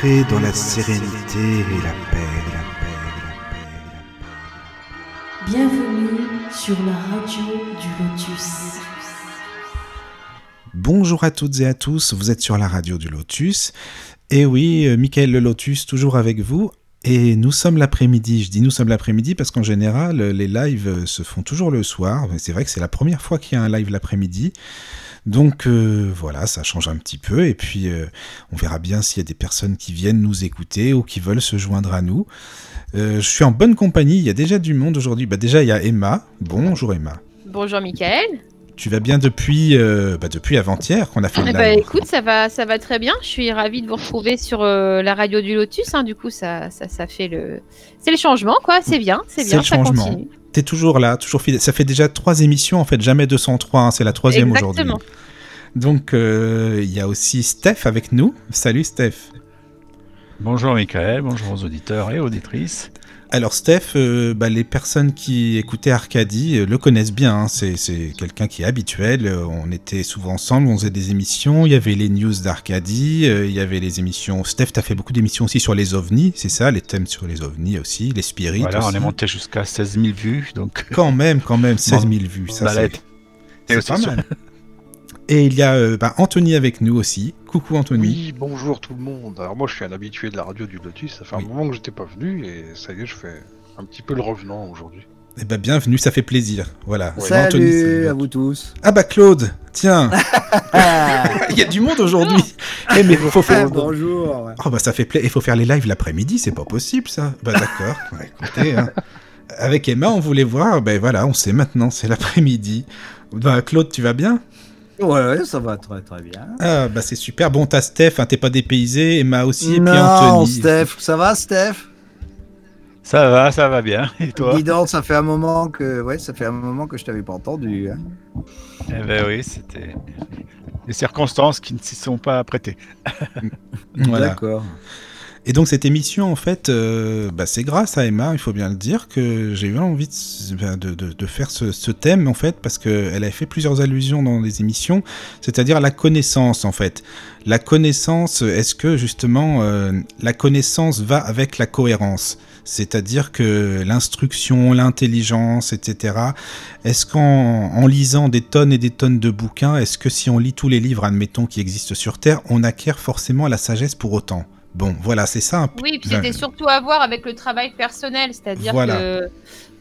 Entrez dans la sérénité et la paix, la paix, la paix, la paix. Bienvenue sur la radio du Lotus. Bonjour à toutes et à tous, vous êtes sur la radio du Lotus. Et oui, euh, Michael le Lotus toujours avec vous. Et nous sommes l'après-midi. Je dis nous sommes l'après-midi parce qu'en général, les lives euh, se font toujours le soir. C'est vrai que c'est la première fois qu'il y a un live l'après-midi. Donc euh, voilà, ça change un petit peu. Et puis euh, on verra bien s'il y a des personnes qui viennent nous écouter ou qui veulent se joindre à nous. Euh, je suis en bonne compagnie. Il y a déjà du monde aujourd'hui. Bah, déjà, il y a Emma. Bonjour Emma. Bonjour Mickaël. Tu vas bien depuis, bah, depuis avant-hier qu'on a fait Eh le live. écoute, ça va, ça va très bien. Je suis ravie de vous retrouver sur la radio du Lotus. hein. Du coup, ça, ça, ça fait le, c'est le changement, quoi. C'est bien, c'est C'est bien, le ça changement. continue. T'es toujours là, toujours fidèle. Ça fait déjà trois émissions en fait, jamais 203. hein, c'est la troisième aujourd'hui. Exactement. Donc euh, il y a aussi Steph avec nous. Salut Steph. Bonjour Michael, bonjour aux auditeurs et auditrices. Alors Steph, euh, bah, les personnes qui écoutaient Arcadie euh, le connaissent bien. hein. C'est, quelqu'un qui est habituel. Euh, on était souvent ensemble, on faisait des émissions. Il y avait les news d'Arcadie, il y avait les émissions. Steph, t'as fait beaucoup d'émissions aussi sur les ovnis, c'est ça, les thèmes sur les ovnis aussi, les spirites. Voilà, on aussi. est monté jusqu'à 16 000 vues, donc Quand même, quand même, 16 000 vues. Ça, c'est- aussi pas sur- mal. Et il y a euh, bah, Anthony avec nous aussi. Coucou Anthony. Oui, bonjour tout le monde. Alors moi je suis un habitué de la radio du Lotus, ça fait Oui. un moment que j'étais pas venu et ça y est, je fais un petit peu le revenant aujourd'hui. Eh ben, bienvenue, ça fait plaisir. Voilà. Ouais. Anthony, Salut à vous tous. Ah bah Claude, tiens, Ah, il y a du monde aujourd'hui. Eh mais faut faire. bonjour. Oh bah ça fait plaisir. Il faut faire les lives l'après-midi, c'est pas possible ça. Bah d'accord. Ouais, écoutez, hein. avec Emma, on voulait voir. Ben voilà, on sait maintenant, c'est l'après-midi. Bah Claude, tu vas bien? Ouais, ouais, ça va très très bien. Ah bah c'est super. Bon, t'as Steph, hein, t'es pas dépaysé. Emma aussi, et puis non, Anthony. Steph, ça va, Steph? Ça va, ça va bien. Et toi? Dis donc, ça fait un moment que, ouais, ça fait un moment que je t'avais pas entendu. hein. Eh ben oui, c'était des circonstances qui ne s'y sont pas prêtées. Voilà. D'accord. Et donc cette émission, en fait, euh, bah, c'est grâce à Emma, il faut bien le dire, que j'ai eu envie de, faire ce, thème, en fait, parce qu'elle a fait plusieurs allusions dans les émissions, c'est-à-dire la connaissance, en fait. La connaissance, est-ce que justement euh, la connaissance va avec la cohérence? C'est-à-dire que l'instruction, l'intelligence, etc. Est-ce qu'en en lisant des tonnes et des tonnes de bouquins, est-ce que si on lit tous les livres, admettons, qui existent sur Terre, on acquiert forcément la sagesse pour autant? Bon, voilà, c'est peu. Oui, puis c'était surtout à voir avec le travail personnel, c'est-à-dire Voilà. que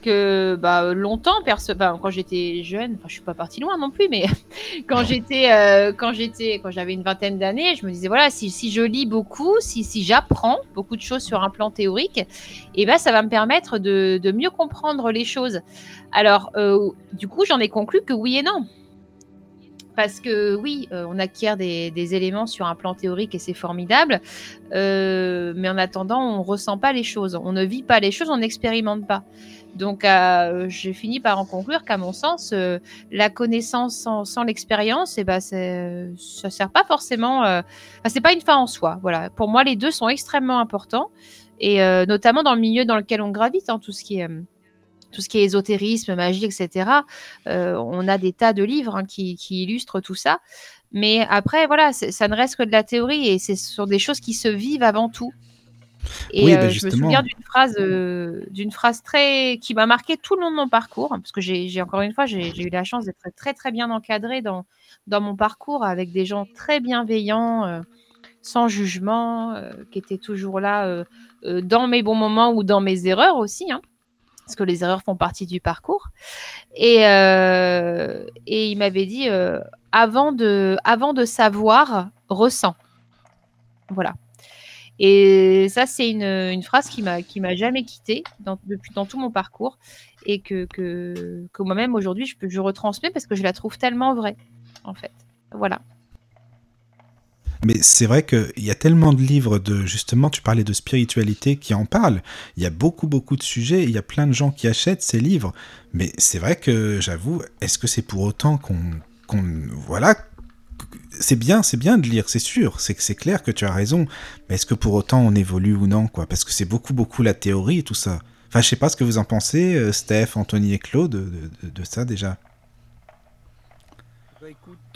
que bah, longtemps, perso- quand j'étais jeune, enfin, je suis pas partie loin non plus, mais quand j'étais, euh, quand j'étais, quand j'avais une vingtaine d'années, je me disais voilà, si, si je lis beaucoup, si, si j'apprends beaucoup de choses sur un plan théorique, et ben ça va me permettre de, de mieux comprendre les choses. Alors, euh, du coup, j'en ai conclu que oui et non. Parce que oui, euh, on acquiert des, éléments sur un plan théorique et c'est formidable, euh, mais en attendant, on ressent pas les choses, on ne vit pas les choses, on n'expérimente pas. Donc, euh, j'ai fini par en conclure qu'à mon sens, la connaissance sans, l'expérience, eh ben, ça sert pas forcément. Enfin, c'est pas une fin en soi. Voilà. Pour moi, les deux sont extrêmement importants, et notamment dans le milieu dans lequel on gravite, hein, tout ce qui est tout ce qui est ésotérisme, magie, etc. Euh, on a des tas de livres hein, qui, qui illustrent tout ça. Mais après, voilà, ça ne reste que de la théorie et c'est sur des choses qui se vivent avant tout. Et Oui, euh, bah, je me souviens d'une phrase, euh, d'une phrase très qui m'a marqué tout le long de mon parcours, hein, parce que j'ai encore une fois, j'ai eu la chance d'être très très bien encadrée dans dans mon parcours avec des gens très bienveillants, euh, sans jugement, qui étaient toujours là dans mes bons moments ou dans mes erreurs aussi, hein, parce que les erreurs font partie du parcours. Et, euh, il m'avait dit euh, avant de savoir, ressens. Voilà. Et ça, c'est une, phrase qui m'a m'a jamais quittée dans, depuis dans tout mon parcours et que, moi-même aujourd'hui je, je retransmets parce que je la trouve tellement vraie, en fait. Voilà. Mais c'est vrai qu'il y a tellement de livres de, justement, tu parlais de spiritualité qui en parlent. Il y a beaucoup, beaucoup de sujets. Il y a plein de gens qui achètent ces livres. Mais c'est vrai que, j'avoue, est-ce que c'est pour autant qu'on, qu'on, voilà, c'est bien, c'est bien de lire, c'est sûr. C'est que c'est clair que tu as raison. Mais est-ce que pour autant on évolue ou non, quoi? Parce que c'est beaucoup, beaucoup la théorie et tout ça. Enfin, je sais pas ce que vous en pensez, euh, Steph, Anthony et Claude, de, de- de ça déjà.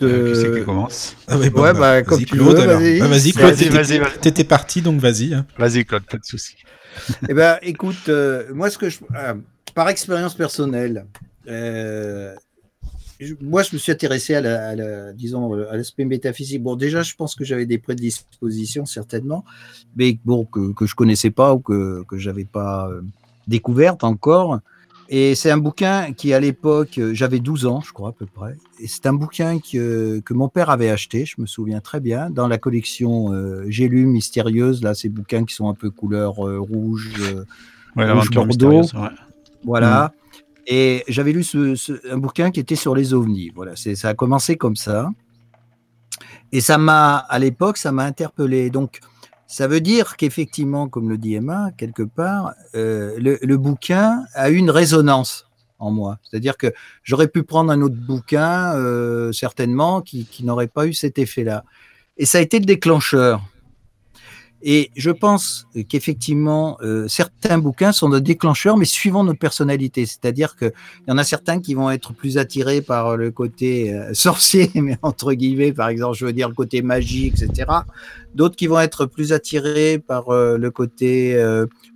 Euh, qui c'est qui commence Ah ouais, Ouais, bah, comme vas-y, tu Claude, veux, vas-y. Ah, vas-y, Vas-y, Claude, vas-y, t'étais- vas-y. t'étais parti, donc vas-y. hein. Vas-y, Claude, pas de soucis. Eh ben, écoute, euh, moi, ce que je, euh, par expérience personnelle, euh, je- moi, je me suis intéressé à la, à la- disons, à l'aspect métaphysique. Bon, déjà, je pense que j'avais des prédispositions certainement, mais bon, que, que je connaissais pas ou que que j'avais pas euh, découverte encore. Et c'est un bouquin qui, à l'époque, euh, j'avais 12 ans, je crois, à peu près. Et c'est un bouquin que, que mon père avait acheté, je me souviens très bien, dans la collection euh, J'ai lu Mystérieuse, là, ces bouquins qui sont un peu couleur euh, rouge, euh, Ouais, Rouge l'aventure Bordeaux. Ouais. voilà. Et j'avais lu ce, ce- un bouquin qui était sur les ovnis. Voilà, c'est, ça a commencé comme ça. Et ça m'a, à l'époque, ça m'a interpellé. Donc, ça veut dire qu'effectivement, comme le dit Emma, quelque part, euh, le, bouquin a eu une résonance en moi. C'est-à-dire que j'aurais pu prendre un autre bouquin, euh, certainement, qui, qui n'aurait pas eu cet effet-là. Et ça a été le déclencheur. Et je pense qu'effectivement, euh, certains bouquins sont des déclencheurs, mais suivant notre personnalité. C'est-à-dire qu'il y en a certains qui vont être plus attirés par le côté euh, sorcier, mais entre guillemets, par exemple, je veux dire le côté magie, etc. D'autres qui vont être plus attirés par euh, le côté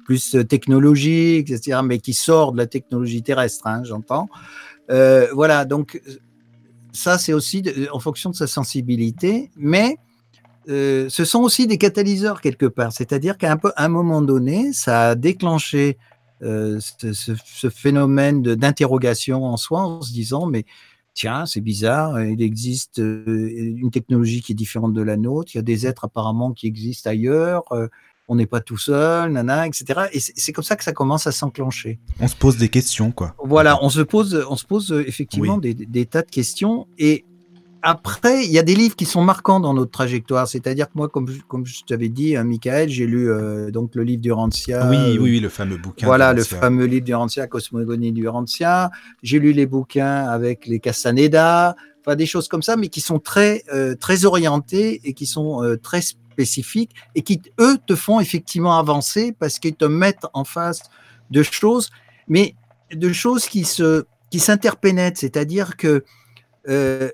plus technologique, etc., mais qui sort de la technologie terrestre, hein, j'entends. Voilà, donc ça, c'est aussi en fonction de sa sensibilité, mais euh, ce sont aussi des catalyseurs quelque part. C'est-à-dire qu'à un, moment donné, ça a déclenché euh, ce, ce- ce phénomène d'interrogation en soi en se disant, mais tiens, c'est bizarre, il existe euh, une technologie qui est différente de la nôtre, il y a des êtres apparemment qui existent ailleurs, on n'est pas tout seul, nana, etc. Et c'est comme ça que ça commence à s'enclencher. On se pose des questions, quoi. Voilà, on se pose, on se pose effectivement Oui. des, des tas de questions. Et après, il y a des livres qui sont marquants dans notre trajectoire. C'est-à-dire que moi, comme, je- comme je t'avais dit, hein, Michael, j'ai lu euh, donc le livre d'Urantia. oui, euh, oui, oui, le fameux bouquin. Voilà, le fameux livre d'Urantia, Cosmogonie d'Urantia. J'ai lu les bouquins avec les Castaneda, enfin des choses comme ça, mais qui sont très, euh, très orientés et qui sont euh, très spécifiques et qui, eux, te font effectivement avancer parce qu'ils te mettent en face de choses, mais de choses qui se, qui s'interpénètrent. C'est-à-dire que, euh,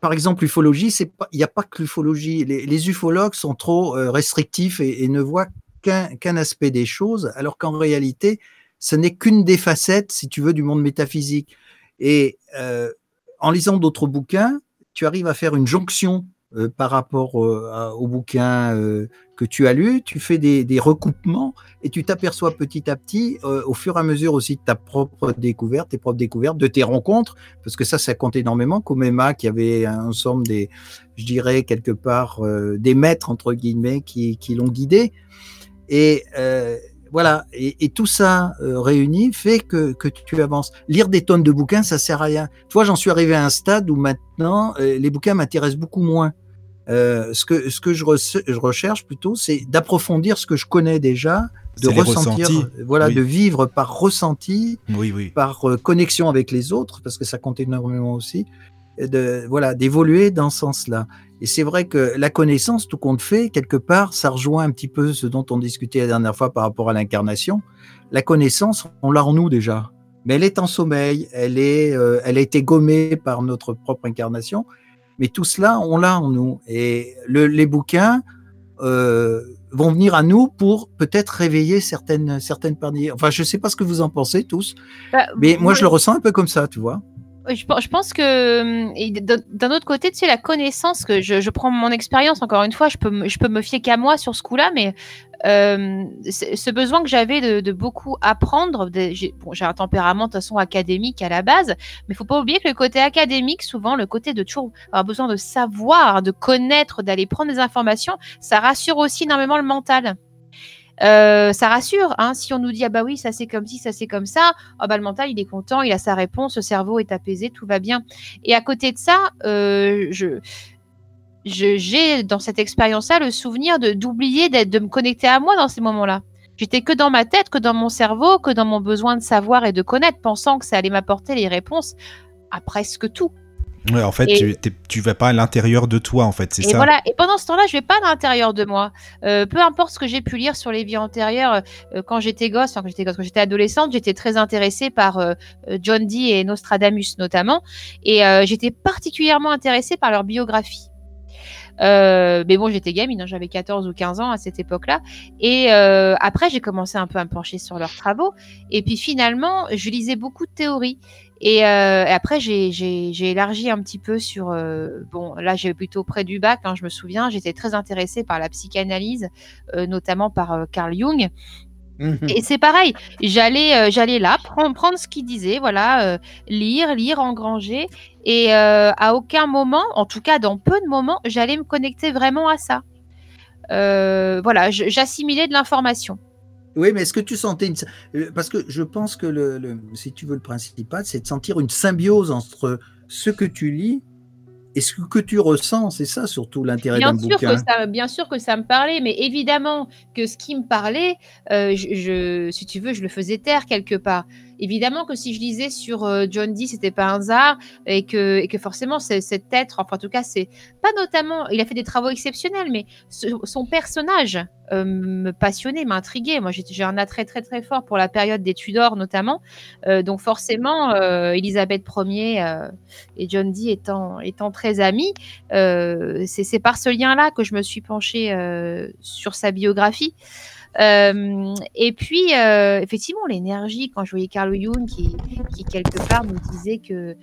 par exemple, l'ufologie, il n'y a pas que l'ufologie. Les, ufologues sont trop euh, restrictifs et, ne voient qu'un qu'un aspect des choses, alors qu'en réalité, ce n'est qu'une des facettes, si tu veux, du monde métaphysique. Et euh, en lisant d'autres bouquins, tu arrives à faire une jonction euh, par rapport euh, au bouquin euh, que tu as lu, tu fais des, recoupements et tu t'aperçois petit à petit, au fur et à mesure aussi de ta propre découverte, tes propres découvertes, de tes rencontres, parce que ça, ça compte énormément, comme Emma qui avait un ensemble des, je dirais, quelque part, des maîtres, entre guillemets, qui, l'ont guidé. Et voilà, et, tout ça réuni fait que, tu avances. Lire des tonnes de bouquins, ça sert à rien. Tu vois, j'en suis arrivé à un stade où maintenant, les bouquins m'intéressent beaucoup moins. Euh, ce que, ce que je, re- je recherche plutôt, c'est d'approfondir ce que je connais déjà, de ressentir, voilà, Oui. de vivre par ressenti, Oui, oui. par euh, connexion avec les autres, parce que ça compte énormément aussi, et de, voilà, d'évoluer dans ce sens-là. Et c'est vrai que la connaissance, tout compte fait, quelque part, ça rejoint un petit peu ce dont on discutait la dernière fois par rapport à l'incarnation. La connaissance, on l'a en nous déjà, mais elle est en sommeil, elle, est, euh, elle a été gommée par notre propre incarnation, mais tout cela, on l'a en nous. Et le- les bouquins euh, vont venir à nous pour peut-être réveiller certaines, certaines parties. Enfin, je ne sais pas ce que vous en pensez tous, Bah, mais moi, je le ressens un peu comme ça, tu vois. Je, pe- je pense que hum, d'un autre côté, tu sais, la connaissance que je, je prends mon expérience. Encore une fois, je peux je peux me fier qu'à moi sur ce coup-là, mais euh, ce besoin que j'avais de, de beaucoup apprendre. j'ai un tempérament de toute façon académique à la base, mais il faut pas oublier que le côté académique, souvent, le côté de toujours avoir besoin de savoir, de connaître, d'aller prendre des informations, ça rassure aussi énormément le mental. Euh, ça rassure, hein, si on nous dit ah bah oui ça c'est comme ci, ça c'est comme ça, ah bah le mental il est content, il a sa réponse, le cerveau est apaisé, tout va bien. Et à côté de ça, euh, je j'ai dans cette expérience-là le souvenir de d'oublier de me connecter à moi dans ces moments-là. J'étais que dans ma tête, que dans mon cerveau, que dans mon besoin de savoir et de connaître, pensant que ça allait m'apporter les réponses à presque tout. Ouais, en fait, Et- tu, tu vas pas à l'intérieur de toi, en fait, c'est ça. voilà. Et pendant ce temps-là, je vais pas à l'intérieur de moi. Euh, peu importe ce que j'ai pu lire sur les vies antérieures, euh, quand j'étais gosse, enfin, quand j'étais gosse, quand j'étais adolescente, j'étais très intéressée par euh, John Dee et Nostradamus notamment, et j'étais particulièrement intéressée par leur biographie. Euh, mais bon, j'étais gamine, hein, j'avais 14 ou 15 ans à cette époque-là. Et euh, après, j'ai commencé un peu à me pencher sur leurs travaux. Et puis finalement, je lisais beaucoup de théories. Et, euh, et après, j'ai- élargi un petit peu sur. euh, bon, là, j'ai plutôt près du bac, hein, je me souviens. J'étais très intéressée par la psychanalyse, euh, notamment par Carl Jung. Mhm. Et c'est pareil, j'allais euh, j'allais là prendre, prendre ce qu'il disait, voilà, euh, lire, lire, engranger, et euh, à aucun moment, en tout cas dans peu de moments, j'allais me connecter vraiment à ça. Voilà, j'assimilais de l'information. Oui, mais est-ce que tu sentais une... euh, Parce que je pense que, le, le- si tu veux, le principal, c'est de sentir une symbiose entre ce que tu lis et ce que tu ressens. C'est ça surtout l'intérêt d'un bouquin. que ça, bien sûr que ça me parlait, mais évidemment que ce qui me parlait, euh, je, je- si tu veux, je le faisais taire quelque part. Évidemment que si je lisais sur euh, John Dee, c'était pas un hasard, et que, et que forcément cet être, enfin en tout cas c'est pas notamment, il a fait des travaux exceptionnels, mais son personnage euh, me passionnait, m'intriguait. Moi j'ai un attrait très très fort pour la période des Tudors notamment, Euh, donc forcément euh, Elisabeth Ier et John Dee étant étant très amis. C'est par ce lien-là que je me suis penchée sur sa biographie. Euh, et puis, euh, effectivement, l'énergie, quand je voyais Carl Jung qui, quelque part me disait que,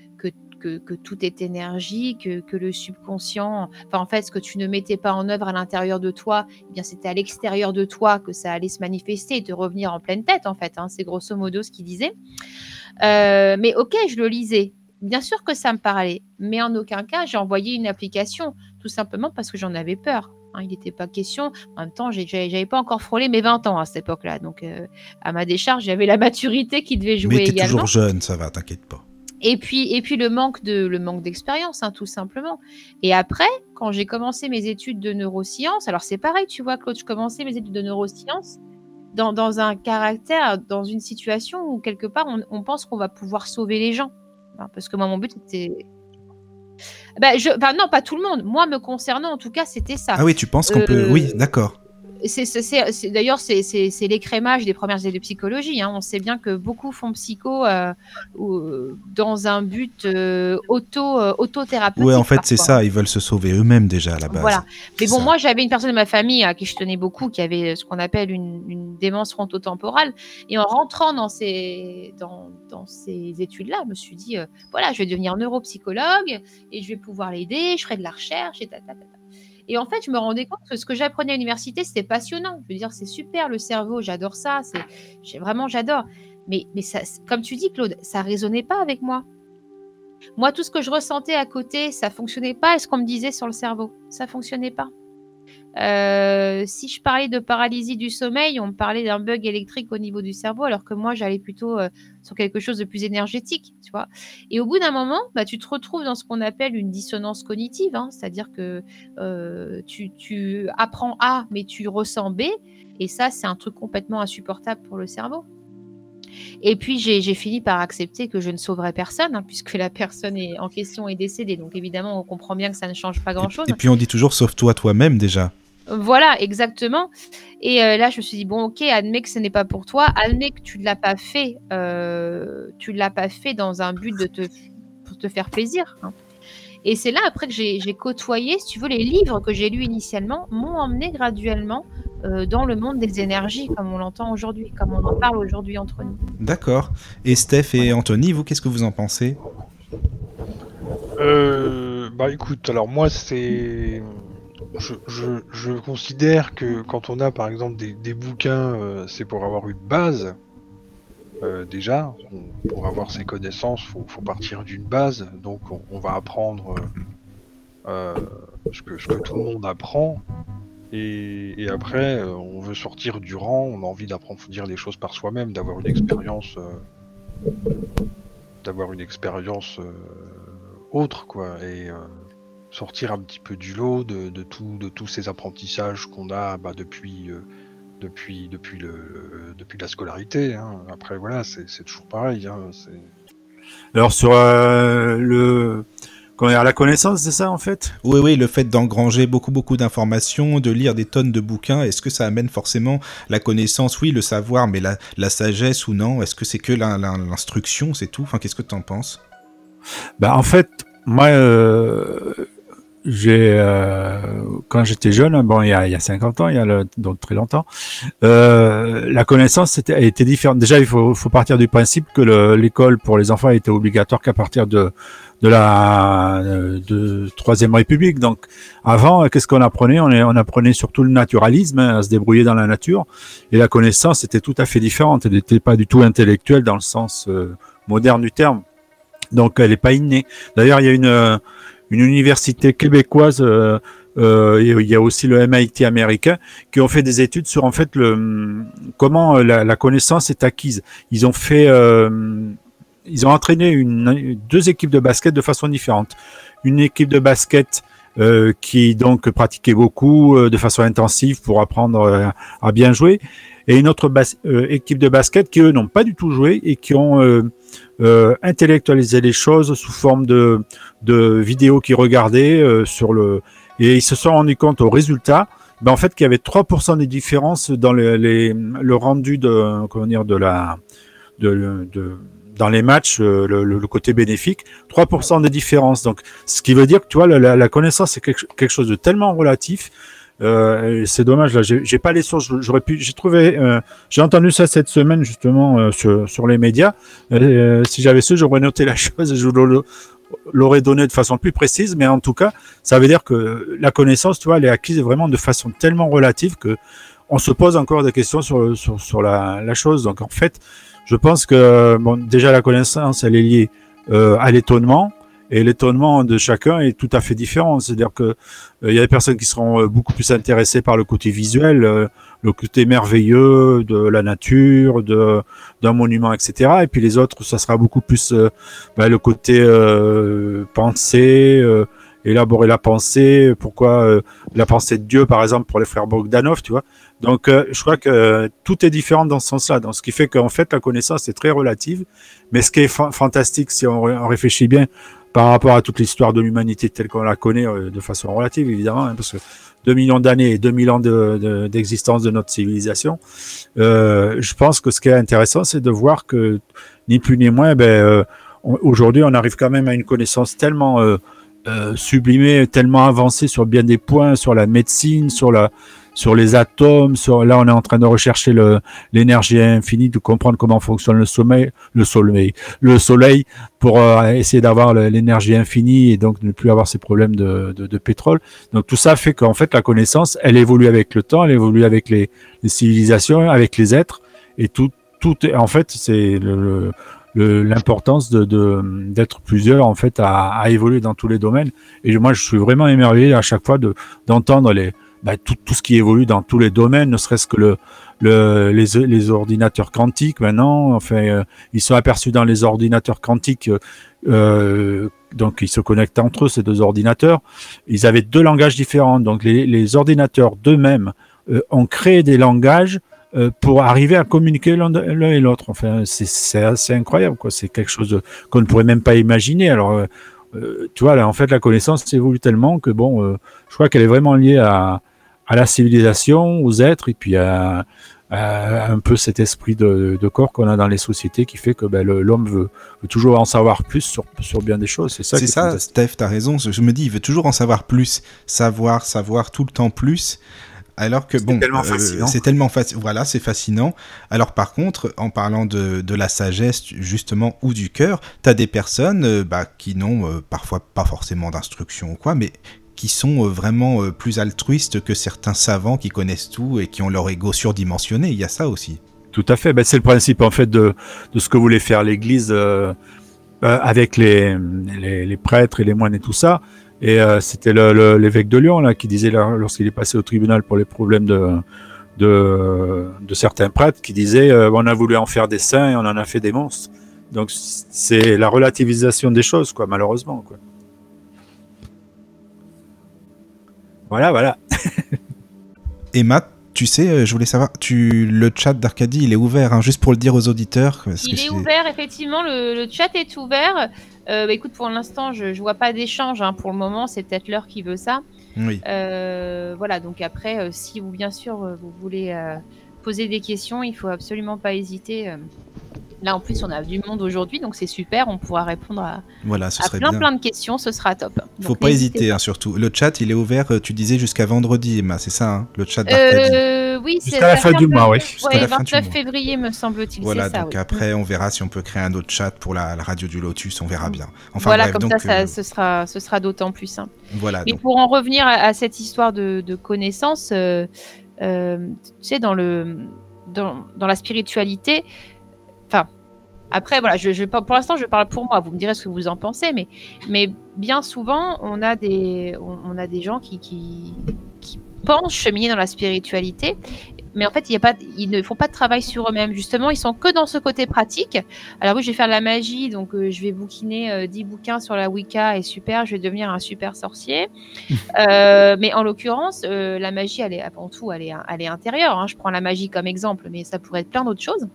tout est énergie, que, le subconscient, enfin, en fait, ce que tu ne mettais pas en œuvre à l'intérieur de toi, eh c'était à l'extérieur de toi que ça allait se manifester et te revenir en pleine tête, en fait. hein. c'est grosso modo ce qu'il disait. Euh, mais ok, je le lisais. Bien sûr que ça me parlait, mais en aucun cas j'ai envoyé une application, tout simplement parce que j'en avais peur. Hein. il n'était pas question. En même temps, j'avais pas encore frôlé mes 20 ans à cette époque-là, donc euh, à ma décharge, j'avais la maturité qui devait jouer Mais également. toujours jeune, ça va, t'inquiète pas. Et puis, et puis le manque de le manque d'expérience, hein, tout simplement. Et après, quand j'ai commencé mes études de neurosciences, alors c'est pareil, tu vois, Claude, je commençais mes études de neurosciences dans, dans un caractère, dans une situation où quelque part on, on pense qu'on va pouvoir sauver les gens, Hein, parce que moi mon but c'était, ben, je, non, pas tout le monde. Moi, me concernant, en tout cas, c'était ça. Ah oui, tu penses qu'on peut. Euh, Oui, d'accord. D'ailleurs, c'est l'écrémage des premières années de psychologie. hein. On sait bien que beaucoup font psycho euh, dans un but euh, auto, euh, autothérapeutique. Ouais, en fait, c'est ça, ils veulent se sauver eux-mêmes déjà à la base. Voilà. Mais bon, Ça. moi, j'avais une personne de ma famille à qui je tenais beaucoup, qui avait ce qu'on appelle une, une démence frontotemporale. Et en rentrant dans ces, dans, dans ces études-là, je me suis dit, euh, voilà, je vais devenir neuropsychologue et je vais pouvoir l'aider, je ferai de la recherche et ta, ta, ta, ta. Et en fait, je me rendais compte que ce que j'apprenais à l'université, c'était passionnant. Je veux dire, c'est super le cerveau, j'adore ça, c'est, vraiment, j'adore. Mais, mais ça, comme tu dis, Claude, ça résonnait pas avec moi. Moi, tout ce que je ressentais à côté, ça fonctionnait pas. Et ce qu'on me disait sur le cerveau, ça fonctionnait pas. Euh, si je parlais de paralysie du sommeil, on me parlait d'un bug électrique au niveau du cerveau, alors que moi, j'allais plutôt euh, sur quelque chose de plus énergétique, tu vois. Et au bout d'un moment, bah, tu te retrouves dans ce qu'on appelle une dissonance cognitive, hein, c'est-à-dire que euh, tu, tu apprends A, mais tu ressens B, et ça, c'est un truc complètement insupportable pour le cerveau. Et puis j'ai fini par accepter que je ne sauverais personne, hein, puisque la personne est, en question est décédée. Donc évidemment, on comprend bien que ça ne change pas grand-chose. Et puis on dit toujours sauve-toi toi-même déjà. Voilà, exactement. Et euh, là, je me suis dit bon, ok, admets que ce n'est pas pour toi, admets que tu ne l'as pas fait, euh, tu ne l'as pas fait dans un but de te pour te faire plaisir. hein. Et c'est là après que j'ai j'ai côtoyé, si tu veux, les livres que j'ai lus initialement m'ont emmené graduellement euh, dans le monde des énergies, comme on l'entend aujourd'hui, comme on en parle aujourd'hui entre nous. D'accord. Et Steph et Anthony, vous, qu'est-ce que vous en pensez? Euh, bah écoute, alors moi c'est, je, je, je considère que quand on a par exemple des, des bouquins, euh, c'est pour avoir une base. Euh, déjà, pour avoir ces connaissances, faut, faut partir d'une base. Donc on, va apprendre euh, euh, ce, que, ce que tout le monde apprend. Et, et après, euh, on veut sortir du rang, on a envie d'approfondir les choses par soi-même, d'avoir une expérience, euh, d'avoir une expérience autre, quoi, et sortir un petit peu du lot de, de, tout, de tous ces apprentissages qu'on a bah, depuis, euh, depuis, depuis, le, le- depuis la scolarité. hein. Après, voilà, c'est c'est toujours pareil. hein, Alors sur euh, le comment dire, la connaissance, c'est ça en fait? Oui, oui, le fait d'engranger beaucoup, beaucoup d'informations, de lire des tonnes de bouquins, est-ce que ça amène forcément la connaissance? Oui, le savoir, mais la, la sagesse ou non? Est-ce que c'est que l'in- l'in- l'instruction, c'est tout? Enfin, qu'est-ce que tu en penses? Bah, en fait, moi, euh, j'ai euh, quand j'étais jeune, bon, il y a, il y a 50 ans, il y a le- donc très longtemps, euh, la connaissance c'était, elle était différente. Déjà, il faut, faut partir du principe que le- l'école pour les enfants était obligatoire qu'à partir de de la euh, de troisième République. Donc, avant, qu'est-ce qu'on apprenait? On, on apprenait surtout le naturalisme, hein, à se débrouiller dans la nature, et la connaissance était tout à fait différente. Elle n'était pas du tout intellectuelle dans le sens euh, moderne du terme. Donc, elle n'est pas innée. D'ailleurs, il y a une, euh, une université québécoise, euh, euh, il y a aussi le MIT américain, qui ont fait des études sur en fait le comment euh, la, connaissance est acquise. Ils ont fait, ils ont entraîné une, deux équipes de basket de façon différente. Une équipe de basket qui donc pratiquait beaucoup de façon intensive pour apprendre à bien jouer, et une autre euh, équipe de basket qui eux n'ont pas du tout joué et qui ont euh, euh, intellectualisé les choses sous forme de, de vidéos qu'ils regardaient euh, sur le et ils se sont rendus compte au résultat ben en fait qu'il y avait 3% des différences dans les, les- le rendu de comment dire de la de, de dans les matchs euh, le, le- le côté bénéfique 3% des différences. Donc ce qui veut dire que tu vois la- la connaissance c'est quelque, quelque chose de tellement relatif euh, c'est dommage là j'ai pas les sources j'aurais pu j'ai trouvé euh, j'ai entendu ça cette semaine justement euh, sur, sur les médias euh, si j'avais su, j'aurais noté la chose je l'aurais donné de façon plus précise. Mais en tout cas, ça veut dire que la connaissance, tu vois, elle est acquise vraiment de façon tellement relative que on se pose encore des questions sur, sur, sur la, la chose. Donc en fait, je pense que bon, déjà la connaissance, elle est liée euh, à l'étonnement. Et l'étonnement de chacun est tout à fait différent. C'est-à-dire que euh, il y a des personnes qui seront euh, beaucoup plus intéressées par le côté visuel, euh, le côté merveilleux de la nature, de d'un monument, etc. Et puis les autres, ça sera beaucoup plus bah, le côté euh, pensée, euh, élaborer la pensée. Pourquoi euh, la pensée de Dieu, par exemple, pour les frères Bogdanov, tu vois. Donc, je crois que tout est différent dans ce sens-là. Donc, ce qui fait qu'en fait, la connaissance est très relative. Mais ce qui est fa- fantastique, si on réfléchit bien par rapport à toute l'histoire de l'humanité telle qu'on la connaît, euh, de façon relative, évidemment, hein, parce que 2 millions d'années et 2000 ans de- de- d'existence de, notre civilisation, euh, je pense que ce qui est intéressant, c'est de voir que, ni plus ni moins, ben, euh, aujourd'hui, on arrive quand même à une connaissance tellement sublimée, tellement avancée sur bien des points, sur la médecine, sur la sur les atomes, sur là on est en train de rechercher l'énergie infinie, de comprendre comment fonctionne le sommeil, le soleil, le soleil pour euh, essayer d'avoir l'énergie infinie et donc ne plus avoir ces problèmes de, de, de pétrole. Donc tout ça fait qu'en fait la connaissance, elle évolue avec le temps, elle évolue avec les, les civilisations, avec les êtres et tout tout est, en fait c'est le, le- l'importance de d'être plusieurs en fait à, à évoluer dans tous les domaines et moi je suis vraiment émerveillé à chaque fois de d'entendre les bah, tout, tout ce qui évolue dans tous les domaines ne serait-ce que le, le les, les ordinateurs quantiques maintenant enfin euh, ils sont aperçus dans les ordinateurs quantiques euh, euh, donc ils se connectent entre eux ces deux ordinateurs ils avaient deux langages différents donc les, les ordinateurs d'eux-mêmes euh, ont créé des langages euh, pour arriver à communiquer l'un et l'autre. Enfin, c'est assez incroyable, quoi. C'est quelque chose qu'on ne pourrait même pas imaginer. Alors, tu vois, là, en fait, la connaissance évolue tellement que, bon, je crois qu'elle est vraiment liée à, à la civilisation, aux êtres, et puis à, à un peu cet esprit de, de corps qu'on a dans les sociétés qui fait que ben, l'homme veut, veut toujours en savoir plus sur, sur bien des choses. C'est ça. C'est ça. Steph, t'as raison. Je me dis, il veut toujours en savoir plus. Savoir, savoir tout le temps plus. Alors que C'est bon, tellement euh, fascinant. c'est tellement facile. Voilà, c'est fascinant. Alors par contre, en parlant de, de la sagesse justement ou du cœur, t'as des personnes euh, bah, qui n'ont euh, parfois pas forcément d'instruction ou quoi, mais qui sont euh, vraiment euh, plus altruistes que certains savants qui connaissent tout et qui ont leur ego surdimensionné. Il y a ça aussi. Tout à fait. Ben, c'est le principe en fait de, ce que voulait faire l'Église euh, avec les, prêtres et les moines et tout ça. Et c'était l'évêque de Lyon là qui disait lorsqu'il est passé au tribunal pour les problèmes de certains prêtres, qui disait euh, on a voulu en faire des saints et on en a fait des monstres. Donc c'est la relativisation des choses quoi, malheureusement. Voilà, voilà. Emma, tu tu sais, euh, je voulais savoir, tu le chat d'Arcadie, il est ouvert, hein, juste pour le dire aux auditeurs. parce que Il est ouvert, effectivement, le, le chat est ouvert. Euh, bah, écoute, pour l'instant, je, je vois pas d'échange hein, pour le moment, c'est peut-être l'heure qui veut ça. Oui. Euh, voilà, donc après, euh, si vous, bien sûr, vous voulez euh, poser des questions, il faut absolument pas hésiter. Là, en plus, on a du monde aujourd'hui, donc c'est super, on pourra répondre à, Voilà, ce à serait plein, bien. plein de questions, ce sera top. Faut Donc, pas n'hésitez hésiter, hein, surtout. Le chat, il est ouvert, euh, tu disais, jusqu'à vendredi, Emma, c'est ça, hein, le chat. Euh, oui, c'est Jusqu'à la fin du mois, oui. Ouais, la fin du 29 mois. février, me semble-t-il. Voilà, ça, donc oui. après, on verra si on peut créer un autre chat pour la, la radio du Lotus, on verra bien. Enfin voilà, bref, comme donc, ça, ça euh, ce sera, ce sera d'autant plus simple. voilà, Mais donc, pour en revenir à, à cette histoire de, de connaissance, euh, euh, tu sais, dans, le, dans, dans la spiritualité, après, voilà, je, je, pour l'instant, je parle pour moi, vous me direz ce que vous en pensez, mais, mais bien souvent, on a des, on, on a des gens qui, qui, qui pensent cheminer dans la spiritualité. Mais en fait, il y a pas, ils ne font pas de travail sur eux-mêmes. Justement, ils sont que dans ce côté pratique. Alors oui, je vais faire de la magie, donc euh, je vais bouquiner euh, 10 bouquins sur la Wicca et super, je vais devenir un super sorcier. Euh, mais en l'occurrence, euh, la magie, elle est avant tout, elle est, elle est intérieure. hein. Je prends la magie comme exemple, mais ça pourrait être plein d'autres choses.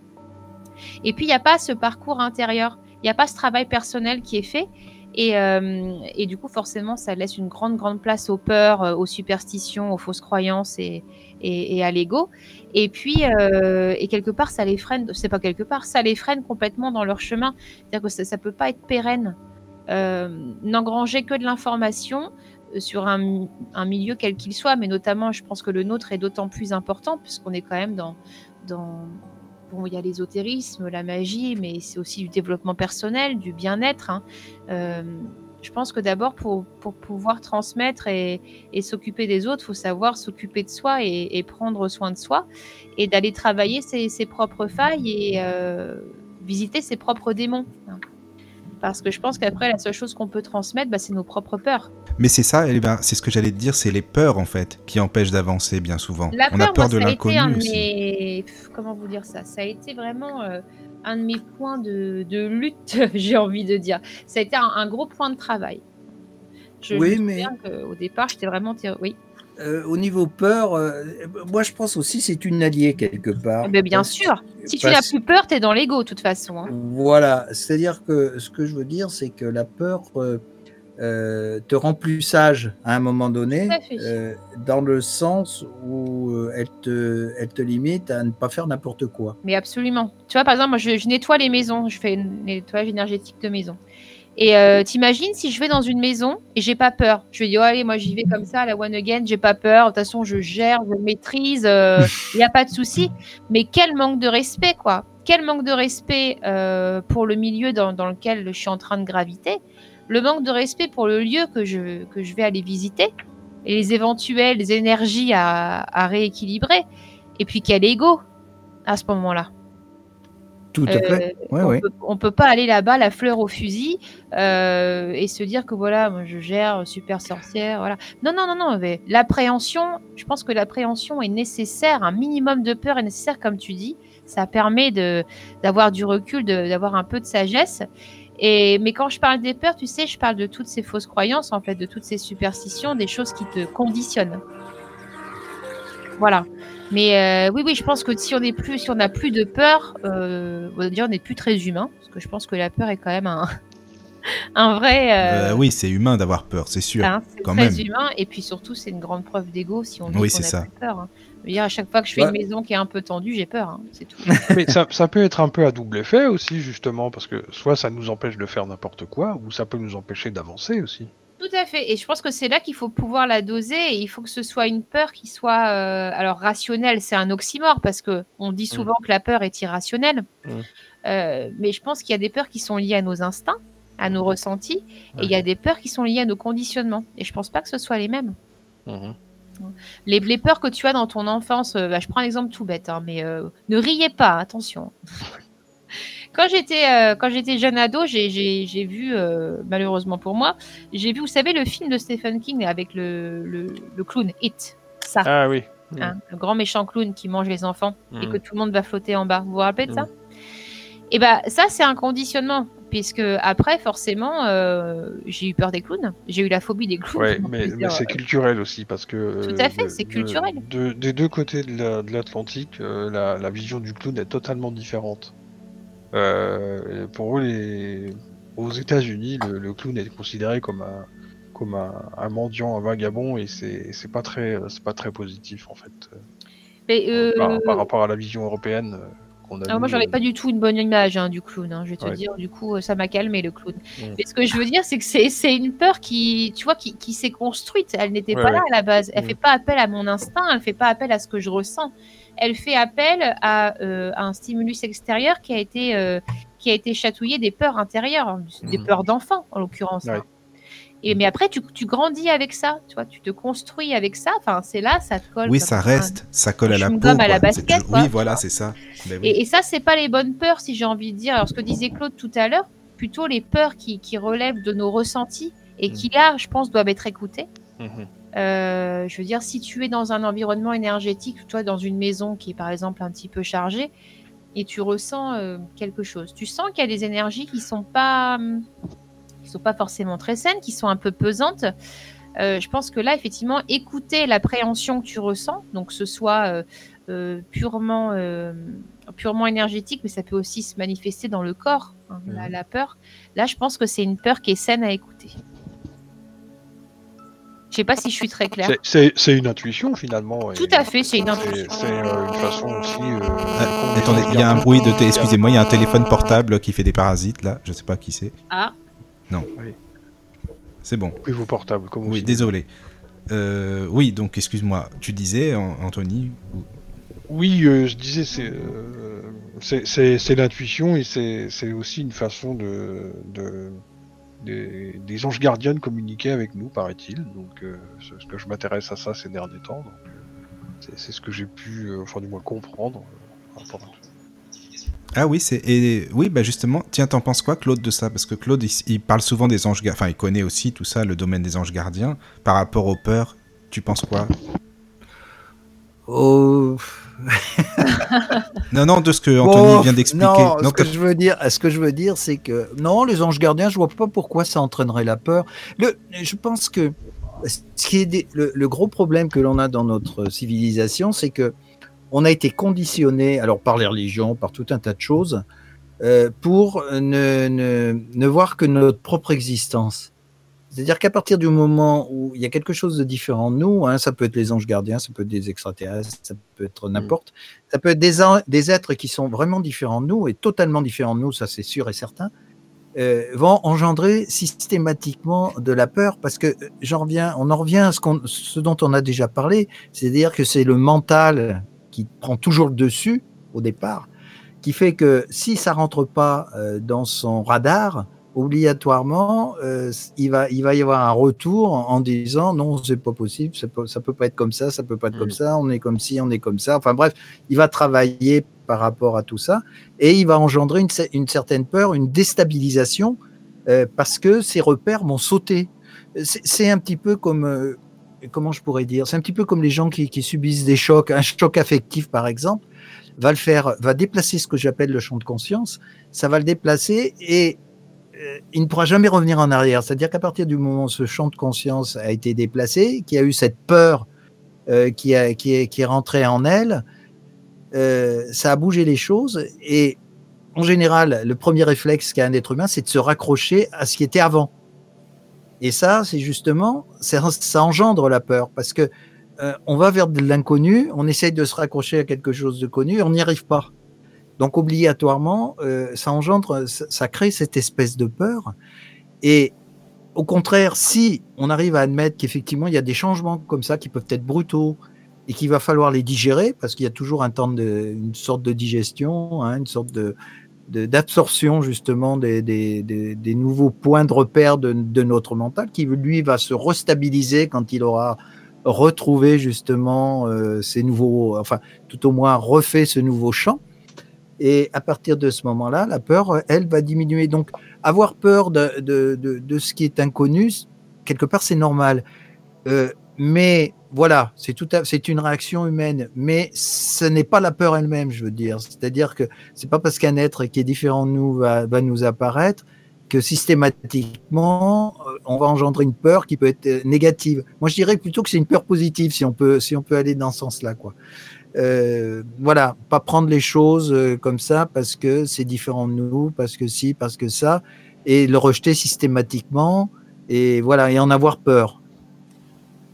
Et puis, il n'y a pas ce parcours intérieur, il n'y a pas ce travail personnel qui est fait. Et, euh, et du coup, forcément, ça laisse une grande, grande place aux peurs, euh, aux superstitions, aux fausses croyances et, à l'ego. Et puis, euh, et quelque part, ça les freine, c'est pas quelque part, ça les freine complètement dans leur chemin. C'est-à-dire que ça ne peut pas être pérenne. N'engranger que de l'information sur un, milieu quel qu'il soit, mais notamment, je pense que le nôtre est d'autant plus important puisqu'on est quand même dans il y a l'ésotérisme, la magie, mais c'est aussi du développement personnel, du bien-être. hein. Euh, je pense que d'abord, pour, pour pouvoir transmettre et, s'occuper des autres, il faut savoir s'occuper de soi et, prendre soin de soi et d'aller travailler ses, ses propres failles et euh, visiter ses propres démons. hein. Parce que je pense qu'après, la seule chose qu'on peut transmettre, bah, c'est nos propres peurs. mais c'est ça, eh ben, c'est ce que j'allais te dire, c'est les peurs, en fait, qui empêchent d'avancer bien souvent. La on peur, a peur moi, de l'inconnu mes... Comment vous dire ça? Ça a été vraiment euh, un de mes points de, de lutte, j'ai envie de dire. Ça a été un, un gros point de travail. Je, Oui, je me mais- qu'au départ, j'étais vraiment... Oui, Euh, au niveau peur, euh, moi je pense aussi c'est une alliée quelque part. mais bien Parce- sûr. Si tu n'as plus peur, t'es dans l'ego, de toute façon. hein. Voilà, c'est-à-dire que ce que je veux dire, c'est que la peur euh, te rend plus sage à un moment donné, dans le sens où elle, te, elle te limite à ne pas faire n'importe quoi. Mais absolument. Tu vois, par exemple, moi, je, je nettoie les maisons. Je fais un nettoyage énergétique de maison. Et euh, t'imagines si je vais dans une maison et j'ai pas peur? Je vais dire, oh, allez, moi j'y vais comme ça, la one again, j'ai pas peur. De toute façon, je gère, je maîtrise, il n'y a pas de souci. Mais quel manque de respect, quoi. Quel manque de respect euh, pour le milieu dans, dans lequel je suis en train de graviter? Le manque de respect pour le lieu que je, que je vais aller visiter. Et les éventuelles énergies à, à rééquilibrer. Et puis quel ego à ce moment-là. Tout à fait. Ouais, on, ouais. peut, pas aller là-bas la fleur au fusil euh, et se dire que voilà, moi, je gère super sorcière, voilà. Non, non, non, non. L'appréhension, je pense que l'appréhension est nécessaire, un minimum de peur est nécessaire, comme tu dis. Ça permet de d'avoir du recul, d'avoir un peu de sagesse. Et mais quand je parle des peurs, tu sais, je parle de toutes ces fausses croyances, en fait, de toutes ces superstitions, des choses qui te conditionnent. Voilà. Mais euh, oui, oui, je pense que si on n'est plus, si on n'a plus de peur, euh, on va dire on n'est plus très humain, parce que je pense que la peur est quand même un, un vrai. euh, Euh, oui, c'est humain d'avoir peur, c'est sûr. hein, c'est quand très même. humain, et puis surtout c'est une grande preuve d'ego si on dit Oui, qu'on c'est n'a ça. plus peur. hein. Je veux dire, à chaque fois que je fais Ouais. une maison qui est un peu tendue, j'ai peur, hein, c'est tout. Mais ça, ça peut être un peu à double effet aussi, justement, parce que soit ça nous empêche de faire n'importe quoi, ou ça peut nous empêcher d'avancer aussi. Tout à fait. Et je pense que c'est là qu'il faut pouvoir la doser. Et il faut que ce soit une peur qui soit, euh, alors rationnelle, c'est un oxymore parce que on dit souvent que la peur est irrationnelle. Mm. Euh, mais je pense qu'il y a des peurs qui sont liées à nos instincts, à nos ressentis, et il y a des peurs qui sont liées à nos conditionnements. Et je pense pas que ce soit les mêmes. Mhm. Les, les peurs que tu as dans ton enfance, euh, bah, je prends un exemple tout bête, hein, mais euh, ne riez pas, attention. Quand j'étais euh, quand j'étais jeune ado, j'ai- j'ai j'ai vu, euh, malheureusement pour moi, j'ai vu, vous savez, le film de Stephen King avec le, le, le clown It. Ça, Ah oui. hein, le grand méchant clown qui mange les enfants et Mhm. que tout le monde va flotter en bas. Vous vous rappelez de ça Mhm. Et ben ça, c'est un conditionnement. Puisque après, forcément, euh, j'ai eu peur des clowns. J'ai eu la phobie des clowns. Ouais, mais, c'est culturel aussi parce que. Tout à fait, c'est culturel. de- des deux côtés de la- de l'Atlantique, euh, la, la vision du clown est totalement différente. Euh, pour eux, les... aux États-Unis, le, le clown est considéré comme un comme un, un mendiant, un vagabond, et c'est pas très c'est pas très positif en fait euh, Mais, par, par rapport à la vision européenne euh, qu'on a. Alors moi, euh, pas du tout une bonne image hein, du clown. hein, je vais te Ouais. dire, du coup, ça m'a calmé le clown. Mais ce que je veux dire, c'est que c'est une peur qui, tu vois, qui, qui s'est construite. Elle n'était Ouais, pas là à la base. Elle Mm. fait pas appel à mon instinct. Elle fait pas appel à ce que je ressens. Elle fait appel à, euh, à un stimulus extérieur qui a été euh, qui a été chatouillé des peurs intérieures, des Mhm. peurs d'enfant en l'occurrence. Ouais. hein. Et mais après, tu, tu grandis avec ça, tu vois, tu te construis avec ça. Enfin, c'est là, ça te colle. Oui, ça un- reste, ça colle à la peau. à la basket, toujours- quoi, Oui, voilà, c'est ça. Ben oui. Et, et ça, c'est pas les bonnes peurs, si j'ai envie de dire. Alors, ce que disait Claude tout à l'heure, plutôt les peurs qui, qui relèvent de nos ressentis et qui, là, je pense, doivent être écoutées. mhm. Euh, je veux dire, si tu es dans un environnement énergétique, toi, dans une maison qui est, par exemple, un petit peu chargée, et tu ressens euh, quelque chose, tu sens qu'il y a des énergies qui sont pas, qui sont pas forcément très saines, qui sont un peu pesantes. Euh, je pense que là, effectivement, écouter l'appréhension que tu ressens, donc que ce soit purement, purement énergétique, mais ça peut aussi se manifester dans le corps, hein, la, la peur. Là, je pense que c'est une peur qui est saine à écouter. Je sais pas si je suis très claire. C'est- une intuition finalement. et Tout à fait, c'est une intuition. C'est euh, une façon aussi. euh, Ah, de attendez, il y a un bruit de. Excusez-moi, il y a un téléphone portable qui fait des parasites là. Je sais pas qui c'est. Ah, C'est bon. Oui, vos portables, comme vous Oui, désolé. Euh, oui, donc excuse-moi. Tu disais, An- Anthony. ou- Oui, euh, je disais, c'est euh, c'est- c'est c'est l'intuition et c'est c'est aussi une façon de, de des, des anges gardiens de communiquer avec nous, paraît-il. Donc, euh, c'est ce que je m'intéresse à ça ces derniers temps. donc, euh, c'est- C'est ce que j'ai pu, euh, enfin du moins comprendre. euh. Ah oui, c'est et oui, bah justement. Tiens, t'en penses quoi, Claude, de ça? Parce que Claude, il, il parle souvent des anges gardiens. Enfin, il connaît aussi tout ça, le domaine des anges gardiens. Par rapport aux peurs, tu penses quoi? Oh, Non, non, de ce que Anthony Bon, vient d'expliquer. Non, Non, ce que je veux dire, ce que je veux dire, c'est que non, les anges gardiens, je vois pas pourquoi ça entraînerait la peur. Le, je pense que ce qui est des- le, le gros problème que l'on a dans notre civilisation, c'est que on a été conditionné, alors par les religions, par tout un tas de choses, euh, pour ne, ne, ne voir que notre propre existence. C'est-à-dire qu'à partir du moment où il y a quelque chose de différent de nous, hein, ça peut être les anges gardiens, ça peut être des extraterrestres, ça peut être n'importe, ça peut être des, en- des êtres qui sont vraiment différents de nous et totalement différents de nous, ça c'est sûr et certain, euh, vont engendrer systématiquement de la peur parce que euh, j'en reviens, on en revient à ce, ce dont on a déjà parlé, c'est-à-dire que c'est le mental qui prend toujours le dessus au départ, qui fait que si ça rentre pas euh, dans son radar, obligatoirement, euh, il, va, il va y avoir un retour en, en disant non, c'est pas possible, ça peut, ça peut pas être comme ça, ça peut pas être comme Mhm. ça, on est comme ci, on est comme ça. Enfin bref, il va travailler par rapport à tout ça et il va engendrer une, une certaine peur, une déstabilisation euh, parce que ses repères vont sauter. C'est un petit peu comme, euh, comment je pourrais dire, c'est un petit peu comme les gens qui, qui subissent des chocs, un choc affectif par exemple, va le faire, va déplacer ce que j'appelle le champ de conscience, ça va le déplacer et il ne pourra jamais revenir en arrière. C'est-à-dire qu'à partir du moment où ce champ de conscience a été déplacé, qu'il y a eu cette peur euh, qui, est, rentrée en elle, euh, ça a bougé les choses. Et en général, le premier réflexe qu'a un être humain, c'est de se raccrocher à ce qui était avant. Et ça, c'est justement, ça, engendre la peur parce que euh, on va vers de l'inconnu, on essaye de se raccrocher à quelque chose de connu, on n'y arrive pas. Donc obligatoirement, euh, ça engendre, ça, crée cette espèce de peur. Et au contraire, si on arrive à admettre qu'effectivement il y a des changements comme ça qui peuvent être brutaux et qu'il va falloir les digérer, parce qu'il y a toujours un temps de, une sorte de digestion, hein, une sorte de d'absorption justement des, des nouveaux points de repère de, de notre mental qui lui va se restabiliser quand il aura retrouvé justement euh, ces nouveaux, enfin tout au moins refait ce nouveau champ. Et à partir de ce moment-là, la peur, euh, elle, va diminuer. Donc, avoir peur de, de, de, de ce qui est inconnu, quelque part, c'est normal. Euh, mais voilà, c'est tout, c'est une réaction humaine. Mais ce n'est pas la peur elle-même, je veux dire. C'est-à-dire que c'est pas parce qu'un être qui est différent de nous va, va nous apparaître que systématiquement, euh, on va engendrer une peur qui peut être euh, négative. Moi, je dirais plutôt que c'est une peur positive, si on peut, si on peut aller dans ce sens-là, quoi. Euh, voilà, pas prendre les choses euh, comme ça parce que c'est différent de nous, parce que si, parce que ça, et le rejeter systématiquement, et voilà, et en avoir peur.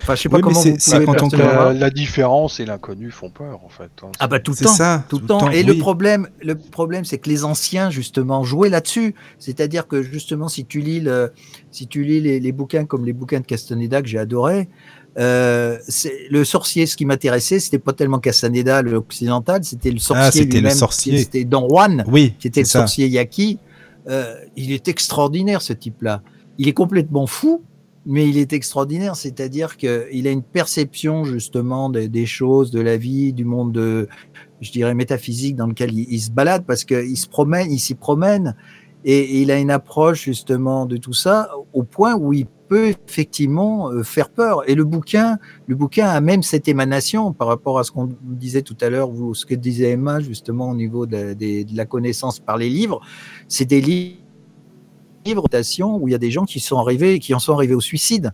Enfin, je sais pas Oui, comment c'est- vous c'est pouvez quand on percevoir. commence- La, la différence et l'inconnu font peur, en fait. hein. Ah bah tout le temps, ça, tout le temps. Et oui. le problème, le problème, c'est que les anciens justement jouaient là-dessus. C'est-à-dire que justement, si tu lis le, si tu lis les, les bouquins comme les bouquins de Castaneda que j'ai adoré, euh, c'est le sorcier. Ce qui m'intéressait, c'était pas tellement Castaneda l'occidental, c'était le sorcier Ah, c'était le lui-même. sorcier. C'était Don Juan, Oui, qui était le ça. sorcier Yaki. Euh, il est extraordinaire ce type-là. Il est complètement fou, mais il est extraordinaire. C'est-à-dire qu'il a une perception justement des, des choses, de la vie, du monde de, je dirais métaphysique dans lequel il, il se balade parce qu'il se promène, il s'y promène et il a une approche justement de tout ça au point où il peut effectivement euh, faire peur. Et le bouquin, le bouquin a même cette émanation par rapport à ce qu'on disait tout à l'heure, ou ce que disait Emma justement au niveau de, la- des- de la connaissance par les livres. C'est des li- livres où il y a des gens qui sont arrivés, qui en sont arrivés au suicide.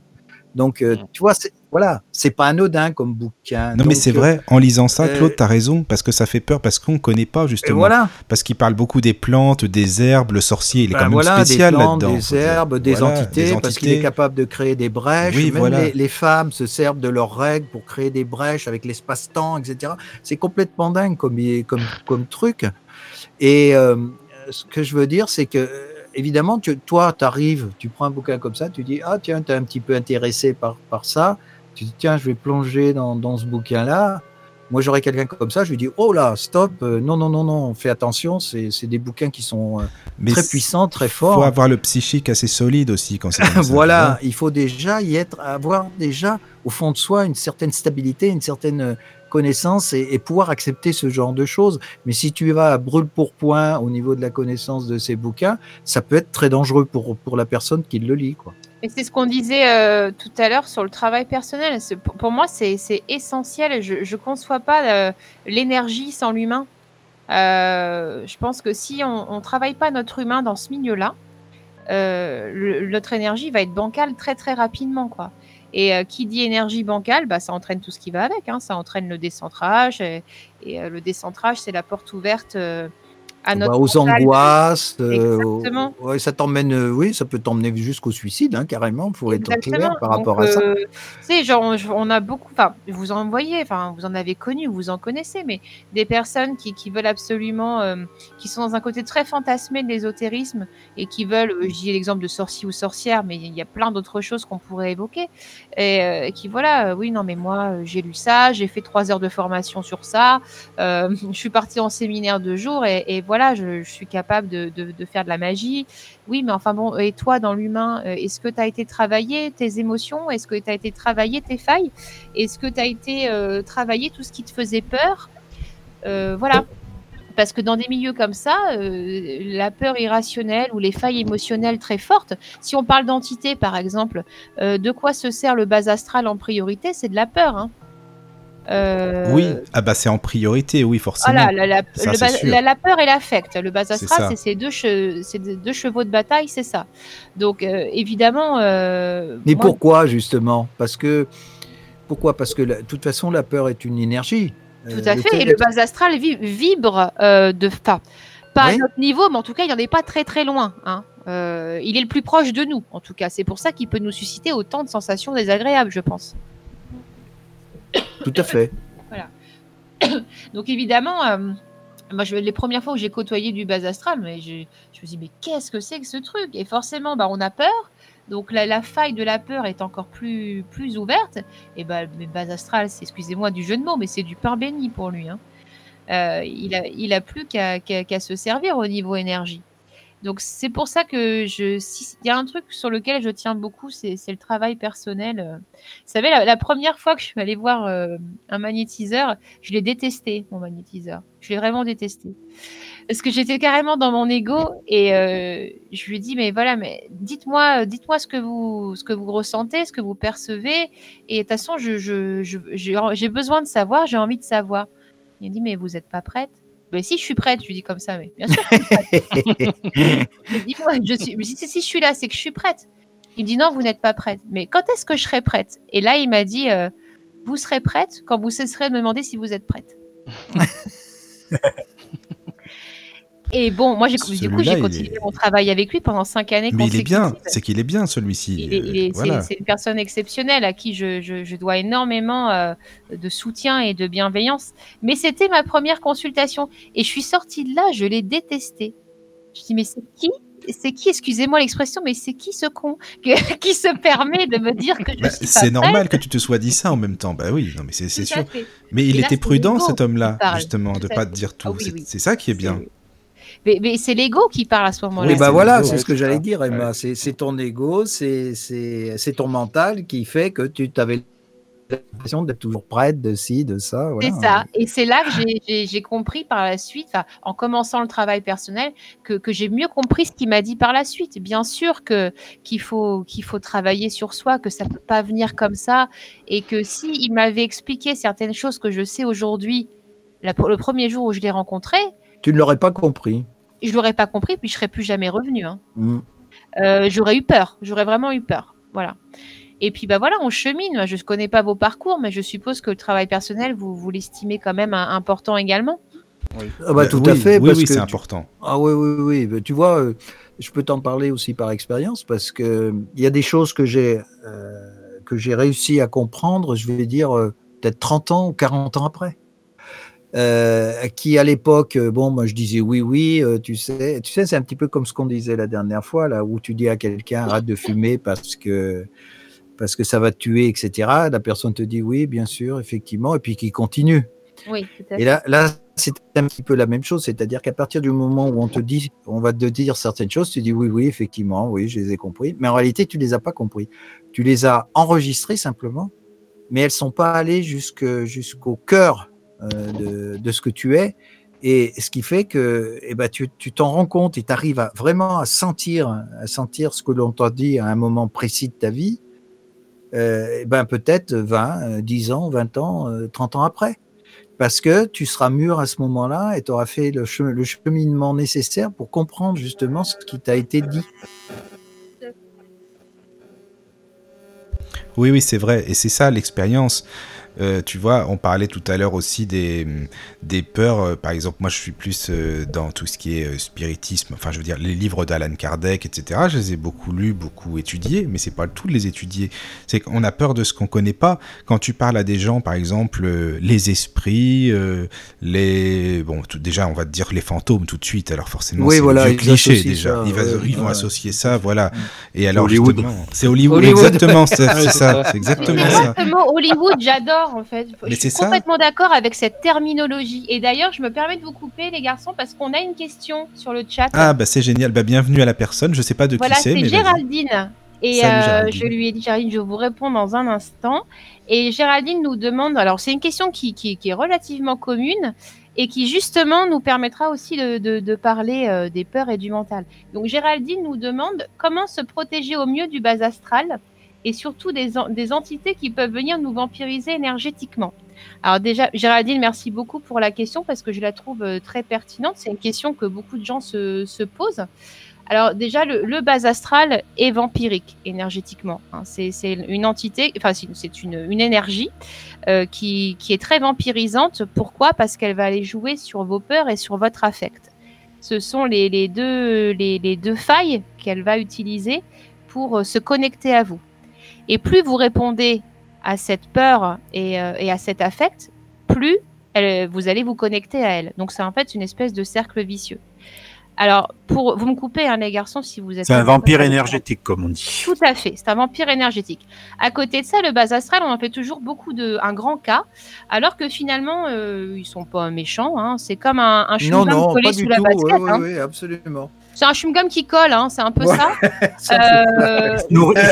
Donc, euh, tu vois, voilà, c'est pas anodin comme bouquin. Non, mais c'est euh, vrai, en lisant ça, euh, Claude, t'as raison, parce que ça fait peur, parce qu'on connaît pas justement. voilà. Parce qu'il parle beaucoup des plantes, des herbes, le sorcier, il est Ben quand même voilà, spécial des plantes, là-dedans. des herbes, des, Voilà, entités, des parce qu'il est entités. capable de créer des brèches. Oui, Même voilà. les, les femmes se servent de leurs règles pour créer des brèches avec l'espace-temps, etc. C'est complètement dingue comme, comme, comme truc. Et euh, ce que je veux dire, c'est que, évidemment, tu, toi, tu arrives, tu prends un bouquin comme ça, tu dis, ah tiens, tu es un petit peu intéressé par, par ça. Tu dis, tiens, je vais plonger dans, dans ce bouquin-là. Moi, j'aurais quelqu'un comme ça, je lui dis, oh là, stop, euh, non, non, non, non, fais attention, c'est des bouquins qui sont euh, Mais très puissants, très faut forts. avoir le psychique assez solide aussi quand c'est voilà, il faut déjà y être, avoir déjà au fond de soi une certaine stabilité, une certaine euh, connaissance et, et pouvoir accepter ce genre de choses. Mais si tu vas à brûle pour point au niveau de la connaissance de ces bouquins, ça peut être très dangereux pour, pour la personne qui le lit. Quoi. Et c'est ce qu'on disait euh, tout à l'heure sur le travail personnel. Pour moi, c'est essentiel. Je ne conçois pas euh, l'énergie sans l'humain. Euh, je pense que si on ne travaille pas notre humain dans ce milieu-là, notre énergie va être bancale très très rapidement. Et qui dit énergie bancale, bah, ça entraîne tout ce qui va avec. hein. Ça entraîne le décentrage. Et, le décentrage, c'est la porte ouverte à notre Bah, aux angoisses, euh, Exactement. au- ouais, ça t'emmène, euh, oui, ça peut t'emmener jusqu'au suicide, hein, carrément, pour être clair par Donc, rapport à ça. euh, Tu genre, on, on a beaucoup, enfin, vous en voyez, enfin, vous en avez connu, vous en connaissez, mais des personnes qui, qui veulent absolument, euh, qui sont dans un côté très fantasmé de l'ésotérisme et qui veulent, je dis l'exemple de sorcier ou sorcière, mais il y a plein d'autres choses qu'on pourrait évoquer, et qui, voilà, oui, non, mais moi, j'ai lu ça, j'ai fait trois heures de formation sur ça, je suis partie en séminaire deux jours, et, et voilà, je, suis capable de, faire de la magie. Oui, mais enfin bon, et toi, dans l'humain, euh, est-ce que tu as été travaillé tes émotions? Est-ce que tu as été travaillé tes failles? Est-ce que tu as été euh, travaillé tout ce qui te faisait peur? Euh, Voilà. Parce que dans des milieux comme ça, euh, la peur irrationnelle ou les failles émotionnelles très fortes, si on parle d'entité par exemple, de quoi se sert le bas astral en priorité? C'est de la peur. hein. Euh, Oui, ah bah c'est en priorité, oui, forcément. voilà, la, la- Ça, le c'est bas- sûr. la- la peur et l'affect. Le bas C'est astral, c'est ces deux, che- c'est des deux chevaux de bataille, c'est ça. Donc, euh, évidemment. euh, Mais moi- pourquoi justement? Parce que pourquoi? Parce que de toute façon, la peur est une énergie. Tout à fait. Et le bas astral vi- vibre euh, de. Enfin, pas à notre niveau, mais en tout cas, il n'en est pas très très loin. hein. Euh, il est le plus proche de nous, en tout cas. C'est pour ça qu'il peut nous susciter autant de sensations désagréables, je pense. Tout à fait. Donc évidemment, euh, moi, je, les premières fois où j'ai côtoyé du bas astral, mais je, je me dis mais qu'est-ce que c'est que ce truc? Et forcément, bah, on a peur. Donc la, faille de la peur est encore plus, plus ouverte. Et bah, le bas astral, c'est, excusez-moi du jeu de mots, mais c'est du pain béni pour lui. hein. Euh, il a, il a plus qu'à se servir au niveau énergie. Donc c'est pour ça que je, si- y a un truc sur lequel je tiens beaucoup, c'est, le travail personnel. euh. Vous savez, la, première fois que je suis allée voir euh, un magnétiseur, je l'ai détesté, mon magnétiseur. Je l'ai vraiment détesté. Parce que j'étais carrément dans mon ego et euh, je lui ai dit, mais voilà, mais dites-moi, dites-moi ce que vous, ce que vous ressentez, ce que vous percevez. Et de toute façon, je, je, je- j'ai j'ai besoin de savoir, j'ai envie de savoir. Il a dit, mais vous n'êtes pas prête. Ben si, je suis prête. Je lui dis comme ça, mais bien sûr. que je suis prête. je lui dis, ouais, je suis. je lui dis, si, si je suis là, c'est que je suis prête. Il me dit non, vous n'êtes pas prête. Mais quand est-ce que je serai prête? Et là, il m'a dit, euh, vous serez prête quand vous cesserez de me demander si vous êtes prête. Et bon, moi, du coup, j'ai continué est- mon travail avec lui pendant cinq années. Mais il est bien, c'est qu'il est bien celui-ci. C'est- voilà. Une personne exceptionnelle à qui je, je- je dois énormément euh, de soutien et de bienveillance. Mais c'était ma première consultation. Et je suis sortie de là, je l'ai détesté. Je dis, mais c'est qui? C'est qui, excusez-moi l'expression, mais c'est qui ce con qui se permet de me dire que je Bah, suis c'est normal que tu te sois dit ça en même temps. Bah oui, non mais c'est Tout sûr. fait. Mais il là, était prudent cet homme-là, justement, de Tout à pas te dire tout. Ah oui, C'est- oui. Ça qui est bien. Mais, mais c'est l'ego qui parle à ce moment-là. Oui, bah voilà, c'est ce que j'allais dire, Emma. Ouais. C'est c'est ton ego, c'est c'est- c'est ton mental qui fait que tu avais l'impression d'être toujours prête, de ci, de ça. C'est ça. Et c'est là que j'ai- j'ai- j'ai compris par la suite, en commençant le travail personnel, que, que j'ai mieux compris ce qu'il m'a dit par la suite. Bien sûr que qu'il faut qu'il faut travailler sur soi, que ça peut pas venir comme ça, et que si il m'avait expliqué certaines choses que je sais aujourd'hui, la- le premier jour où je l'ai rencontré, Tu ne l'aurais pas compris. je l'aurais pas compris, puis je serais plus jamais revenu. hein. Mm. Euh, j'aurais eu peur. J'aurais vraiment eu peur. Voilà. Et puis bah voilà, on chemine. Je ne connais pas vos parcours, mais je suppose que le travail personnel, vous, vous l'estimez quand même un- important également. Ah bah, tout oui, à fait. Oui, parce oui, que c'est tu- important. Ah oui, oui, oui. Mais Tu vois, euh, je peux t'en parler aussi par expérience parce que euh, il y a des choses que j'ai euh, que j'ai réussi à comprendre, je vais dire euh, peut-être 30 ans ou 40 ans après. Euh, qui à l'époque, euh, bon, moi je disais oui, oui, euh, tu sais, tu sais, c'est un petit peu comme ce qu'on disait la dernière fois là, où tu dis à quelqu'un arrête de fumer parce que parce que ça va te tuer, etc. La personne te dit oui, bien sûr, effectivement, et puis qui continue. Oui, Et là, là c'est un petit peu la même chose, c'est-à-dire qu'à partir du moment où on te dit, on va te dire certaines choses, tu dis oui, oui, effectivement, oui, je les ai compris, mais en réalité, tu les as pas compris. Tu les as enregistrées simplement, mais elles sont pas allées jusqu'au cœur de, de ce que tu es. Et ce qui fait que eh ben, tu t'en rends compte et tu arrives à, vraiment à sentir, à sentir ce que l'on t'a dit à un moment précis de ta vie, euh, eh ben, peut-être 20, euh, 10 ans, 20 ans, euh, 30 ans après parce que tu seras mûr à ce moment-là et tu auras fait le, le cheminement nécessaire pour comprendre justement ce qui t'a été dit. Oui, oui, c'est vrai. Et c'est ça l'expérience. Euh, tu vois, on parlait tout à l'heure aussi des, des peurs. Euh, par exemple, moi, je suis plus euh, dans tout ce qui est euh, spiritisme. Enfin, je veux dire, les livres d'Alan Kardec, etc. Je les ai beaucoup lus, beaucoup étudiés, mais c'est pas le tout de les étudier. C'est qu'on a peur de ce qu'on connaît pas. Quand tu parles à des gens, par exemple, euh, les esprits, euh, les bon, tout- déjà, on va te dire les fantômes tout de suite. Alors forcément, Oui, c'est voilà, vieux cliché déjà. ça, ils, va- ouais, ils vont ouais. associer ça, voilà. Et alors, Hollywood. justement, c'est Hollywood, Hollywood. exactement. C'est ça, c'est exactement ça. Mot Hollywood, j'adore en fait. Mais je c'est suis complètement d'accord avec cette terminologie. Et d'ailleurs, je me permets de vous couper, les garçons, parce qu'on a une question sur le chat. Ah bah c'est génial, bah bienvenue à la personne, je sais pas de Voilà, qui c'est, c'est mais vas-y. Géraldine. Et Salut, euh, je lui ai dit, Géraldine, je vous réponds dans un instant. Et Géraldine nous demande, alors c'est une question qui, qui- qui est relativement commune et qui justement nous permettra aussi de, de- de parler euh, des peurs et du mental. Donc Géraldine nous demande comment se protéger au mieux du bas astral et surtout des, en- des entités qui peuvent venir nous vampiriser énergétiquement. Alors déjà, Géraldine, merci beaucoup pour la question parce que je la trouve euh, très pertinente. C'est une question que beaucoup de gens se, se posent. Alors déjà, le, le bas astral est vampirique énergétiquement. hein. C'est une entité, enfin c'est une, énergie euh, qui, est très vampirisante. Pourquoi? Parce qu'elle va aller jouer sur vos peurs et sur votre affect. Ce sont les, deux, les deux failles qu'elle va utiliser pour euh, se connecter à vous. Et plus vous répondez à cette peur et, euh, et à cet affect, plus elle- vous allez vous connecter à elle. Donc c'est en fait une espèce de cercle vicieux. Alors, pour vous me coupez, hein, les garçons, si vous êtes. C'est un vampire énergétique, comme on dit. Tout à fait, c'est un vampire énergétique. À côté de ça, le bas astral, on en fait toujours beaucoup de un grand cas, alors que finalement, euh, ils sont pas méchants. hein. C'est comme un, un Non, non, collé pas sous du la tout. basket. Oui, oui, hein. oui, absolument. C'est un chewing-gum qui colle, hein, c'est un peu Ouais. ça. Ça, Euh,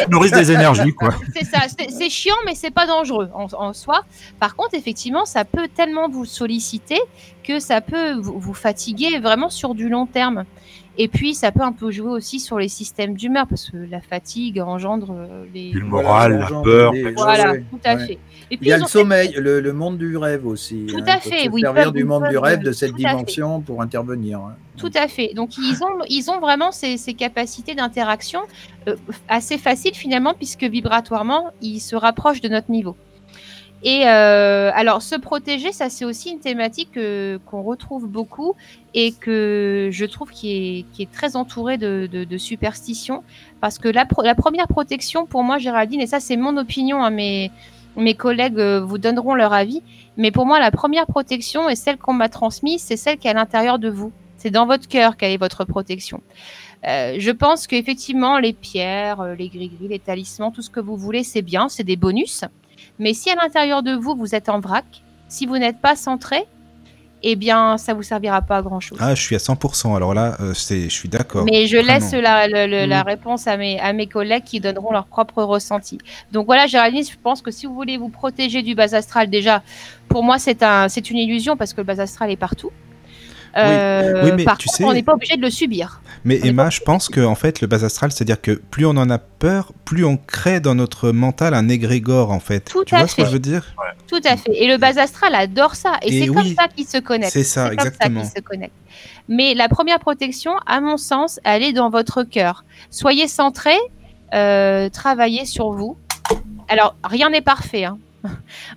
nourrissent des énergies, quoi. c'est ça, c'est c'est chiant, mais c'est pas dangereux en, en soi. Par contre, effectivement, ça peut tellement vous solliciter que ça peut vous, vous fatiguer vraiment sur du long terme. Et puis, ça peut un peu jouer aussi sur les systèmes d'humeur, parce que la fatigue engendre euh, les. Le moral, la peur. les- Voilà, ouais, tout à ouais. fait. Et Il y a le sommeil, le, le monde du rêve aussi. Tout hein. à fait, se oui, ils servir peuvent- du monde du rêve de cette tout à fait. dimension pour intervenir. hein. Tout à fait. Donc ils ont, ils ont vraiment ces, ces capacités d'interaction euh, assez faciles finalement puisque vibratoirement ils se rapprochent de notre niveau. Et euh, alors se protéger, ça c'est aussi une thématique euh, qu'on retrouve beaucoup et que je trouve qui est, qui est très entourée de, de, de superstitions parce que la, la première protection pour moi Géraldine et ça c'est mon opinion, hein, mes, mes collègues euh, vous donneront leur avis, mais pour moi la première protection et celle qu'on m'a transmise, c'est celle qui est à l'intérieur de vous. C'est dans votre cœur quelle est votre protection. Euh, je pense qu'effectivement, les pierres, euh, les gris-gris, les talismans, tout ce que vous voulez, c'est bien, c'est des bonus. Mais si à l'intérieur de vous, vous êtes en vrac, si vous n'êtes pas centré, eh bien, ça vous servira pas à grand-chose. Ah, je suis à 100%. Alors là, euh, c'est, je suis d'accord. Mais je Vraiment. laisse la, la- Mm. réponse à mes, à mes collègues qui donneront leur propre ressenti. Donc voilà, Géraldine, je pense que si vous voulez vous protéger du bas astral, déjà, pour moi, c'est un, c'est une illusion parce que le bas astral est partout. Euh, Oui, mais par tu contre, sais- on n'est pas obligé de le subir. Mais On Emma, je pense que en fait, le bas astral, c'est-à-dire que plus on en a peur, plus on crée dans notre mental un égrégore, en fait. Tout tu à vois ce que fait. je veux dire? Tout à fait. Et le bas astral adore ça. Et, Et c'est comme ça qu'il se connecte. c'est ça, comme exactement. ça se connecte. Mais la première protection, à mon sens, elle est dans votre cœur. Soyez centré, euh, travaillez sur vous. Alors, rien n'est parfait. hein.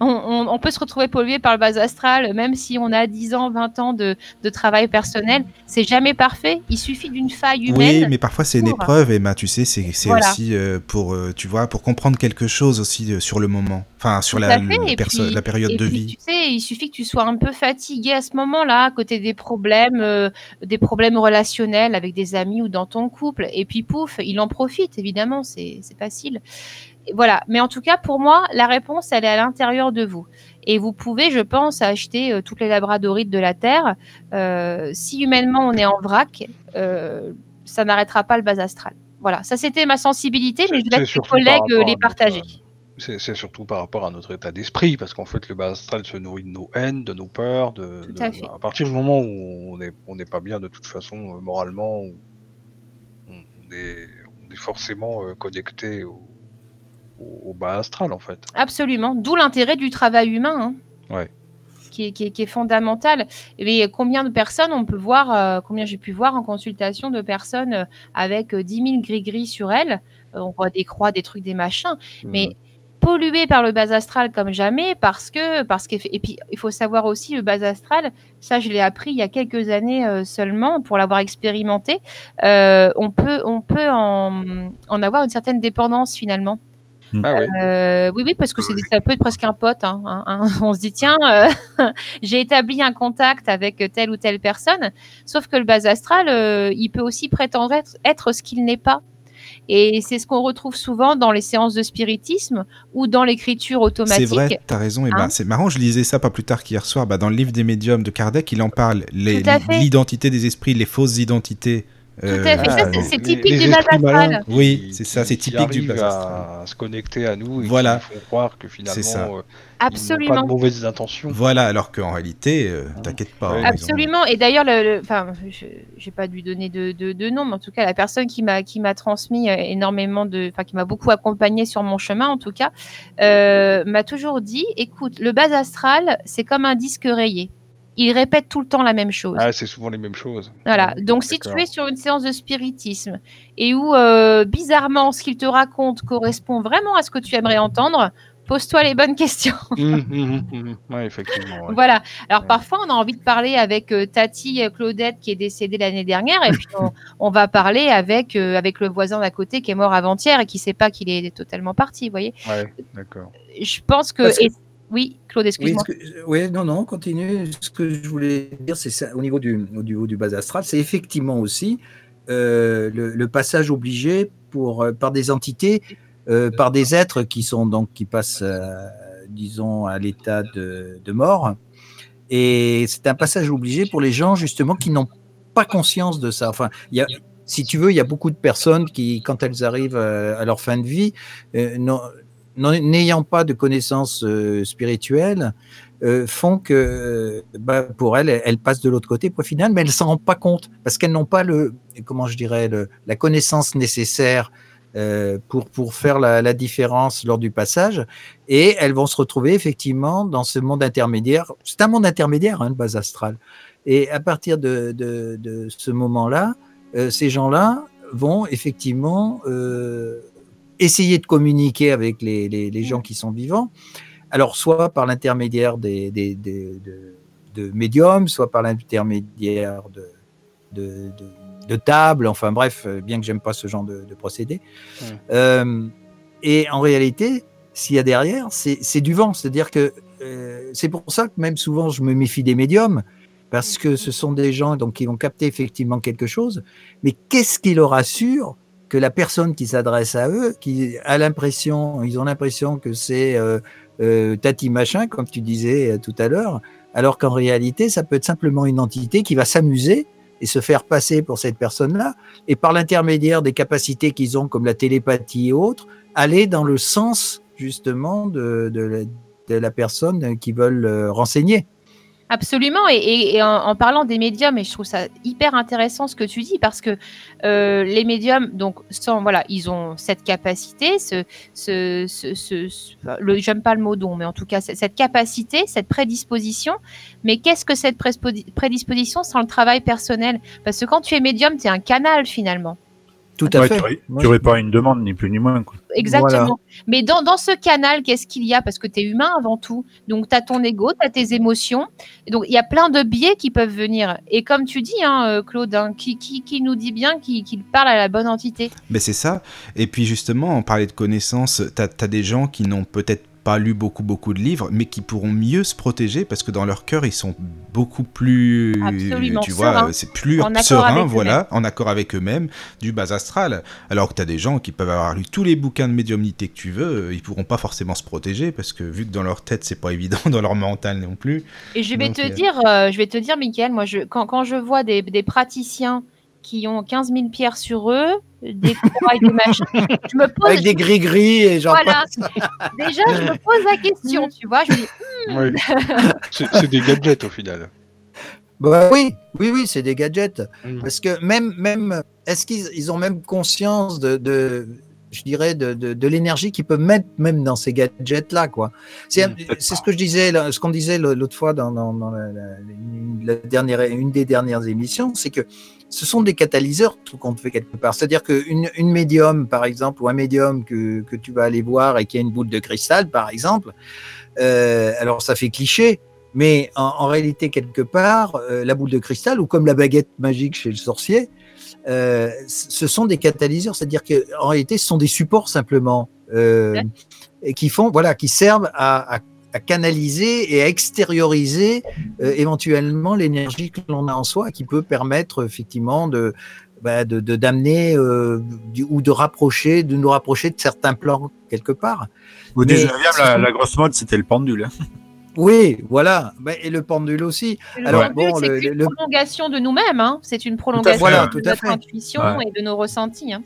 On, on- on peut se retrouver pollué par le bas astral, même si on a 10 ans, 20 ans de, de travail personnel. C'est jamais parfait. Il suffit d'une faille humaine. Oui, mais parfois c'est une épreuve, Emma. Tu sais, c'est, Voilà. aussi euh, pour, euh, tu vois, pour comprendre quelque chose aussi euh, sur le moment. Enfin, sur la, le et puis- période Et de puis, vie. Tu sais, il suffit que tu sois un peu fatigué à ce moment-là, à côté des problèmes, des problèmes relationnels avec des amis ou dans ton couple. Et puis pouf, il en profite, évidemment, c'est facile. Voilà. Mais en tout cas, pour moi, la réponse, elle est à l'intérieur de vous. Et vous pouvez, je pense, acheter euh, toutes les labradorites de la Terre. Euh, si humainement on est en vrac, euh, ça n'arrêtera pas le bas astral. Voilà, ça c'était ma sensibilité, mais je laisse mes par collègues les à partager. C'est surtout par rapport à notre état d'esprit, parce qu'en fait, le bas astral se nourrit de nos haines, de nos peurs. De, Tout de- à fait. partir du moment où on n'est on pas bien de toute façon moralement, on, est, on est forcément connecté au, au, au bas astral, en fait. Absolument. D'où l'intérêt du travail humain. hein. Ouais. Qui est, qui, est, qui est fondamental. Et combien de personnes on peut voir, euh, combien j'ai pu voir en consultation de personnes euh, avec euh, 10 000 gris-gris sur elles. Euh, on voit des croix, des trucs, des machins. Mais pollué par le bas astral comme jamais parce que parce que et puis il faut savoir aussi le bas astral ça je l'ai appris il y a quelques années euh, seulement pour l'avoir expérimenté euh, on peut on peut en, en avoir une certaine dépendance finalement Ah oui. euh, oui, oui, parce que c'est, ça peut être presque un pote. hein, hein, hein. On se dit, tiens, euh, j'ai établi un contact avec telle ou telle personne. Sauf que le bas astral, euh, il peut aussi prétendre être, être ce qu'il n'est pas. Et c'est ce qu'on retrouve souvent dans les séances de spiritisme ou dans l'écriture C'est automatique. vrai, t'as raison, Emma. Hein c'est marrant, je lisais ça pas plus tard qu'hier soir. Bah, dans le livre des médiums de Kardec, il en parle. Les-. L'identité des esprits, les fausses identités. Tout euh, à fait. Ah, c'est- typique les du bas Oui, c'est ça, c'est typique du bas à, astral. se connecter à nous et Voilà. qui nous font croire que finalement, C'est ça. euh, ils n'ont pas Absolument. de mauvaises intentions. Voilà, alors qu'en réalité, euh, t'inquiète pas. Oui. hein, ils ont- Absolument. Et d'ailleurs, le, le- enfin, je j'ai pas dû donner de, de, de nom, mais en tout cas, la personne qui m'a qui m'a transmis euh, énormément de, enfin, qui m'a beaucoup accompagné sur mon chemin, en tout cas, euh, m'a toujours dit, écoute, le bas astral, c'est comme un disque rayé. Il répète tout le temps la même chose. Ah, c'est souvent les mêmes choses. Voilà. Ouais, Donc, si tu es sur une séance de spiritisme et où euh, bizarrement ce qu'il te raconte correspond vraiment à ce que tu aimerais entendre, pose-toi les bonnes questions. Hum, hum, hum, hum. Ouais, effectivement. ouais. Voilà. Alors Ouais. parfois, on a envie de parler avec euh, Tati euh, Claudette qui est décédée l'année dernière, et puis on, on va parler avec euh, avec le voisin d'à côté qui est mort avant-hier et qui sait pas qu'il est totalement parti. Vous voyez. Ouais, d'accord. Je pense que. Parce que- Oui, Claude, excuse-moi. oui, non, non, continue. Ce que je voulais dire, c'est ça, au niveau du, au niveau du bas astral, c'est effectivement aussi euh, le, le passage obligé pour, euh, par des entités, euh, par des êtres qui sont donc qui passent, disons, à l'état de, de mort. Et c'est un passage obligé pour les gens justement qui n'ont pas conscience de ça. Enfin, il y a, si tu veux, il y a beaucoup de personnes qui, quand elles arrivent à leur fin de vie, euh, n'ayant pas de connaissances euh, spirituelles, euh, font que bah, pour elles, elles passent de l'autre côté pour final, mais elles s'en rendent pas compte parce qu'elles n'ont pas le, comment je dirais, la connaissance nécessaire euh, pour, pour faire la, différence lors du passage. Et elles vont se retrouver effectivement dans ce monde intermédiaire. C'est un monde intermédiaire, hein, le base astral. Et à partir de, de, de ce moment-là, ces gens-là vont effectivement euh, essayer de communiquer avec les, les, les, gens qui sont vivants. Alors, soit par l'intermédiaire des, des, des de, de, médiums, soit par l'intermédiaire de, de, de, de tables, enfin bref, bien que j'aime pas ce genre de, procédé. Euh, et en réalité, s'il y a derrière, c'est du vent. C'est-à-dire que euh, c'est pour ça que même souvent je me méfie des médiums, parce que ce sont des gens donc, qui vont capter effectivement quelque chose, mais qu'est-ce qui leur assure que la personne qui s'adresse à eux, qui a l'impression, ils ont l'impression que c'est euh, euh, Tati machin, comme tu disais euh, tout à l'heure, alors qu'en réalité, ça peut être simplement une entité qui va s'amuser et se faire passer pour cette personne-là, et par l'intermédiaire des capacités qu'ils ont, comme la télépathie et autres, aller dans le sens justement de, de, la, personne qu'ils veulent renseigner. Absolument, et, en, parlant des médiums, et je trouve ça hyper intéressant ce que tu dis, parce que euh, les médiums, donc, sont, voilà, ils ont cette capacité, j'aime pas le mot don, mais en tout cas, cette capacité, cette prédisposition. Mais qu'est-ce que cette prédisposition sans le travail personnel? Parce que quand tu es médium, tu es un canal finalement. Tout à ouais, fait. Tu n'aurais pas une demande, ni plus ni moins. Quoi. Exactement. Voilà. Mais dans, dans, ce canal, qu'est-ce qu'il y a? Parce que tu es humain avant tout. Donc, tu as ton ego, tu as tes émotions. Donc, il y a plein de biais qui peuvent venir. Et comme tu dis, hein, Claude, hein, qui, qui, qui, nous dit bien qu'il qu parle à la bonne entité Mais c'est ça. Et puis, justement, on parlait de connaissances. Tu as, as, des gens qui n'ont peut-être pas lu beaucoup beaucoup de livres, mais qui pourront mieux se protéger parce que dans leur cœur ils sont beaucoup plus, Absolument tu vois, c'est plus en serein, voilà, en accord avec eux-mêmes, du bas astral. Alors que tu as des gens qui peuvent avoir lu tous les bouquins de médiumnité que tu veux, ils pourront pas forcément se protéger parce que vu que dans leur tête c'est pas évident, dans leur mental non plus. Et je vais Donc, te euh... dire, euh, je vais te dire, Michael, moi je, quand, quand je vois des, des praticiens qui ont 15 000 pierres sur eux, des corails, des machins. Je me pose, Avec des gris-gris et genre. Voilà. Déjà, je me pose la question, tu vois. Je me dis, hmm. oui. C'est des gadgets au final. Bah oui, oui, oui, c'est des gadgets. Mmh. Parce que même, même est-ce qu'ils ils ont même conscience de, de je dirais, de, de, de l'énergie qu'ils peuvent mettre même dans ces gadgets-là, quoi. C'est mmh, ce que je disais, ce qu'on disait l'autre fois dans, dans, dans la, la, la, dernière, une des dernières émissions, c'est que ce sont des catalyseurs, tout compte fait quelque part. C'est-à-dire qu'une une médium, par exemple, ou un médium que, que tu vas aller voir et qui a une boule de cristal, par exemple, euh, alors ça fait cliché, mais en, en réalité, quelque part, euh, la boule de cristal, ou comme la baguette magique chez le sorcier, euh, ce sont des catalyseurs, c'est-à-dire qu'en réalité, ce sont des supports simplement euh, ouais. qui font, voilà, qui servent à, à à canaliser et à extérioriser euh, éventuellement l'énergie que l'on a en soi, qui peut permettre effectivement de bah, d'amener de, de, euh, ou de rapprocher, de nous rapprocher de certains plans quelque part. Au 19e, la, la, grosse mode, c'était le pendule. Hein. Oui, voilà, bah, et le pendule aussi. Le Alors pendule, bon, c'est une le... prolongation de nous-mêmes, hein. c'est une prolongation voilà, de notre intuition ouais. et de nos ressentis. Hein.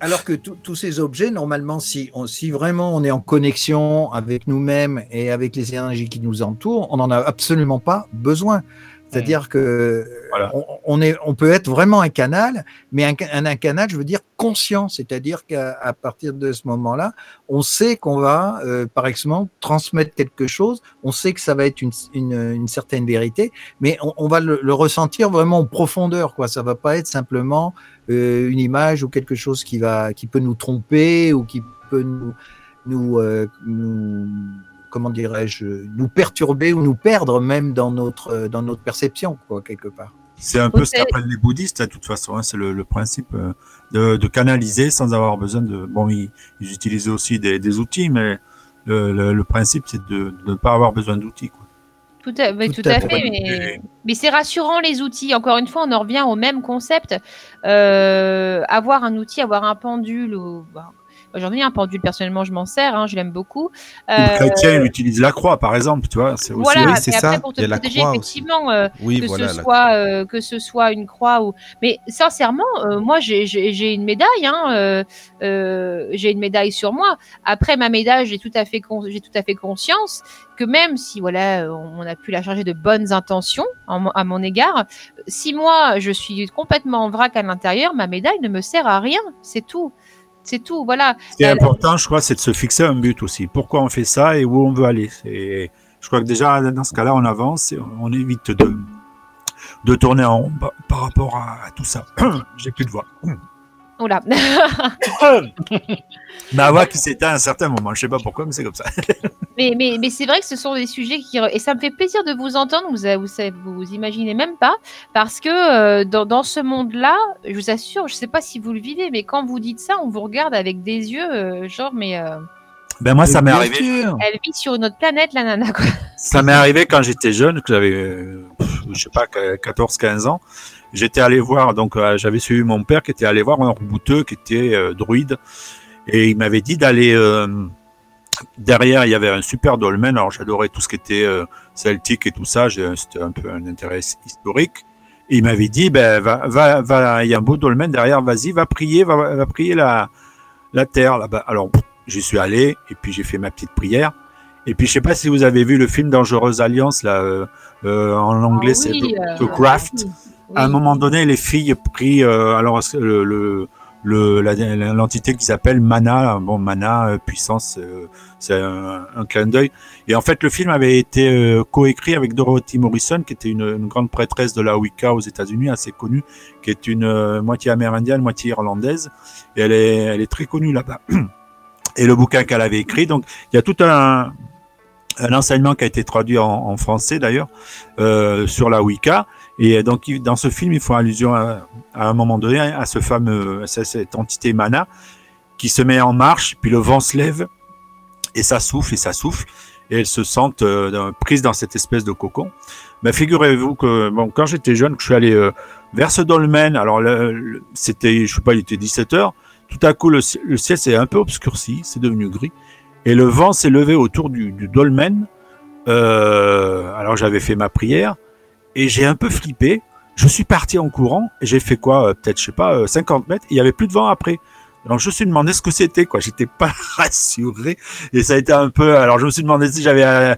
Alors que tous ces objets, normalement, si, on, si vraiment on est en connexion avec nous-mêmes et avec les énergies qui nous entourent, on n'en a absolument pas besoin. C'est-à-dire mmh. que voilà. on, on, est, on peut être vraiment un canal, mais un, un, un canal, je veux dire conscient, c'est-à-dire qu'à partir de ce moment-là, on sait qu'on va, euh, par exemple, transmettre quelque chose, on sait que ça va être une, une, une certaine vérité, mais on, on va le, le, ressentir vraiment en profondeur, quoi. Ça va pas être simplement euh, une image ou quelque chose qui va, qui peut nous tromper ou qui peut nous, nous, euh, nous comment dirais-je, nous perturber ou nous perdre même dans notre, dans notre perception, quoi, quelque part. C'est un peu ce qu'appellent les bouddhistes, de toute façon, hein, c'est le, le, principe euh, de, de, canaliser sans avoir besoin de... Bon, ils, ils utilisent aussi des, des, outils, mais le, le, le principe, c'est de, de, ne pas avoir besoin d'outils. Tout à, mais tout, tout à, à fait, fait, mais, mais c'est rassurant les outils. Encore une fois, on en revient au même concept. Euh, avoir un outil, avoir un pendule, ou, bah, J'en ai un pendule, personnellement, je m'en sers, hein, je l'aime beaucoup. Euh, chrétien, il utilise la croix, par exemple, tu vois. C'est aussi... voilà, oui, c'est après, ça. pour te Il y a la protéger, effectivement, euh, Oui, que, voilà. ce soit, euh, que ce soit une croix ou. Mais sincèrement, euh, moi, j'ai- j'ai j'ai une médaille. Hein, euh, euh, j'ai une médaille sur moi. Après ma médaille, j'ai tout à fait, con- j'ai tout à fait conscience que même si voilà, on a pu la charger de bonnes intentions en à mon égard, si moi je suis complètement en vrac à l'intérieur, ma médaille ne me sert à rien. C'est tout. C'est tout. Voilà. Ce qui est important, je crois, c'est de se fixer un but aussi. Pourquoi on fait ça et où on veut aller? Et je crois que déjà, dans ce cas-là, on avance et on évite de, de tourner en rond par- par rapport à, à tout ça. J'ai plus de voix. Oula. Ma voix qui s'éteint à un certain moment. Je sais pas pourquoi, mais c'est comme ça. Mais, mais, mais c'est vrai que ce sont des sujets qui... Et ça me fait plaisir de vous entendre, vous vous, vous, imaginez même pas, parce que euh, dans, dans ce monde-là, je vous assure, je sais pas si vous le vivez, mais quand vous dites ça, on vous regarde avec des yeux, euh, genre, mais euh, Ben moi, ça m'est arrivé. elle vit sur une autre planète, la nana, quoi. Ça m'est arrivé quand j'étais jeune, que j'avais, je sais pas, 14-15 ans. J'étais allé voir, donc euh, j'avais suivi mon père qui était allé voir un rebouteux qui était euh, druide. Et il m'avait dit d'aller euh, derrière, il y avait un super dolmen. Alors j'adorais tout ce qui était euh, celtique et tout ça. J'ai- C'était un peu un intérêt historique. Et il m'avait dit, ben va, va, va, il y a un beau dolmen derrière. Vas-y, va prier, va, va prier la, la terre là-bas. Alors j'y suis allé et puis j'ai fait ma petite prière. Et puis je sais pas si vous avez vu le film Dangereuse Alliance là, euh, euh, en anglais Ah c'est oui, The, The Craft. oui. À un moment donné, les filles prient euh, alors le, le, le- la- l'entité qui s'appelle Mana. Bon, Mana, euh, puissance, euh, c'est un, un clin d'œil. Et en fait, le film avait été euh, coécrit avec Dorothy Morrison, qui était une, une grande prêtresse de la Wicca aux États-Unis, assez connue, qui est une euh, moitié amérindienne, moitié irlandaise. Et elle est, elle est très connue là-bas. Et le bouquin qu'elle avait écrit, donc il y a tout un, un enseignement qui a été traduit en, en français d'ailleurs sur la Wicca. Et donc il- dans ce film, il faut allusion à, un moment donné à ce fameux, à cette entité Mana qui se met en marche, puis le vent se lève et ça souffle et ça souffle et elles se sentent euh, prises dans cette espèce de cocon. Mais figurez-vous que bon, quand j'étais jeune, que je suis allé euh, vers ce dolmen, alors c'était, je sais pas, il était 17 heures. Tout à coup, le ciel s'est un peu obscurci, c'est devenu gris, et le vent s'est levé autour du, du dolmen. Euh, alors j'avais fait ma prière et j'ai un peu flippé. Je suis parti en courant et j'ai fait quoi euh, Peut-être, je sais pas, euh, 50 mètres. Et il y avait plus de vent après. Alors je me suis demandé ce que c'était, quoi. J'étais pas rassuré et ça a été un peu. Alors je me suis demandé si j'avais euh,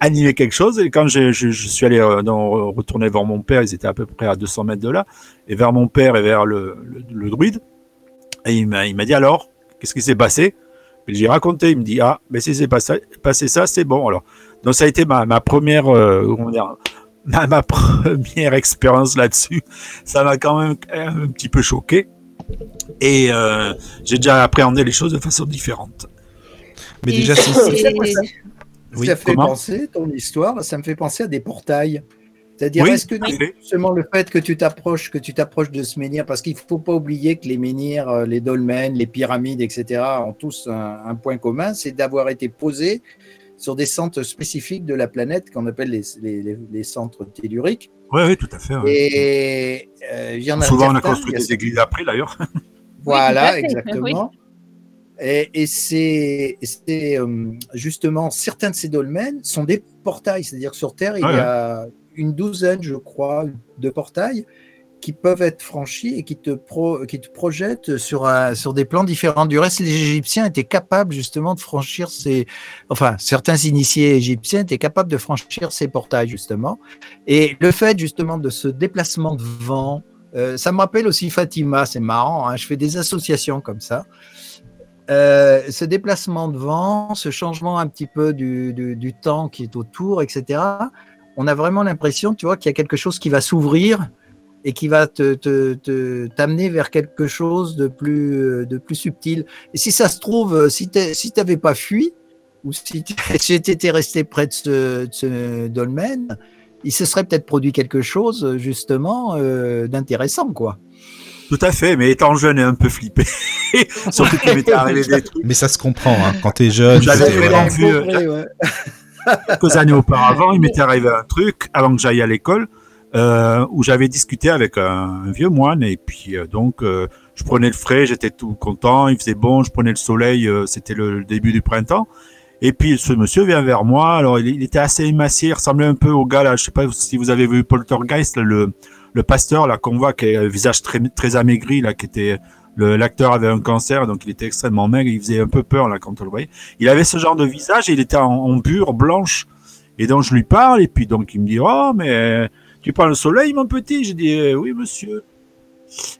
animé quelque chose. Et quand je, suis allé euh, retourner vers mon père, ils étaient à peu près à 200 mètres de là, et vers mon père et vers le, druide. Et il m'a dit alors, qu'est-ce qui s'est passé? J'ai raconté. Il me dit ah, mais si c'est passé, ça, c'est bon. Alors donc ça a été ma, première, euh, comment dire, ma, ma première expérience là-dessus. Ça m'a quand même un petit peu choqué. Et euh, j'ai déjà appréhendé les choses de façon différente. Mais Et déjà, si. c'est- Ça, ça- Oui, ça fait penser, ton histoire, ça me fait penser à des portails. C'est-à-dire, Oui, est-ce que tu- seulement le fait que tu t'approches, que tu t'approches de ce menhir, parce qu'il faut pas oublier que les menhirs, euh, les dolmens, les pyramides, etc., ont tous un, un point commun, c'est d'avoir été posés sur des centres spécifiques de la planète qu'on appelle les, les- les- les centres telluriques. Oui, oui, tout à fait. ouais. Et euh, il y en a Souvent, on a construit des églises après, d'ailleurs. Voilà, exactement. Et, et c'est c'est, euh, justement certains de ces dolmens sont des portails, c'est-à-dire que sur Terre, il Ouais, y a une douzaine, je crois, de portails qui peuvent être franchis et qui te, qui te projettent sur, sur des plans différents. Du reste, les Égyptiens étaient capables justement de franchir ces... Enfin, certains initiés égyptiens étaient capables de franchir ces portails, justement. Et le fait, justement, de ce déplacement de vent, euh, ça me rappelle aussi Fatima, c'est marrant, hein, je fais des associations comme ça. Euh, ce déplacement de vent, ce changement un petit peu du, du temps qui est autour, etc., on a vraiment l'impression, tu vois, qu'il y a quelque chose qui va s'ouvrir et qui va te, te, te- t'amener vers quelque chose de plus, de plus subtil. Et si ça se trouve, si tu si t'avais pas fui, ou si tu si étais resté près de ce, de ce dolmen, il se serait peut-être produit quelque chose, justement, euh, d'intéressant, quoi. Tout à fait, mais étant jeune et un peu flippé, surtout qu'il m'était arrivé des trucs Mais ça se comprend, hein. quand t'es jeune. J'avais vraiment vu, euh, ouais. quelques années auparavant, il m'était arrivé un truc avant que j'aille à l'école euh, où j'avais discuté avec un, vieux moine et puis euh, donc euh, je prenais le frais, j'étais tout content, il faisait bon, je prenais le soleil, euh, c'était le, début du printemps. Et puis ce monsieur vient vers moi, alors il, était assez émacié, il ressemblait un peu au gars là, je sais pas si vous avez vu Poltergeist, là, le, le pasteur là qu'on voit qui a un visage très, très amaigri là, qui était l'acteur avait un cancer, donc il était extrêmement maigre, il faisait un peu peur là quand on le voyait. Il avait ce genre de visage, il était en, en bure blanche, et donc je lui parle, et puis donc il me dit oh mais tu prends le soleil mon petit, j'ai dit Eh oui monsieur.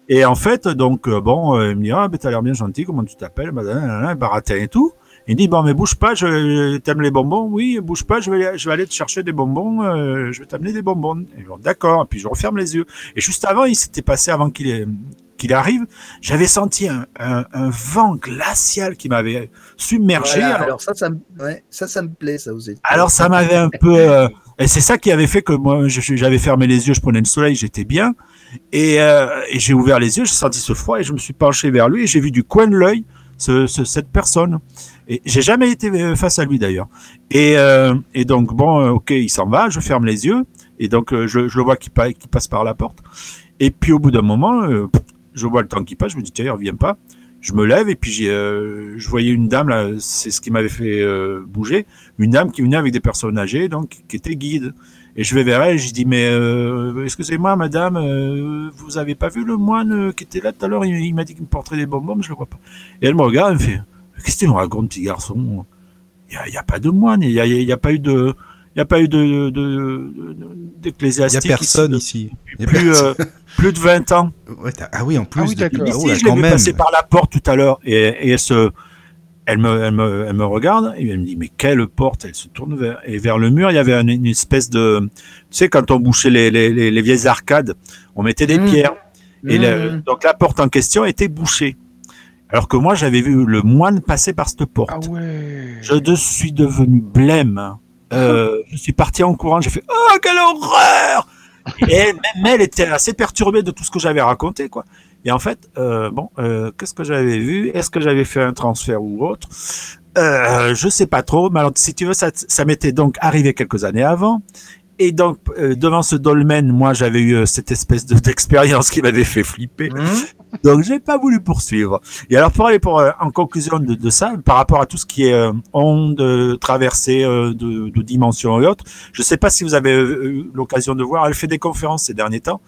Et en fait donc euh, bon, euh, il me dit ah ben t'as l'air bien gentil, comment tu t'appelles, madame, nanana, baratin et tout. Il dit bon mais bouge pas, je t'aimes les bonbons, oui bouge pas, je vais je vais aller te chercher des bonbons, euh, je vais t'amener des bonbons. Et bon, d'accord, et puis je referme les yeux. Et juste avant, il s'était passé avant qu'il ait- qu'il arrive, j'avais senti un, un, un vent glacial qui m'avait submergé. Voilà, alors, alors ça, ça, me, ouais, ça, ça me plaît, ça aussi. alors ça m'avait un peu, euh, et c'est ça qui avait fait que moi j'avais fermé les yeux, je prenais le soleil, j'étais bien, et, euh, et j'ai ouvert les yeux, j'ai senti ce froid et je me suis penché vers lui et j'ai vu du coin de l'œil ce, ce- cette personne. Et j'ai jamais été euh, face à lui d'ailleurs. Et, euh, donc bon, ok, il s'en va, je ferme les yeux et donc je, le vois qui, pa- qui passe par la porte. Et puis au bout d'un moment, je vois le temps qui passe, je me dis tiens, il revient pas. Je me lève et puis euh, je voyais une dame là, c'est ce qui m'avait fait euh, bouger, une dame qui venait avec des personnes âgées, donc qui était guide. Et je vais vers elle, je dis mais euh, excusez-moi madame, euh, vous avez pas vu le moine euh, qui était là tout à l'heure? Il, m'a dit qu'il me porterait des bonbons, mais je le vois pas. Et elle me regarde, elle me fait qu'est-ce que tu me racontes petit garçon? Il y a, y a pas de moine, il y a, y a pas eu de il y a pas eu de de- de- Il y a d'ecclésiastique personne ici plus, personne. euh, plus de 20 ans. Ouais, ah oui, en plus. oui, depuis- d'accord. oh Ici, là, je l'ai vu passer par la porte tout à l'heure et, et elle se, elle me, elle me, elle me regarde et elle me dit mais quelle porte? Elle se tourne vers et vers le mur. Il y avait une, une espèce de, tu sais quand on bouchait les, les, les, les vieilles arcades, on mettait des Mmh. pierres et Mmh. donc la porte en question était bouchée. Alors que moi j'avais vu le moine passer par cette porte. Ah ouais. Je de- suis devenu blême. Euh, je suis parti en courant. J'ai fait Oh, quelle horreur Et même elle était assez perturbée de tout ce que j'avais raconté, quoi. Et en fait, euh, bon, euh, qu'est-ce que j'avais vu? Est-ce que j'avais fait un transfert ou autre? Euh, Je sais pas trop. Mais alors, si tu veux, ça, m'était donc arrivé quelques années avant. Et donc, devant ce dolmen, moi, j'avais eu cette espèce de- d'expérience qui m'avait fait flipper. Mmh. Donc, j'ai pas voulu poursuivre. Et alors, pour aller pour, euh, en conclusion de, ça, par rapport à tout ce qui est euh, onde, euh, traversée euh, de, de dimensions et autres, je sais pas si vous avez eu l'occasion de voir, elle fait des conférences ces derniers temps.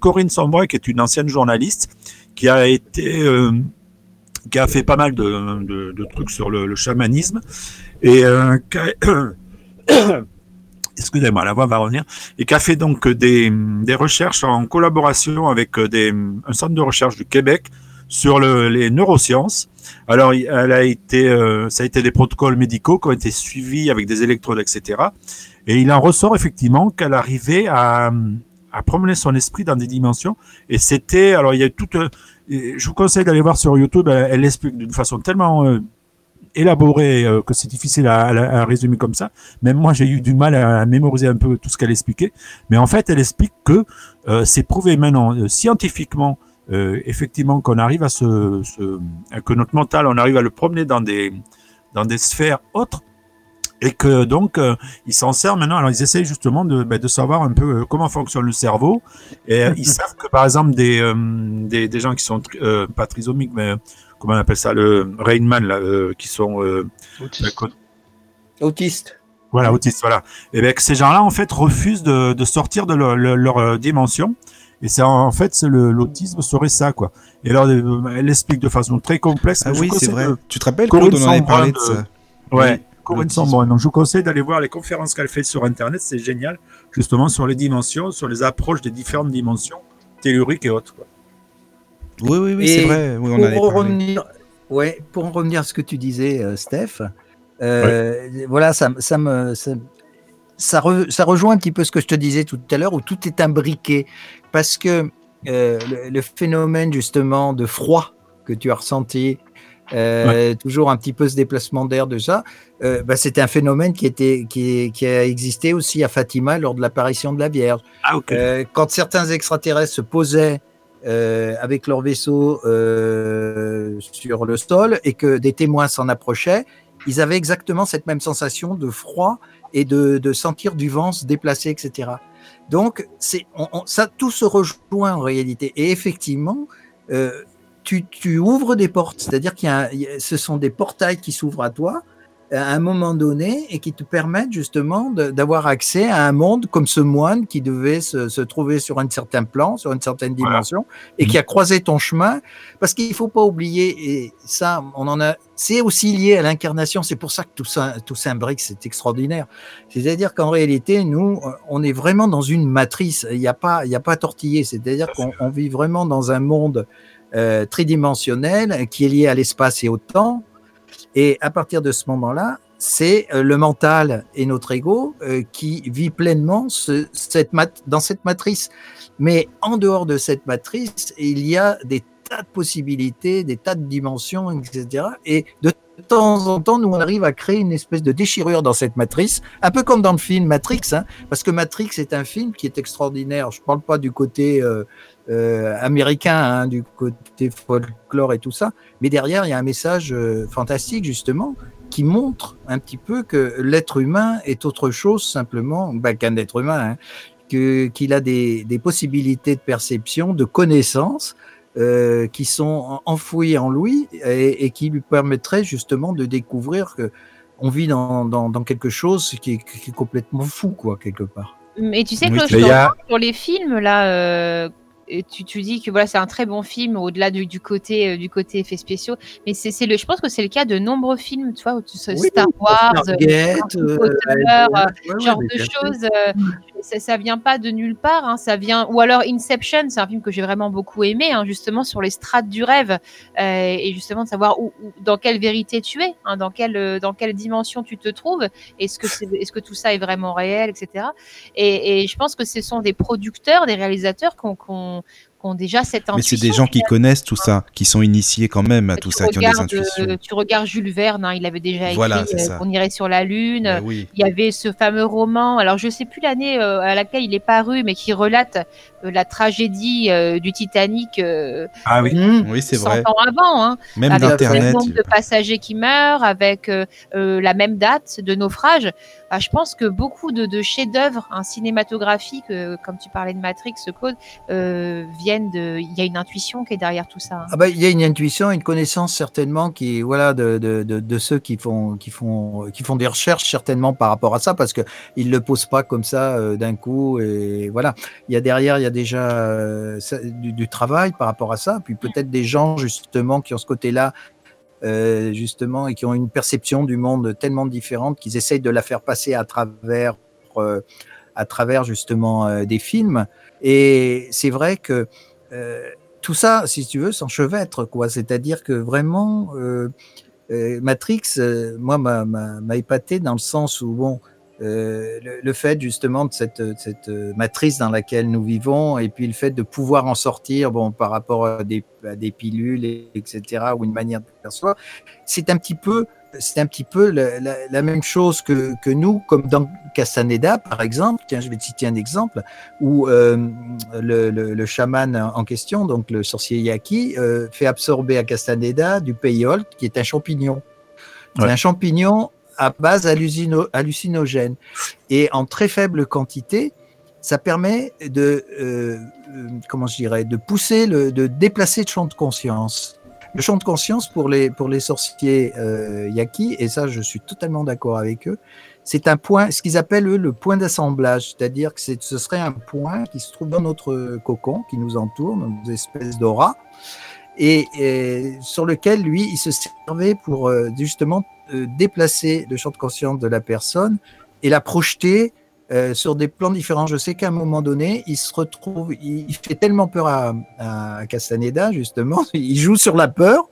Corinne Sombreuil, qui est une ancienne journaliste, qui a été, qui a fait pas mal de, trucs sur le, le chamanisme et qui a- excusez-moi, la voix va revenir, et qui a fait donc des, des recherches en collaboration avec euh, des, un centre de recherche du Québec sur le, les neurosciences. Alors, elle a été, euh, ça a été des protocoles médicaux qui ont été suivis avec des électrodes, etc. Et il en ressort effectivement qu'elle arrivait à, à promener son esprit dans des dimensions. Et c'était, alors il y a toute, euh, je vous conseille d'aller voir sur YouTube. Elle, elle l'explique d'une façon tellement euh, élaborée euh, que c'est difficile à, à- à résumer comme ça. Même moi, j'ai eu du mal à, à mémoriser un peu tout ce qu'elle expliquait. Mais en fait, elle explique que euh, c'est prouvé maintenant euh, scientifiquement, effectivement, qu'on arrive à se, se- que notre mental, on arrive à le promener dans des dans des sphères autres. Et que donc, euh, ils s'en servent maintenant. Alors, ils essayent justement de, ben, de savoir un peu euh, comment fonctionne le cerveau. Et euh, ils savent que, par exemple, des, des, des gens qui sont pas trisomiques, mais comment on appelle ça, le Rainman, là, euh, qui sont euh, Autiste. Autiste. voilà, autistes, voilà. Et bien que ces gens-là, en fait, refusent de, de sortir de leur, leur- leur, euh, dimension. Et c'est en, fait, l'autisme serait ça, quoi. Et alors, elle explique de façon très complexe. Ah oui, c'est vrai. de- Tu te rappelles, Corinne Claude, on en avait Sambrin parlé de de- ça. Ouais, Oui. Sambrin. Donc, je vous conseille d'aller voir les conférences qu'elle fait sur Internet. C'est génial, justement, sur les dimensions, sur les approches des différentes dimensions telluriques et autres. quoi. Oui, oui, oui, c'est vrai. Oui, on en avait pour parlé. revenir, ouais, pour en revenir à ce que tu disais, euh, Steph, euh, voilà, ça, ça me, ça, ça, re- ça rejoint un petit peu ce que je te disais tout à l'heure, où tout est imbriqué, parce que euh, le, le phénomène justement de froid que tu as ressenti, euh, toujours un petit peu ce déplacement d'air de ça, euh, bah, c'était un phénomène qui était, qui, qui a existé aussi à Fatima lors de l'apparition de la Vierge. Ah, ok. Euh, quand certains extraterrestres se posaient euh, avec leur vaisseau euh, sur le sol et que des témoins s'en approchaient, ils avaient exactement cette même sensation de froid et de, de sentir du vent se déplacer, etc. Donc, c'est, ça tout se rejoint en réalité. Et effectivement, euh, tu, tu ouvres des portes, c'est-à-dire qu'il ce sont des portails qui s'ouvrent à toi à un moment donné et qui te permettent justement d'avoir accès à un monde comme ce moine qui devait se, se trouver sur un certain plan, sur une certaine Voilà. dimension et qui a croisé ton chemin. Parce qu'il faut pas oublier, et ça, on en a, c'est aussi lié à l'incarnation. C'est pour ça que tout ça, tout s'imbrique, c'est extraordinaire. C'est-à-dire qu'en réalité, nous, euh, on est vraiment dans une matrice. Il n'y a pas, il y a pas à tortiller. C'est-à-dire qu'on on vit vraiment dans un monde euh, tridimensionnel qui est lié à l'espace et au temps. Et à partir de ce moment-là, c'est euh, le mental et notre ego euh, qui vit pleinement dans cette matrice. Mais en dehors de cette matrice, il y a des tas de possibilités, des tas de dimensions, etc. Et de temps en temps, nous, on arrive à créer une espèce de déchirure dans cette matrice, un peu comme dans le film Matrix, hein, parce que Matrix est un film qui est extraordinaire. Je ne parle pas du côté euh, euh, américain, hein, du côté folklore et tout ça, mais derrière, il y a un message euh, fantastique, justement, qui montre un petit peu que l'être humain est autre chose simplement bah, qu'un être humain, hein, que- qu'il a des, des possibilités de perception, de connaissance euh, qui sont enfouies en lui et, et qui lui permettraient justement de découvrir que on vit dans, dans, dans quelque chose qui est, qui est complètement fou, quoi, quelque part. Mais tu sais Oui, que je a- sur les films là. euh, et tu, tu dis que voilà c'est un très bon film au-delà du, du côté euh, du côté effets spéciaux. Mais c'est c'est le je pense que c'est le cas de nombreux films tu vois où tu- Star Wars Stargate, Harry euh, Potter, ouais, euh, ouais, genre de choses ça, ça vient pas de nulle part hein, ça vient ou alors Inception c'est un film que j'ai vraiment beaucoup aimé hein, justement sur les strates du rêve euh, et justement de savoir où, dans quelle vérité tu es hein, dans quelle euh, dans quelle dimension tu te trouves est-ce que est-ce que tout ça est vraiment réel etc et, je pense que ce sont des producteurs des réalisateurs ont- qui ont déjà cette Mais c'est des gens qui connaissent tout ça, qui sont initiés quand même à tout tu ça, qui ont des regardes, intuitions. euh, tu regardes Jules Verne, hein, il avait déjà écrit Voilà, euh, qu'on irait sur la Lune. Oui. Il y avait ce fameux roman, alors je sais plus l'année euh, à laquelle il est paru, mais qui relate euh, la tragédie euh, du Titanic euh, Ah oui. Mmh. Oui, c'est 100 vrai. ans avant, hein, Même avec le nombre de passagers qui meurent, avec euh, euh, la même date de naufrage. Bah, je pense que beaucoup de, de chefs-d'œuvre hein, cinématographiques, euh, comme tu parlais de Matrix, Claude, euh, viennent de. Il y a une intuition qui est derrière tout ça. hein. Ah bah, il y a une intuition, une connaissance certainement qui voilà de, de, de, de ceux qui font qui font qui font des recherches certainement par rapport à ça parce que ils le posent pas comme ça euh, d'un coup et voilà il y a derrière il y a déjà ça- du, du travail par rapport à ça puis peut-être des gens justement qui ont ce côté-là euh, justement et qui ont une perception du monde tellement différente qu'ils essayent de la faire passer à travers euh, à travers justement euh, des films et c'est vrai que euh, tout ça, si tu veux, s'enchevêtre, quoi. C'est-à-dire que vraiment, Matrix, moi, m'a- épaté dans le sens où, bon, le, le fait justement de cette, euh, matrice dans laquelle nous vivons, et puis le fait de pouvoir en sortir, bon, par rapport à des, à des pilules, et- etc., ou une manière de faire soi, c'est un petit peu, c'est un petit peu la, la- la même chose que, que nous, comme dans Castaneda, par exemple. Tiens, je vais te citer un exemple où euh, le, le, le chaman en question, donc le sorcier Yaki, euh, fait absorber à Castaneda du payol, qui est un champignon. C'est Ouais. un champignon à base hallucino- hallucinogène. Et en très faible quantité, ça permet de, euh, euh, comment je dirais, de pousser, le, de déplacer le champ de conscience. Le champ de conscience pour les, pour les sorciers euh, Yaki, et ça je suis totalement d'accord avec eux, c'est un point, ce qu'ils appellent eux le point d'assemblage, c'est-à-dire que ce serait un point qui se trouve dans notre cocon, qui nous entoure, nos espèces d'aura, et, sur lequel lui, il se servait pour euh, justement déplacer le champ de conscience de la personne et la projeter euh, sur des plans différents. Je sais qu'à un moment donné, il se retrouve, il, fait tellement peur à, Castaneda, justement, il joue sur la peur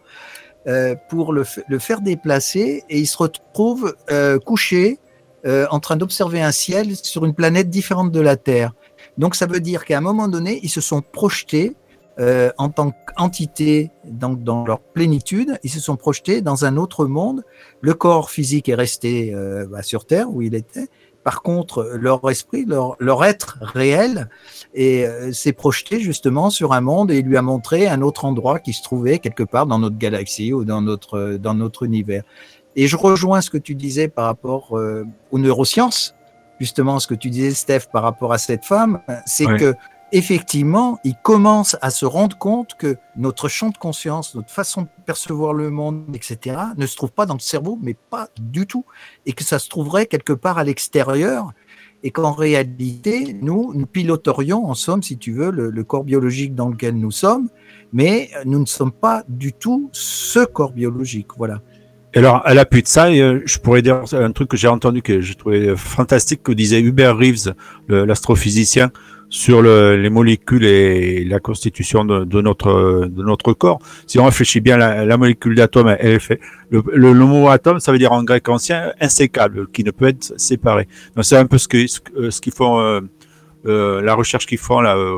euh, pour le, faire déplacer et il se retrouve euh, couché euh, en train d'observer un ciel sur une planète différente de la Terre. Donc ça veut dire qu'à un moment donné, ils se sont projetés euh, en tant qu'entité, donc dans leur plénitude, ils se sont projetés dans un autre monde. Le corps physique est resté euh, bah, sur Terre où il était. Par contre, leur esprit, leur, leur être réel, et euh, s'est projeté justement sur un monde et il lui a montré un autre endroit qui se trouvait quelque part dans notre galaxie ou dans notre dans notre univers. Et je rejoins ce que tu disais par rapport euh, aux neurosciences, justement ce que tu disais Steph par rapport à cette femme, c'est Ouais. que effectivement, ils commencent à se rendre compte que notre champ de conscience, notre façon de percevoir le monde, etc., ne se trouve pas dans le cerveau, mais pas du tout, et que ça se trouverait quelque part à l'extérieur, et qu'en réalité, nous, piloterions, en somme, si tu veux, le, corps biologique dans lequel nous sommes, mais nous ne sommes pas du tout ce corps biologique. Voilà. Alors, à l'appui de ça, euh, je pourrais dire un truc que j'ai entendu que j'ai trouvé fantastique que disait Hubert Reeves, l'astrophysicien, sur le- les molécules et la constitution de, notre de notre corps. Si on réfléchit bien, la, la molécule d'atome, elle est fait. Le, le, mot atome, ça veut dire en grec ancien insécable, qui ne peut être séparé. Donc c'est un peu ce, que- ce qu'ils font, euh, euh, la recherche qu'ils font là euh,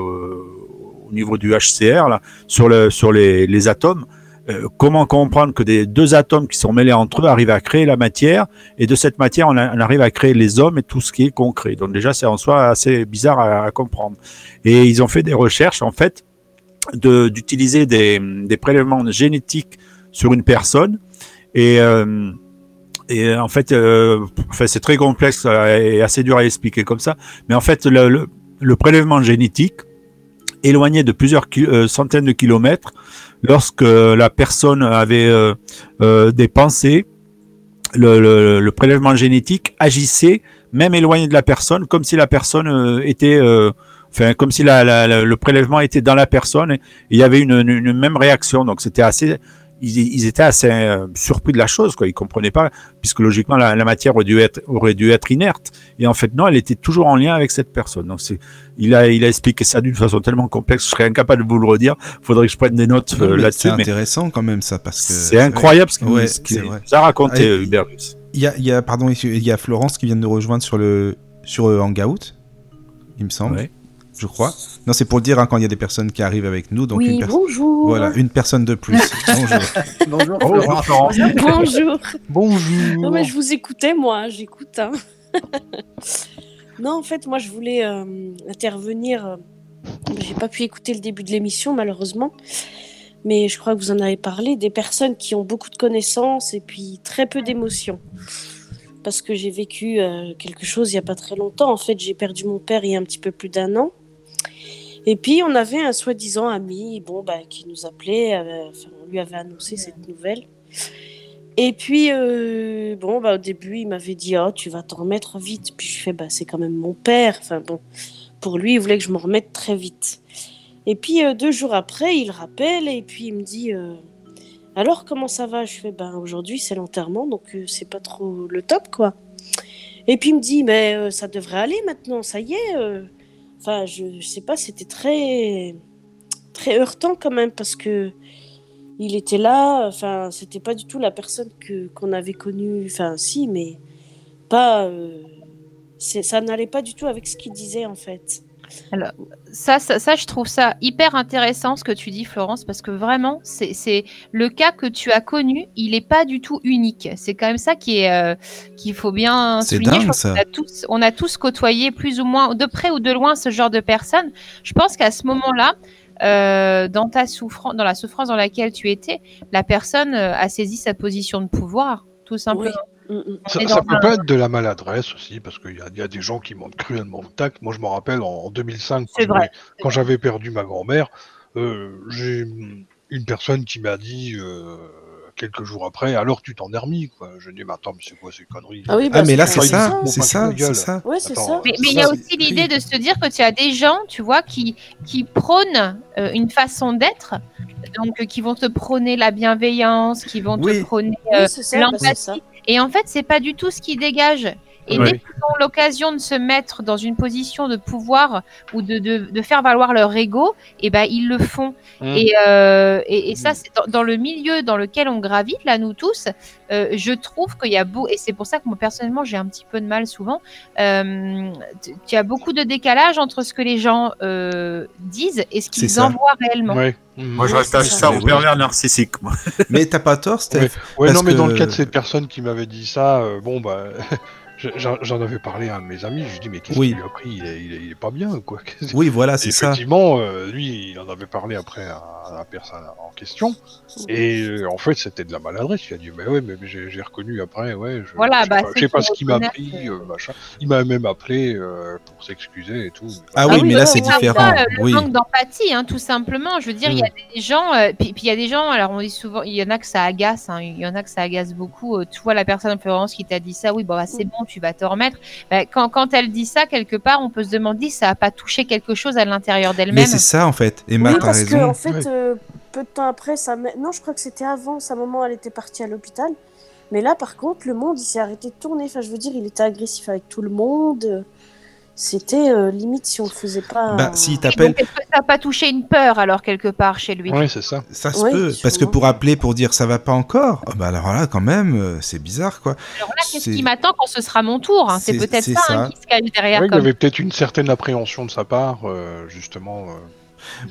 au niveau du HCR là sur le sur les, les atomes. Euh, comment comprendre que des deux atomes qui sont mêlés entre eux arrivent à créer la matière et de cette matière on, arrive à créer les hommes et tout ce qui est concret. Donc déjà c'est en soi assez bizarre à, comprendre. Et ils ont fait des recherches en fait d'utiliser des, des prélèvements génétiques sur une personne et euh, et en fait, euh, enfin, c'est très complexe euh, et assez dur à expliquer comme ça. Mais en fait, le, le, prélèvement génétique, éloigné de plusieurs euh, centaines de kilomètres, lorsque la personne avait euh, euh, des pensées, le, prélèvement génétique agissait même éloigné de la personne, comme si la personne euh, était, euh, enfin, comme si la, le prélèvement était dans la personne. Et il y avait une, une, une même réaction. Donc c'était assez, ils, ils étaient assez euh, surpris de la chose, quoi. Ils comprenaient pas, puisque logiquement la, la matière aurait dû être aurait dû être inerte. Et en fait non, elle était toujours en lien avec cette personne. Donc c'est, il a il a expliqué ça d'une façon tellement complexe, je serais incapable de vous le redire. Faudrait que je prenne des notes euh, là-dessus. c'est Mais intéressant quand même ça parce que c'est incroyable ce qu'il Ouais, nous a raconté, Ah, Hubert Reeves. Il y a, il y a pardon, il y a Florence qui vient de nous rejoindre sur le sur euh, Hangout, il me semble, Ouais. Je crois. Non, c'est pour le dire hein, quand il y a des personnes qui arrivent avec nous, donc une oui, personne. bonjour. Voilà, une personne de plus. Bonjour. Bonjour, Florence. Florence. Bonjour. Bonjour. Non, mais je vous écoutais, moi, j'écoute. hein. non, en fait, moi, je voulais euh, intervenir. euh, J'ai pas pu écouter le début de l'émission, malheureusement. Mais je crois que vous en avez parlé, des personnes qui ont beaucoup de connaissances et puis très peu d'émotions. Parce que j'ai vécu euh, quelque chose il y a pas très longtemps. En fait, j'ai perdu mon père il y a un petit peu plus d'un an. Et puis, on avait un soi-disant ami bon, bah, qui nous appelait. euh, on lui avait annoncé cette nouvelle. Et puis, euh, bon, bah, au début, il m'avait dit, oh, tu vas t'en remettre vite. Puis je fais, bah, c'est quand même mon père. Enfin, bon, pour lui, il voulait que je me remette très vite. Et puis, euh, deux jours après, il rappelle et puis il me dit, alors, comment ça va? Je fais, ben, aujourd'hui, c'est l'enterrement, donc c'est pas trop le top, quoi. Et puis, il me dit, mais ça devrait aller maintenant, ça y est. Enfin, je, sais pas, c'était très, très heurtant quand même parce que il était là, enfin, c'était pas du tout la personne qu'on avait connue, enfin, si, mais pas. euh, ça n'allait pas du tout avec ce qu'il disait en fait. Ça, ça, ça, je trouve ça hyper intéressant ce que tu dis, Florence, parce que vraiment, c'est c'est le cas que tu as connu, il n'est pas du tout unique. C'est quand même ça qui est euh, qu'il faut bien souligner. Je dingue, pense ça. qu'on a tous, on a tous côtoyé plus ou moins, de près ou de loin, ce genre de personnes. Je pense qu'à ce moment-là, euh, dans ta souffrance, dans la souffrance dans laquelle tu étais, la personne euh, a saisi sa position de pouvoir, tout simplement. On Ça, ça peut un- pas être de la maladresse aussi, parce qu'il y, a- il y a des gens qui montent cruellement le tact. Moi, je me rappelle en, en 2005, quand j'avais- perdu ma grand-mère, euh, j'ai une personne qui m'a dit euh, quelques jours après, alors tu t'en es remis, quoi. Je dis, mais attends, mais c'est quoi ces conneries Ah oui, Ah mais là c'est ça, c'est ça, c'est. Ouais, Attends. Mais il y a aussi l'idée de se dire que tu as des gens, tu vois, qui, qui prônent euh, une façon d'être, donc euh, qui vont te prôner la bienveillance, qui vont Oui. te prôner euh, bah, l'empathie. Et en fait, c'est pas du tout ce qui dégage. Et dès qu'ils ont l'occasion de se mettre dans une position de pouvoir ou de, de, de faire valoir leur ego, et ben ils le font. Mm. Et, euh, et, et ça, c'est dans, dans le milieu dans lequel on gravite, là, nous tous, euh, je trouve qu'il y a beau, et c'est pour ça que moi personnellement j'ai un petit peu de mal souvent, euh, il y a beaucoup de décalage entre ce que les gens euh, disent et ce qu'ils envoient réellement. Ouais. Mm. Moi, je Ouais, rattache c'est ça au pervers narcissique. moi. Mais t'as pas tort, Steph. Ouais, Parce non, mais dans que- le cas de cette personne qui m'avait dit ça, euh, bon, bah, J'en avais parlé à un de mes amis, je lui dis mais qu'est-ce Oui. qu'il lui a pris? Il est, il est- il est pas bien quoi. Oui, voilà, c'est ça. Effectivement, euh, lui, il en avait parlé après à, à la personne en question. Et euh, en fait, c'était de la maladresse. Il a dit, mais ouais, mais j'ai reconnu après, ouais. Je, Voilà, je sais bah, pas, c'est je sais pas qu'il ce qu'il m'a pris, euh, machin. Il m'a même appelé euh, pour s'excuser et tout. Ah Ah oui, oui, mais là c'est différent. Euh, le Oui. manque d'empathie, hein, tout simplement. Je veux dire, il y a des gens, euh, puis il y a des gens, alors on dit souvent, il y en a que ça agace, hein, il y en a que ça agace beaucoup. Euh, tu vois la personne en Florence qui t'a dit ça, oui, bon, bah, c'est bon, tu vas te remettre. Bah, quand, quand elle dit ça, quelque part, on peut se demander si ça n'a pas touché quelque chose à l'intérieur Mais d'elle-même. c'est ça en fait. Emma, oui, parce que raison. en fait, Ouais. euh, peu de temps après, sa mè- non, je crois que c'était avant, sa maman, elle était partie à l'hôpital. Mais là, par contre, le monde, il s'est arrêté de tourner. Enfin, je veux dire, il était agressif avec tout le monde. C'était euh, limite si on le faisait pas. Bah, s'il t'appelle, donc, est-ce que ça n'a pas touché une peur, alors, quelque part, chez lui? Ouais, c'est ça. ça se Oui, peut. Parce que pour appeler pour dire ça va pas encore, oh, bah alors là quand même, euh, c'est bizarre quoi. Alors là, qu'est-ce c'est- qui m'attend quand ce sera mon tour hein? C'est peut-être ça, ça. hein, qui se cache derrière Ouais, il y comme avait peut-être une certaine appréhension de sa part, euh, justement. euh,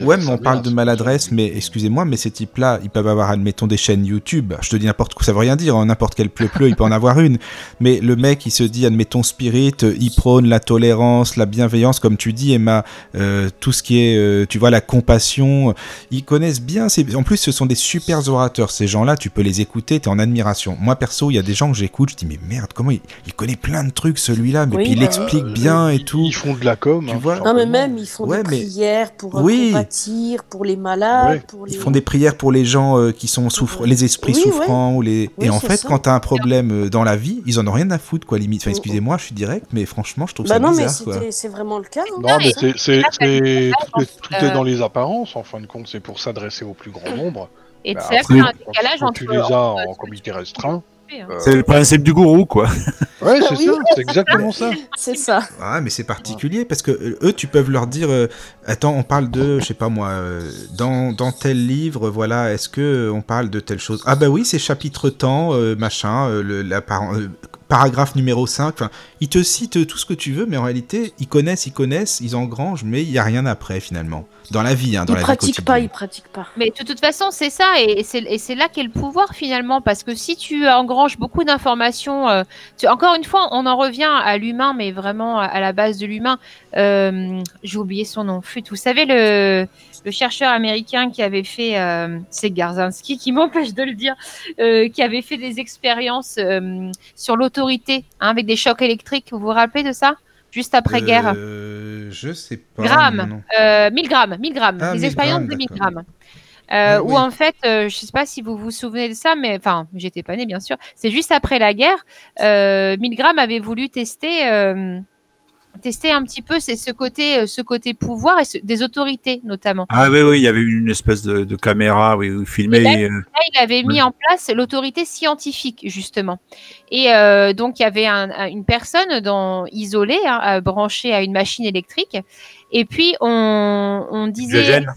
Ouais, mais on parle de maladresse, mais excusez-moi, mais ces types-là, ils peuvent avoir, admettons, des chaînes YouTube. Je te dis n'importe quoi, ça veut rien dire, hein, n'importe quel pleu-pleu, il peut en avoir une. Mais le mec, il se dit, admettons, spirit, euh, il prône la tolérance, la bienveillance, comme tu dis, Emma, euh, tout ce qui est, euh, tu vois, la compassion. Ils connaissent bien, ces- en plus, ce sont des super orateurs. Ces gens-là, tu peux les écouter, t'es en admiration. Moi, perso, il y a des gens que j'écoute, je dis, mais merde, comment il, il connaît plein de trucs, celui-là, mais Oui, puis il bah oui. explique Euh, bien et tout. Ils font de la com. Tu hein, vois tout Non, mais même, ils font Ouais, des mais- prières pour euh, Oui. compatir, pour les malades, Ouais. pour les. Ils font des prières pour les gens euh, qui sont souffrants, les esprits Oui, souffrants ou les. Oui, et en fait, ça. quand t'as un problème euh, dans la vie, ils en ont rien à foutre, quoi, limite. Enfin, Mm. excusez-moi, je suis direct, mais franchement, je trouve Bah ça non, mais bizarre, quoi. c'était- c'est vraiment le cas. hein. Non, mais mais- c'est, c'est, tout, est, tout est euh, dans les apparences, en fin de compte, c'est pour s'adresser au plus grand nombre. Et Bah, après, un décalage quand tu les as en comité tu restreint, hein. euh, C'est le principe du gourou, quoi. ouais, c'est Oui. ça, c'est exactement ça. C'est ça. Ah, mais c'est particulier parce que euh, eux, tu peux leur dire euh, Attends, on parle de, je sais pas moi, euh, dans, dans tel livre, voilà, est-ce que on parle de telle chose? Ah, bah oui, c'est chapitre temps, euh, machin, euh, le, la par- euh, paragraphe numéro 5. Enfin, ils te citent tout ce que tu veux, mais en réalité, ils connaissent, ils connaissent, ils engrangent, mais il y a rien après finalement. Dans la vie, hein, dans Ils la vie pratiquent pas, ils pratiquent pas. Mais de toute façon, c'est ça, et et c'est là qu'est le pouvoir finalement, parce que si tu engranges beaucoup d'informations, euh, encore une fois, on en revient à l'humain, mais vraiment à- la base de l'humain. Euh, J'ai oublié son nom. Flûte. Vous savez le, le chercheur américain qui avait fait, euh, c'est Garzinski qui m'empêche de le dire, euh, qui avait fait des expériences euh, sur l'autorité hein, avec des chocs électriques. Vous vous rappelez de ça? Juste après-guerre. Je sais pas. Grammes. non, non. Euh, 1000 grammes, 1000 grammes, Ah, des 1000 expériences grammes, de 1000 d'accord. grammes. Euh, Ah, où en fait, euh, je sais pas si vous vous souvenez de ça, mais enfin, j'étais pas née bien sûr. C'est juste après la guerre, euh, 1000 grammes avait voulu tester, tester un petit peu c'est ce côté, euh, ce côté pouvoir et ce- des autorités notamment. Ah oui, oui, il y avait une espèce de, de caméra, oui, où il filmait. Et euh, Là, il avait mis en place l'autorité scientifique, justement. Et euh, donc, il y avait un- un- une personne dans, isolée, hein, branchée à une machine électrique. Et puis, on, on disait. Diogène.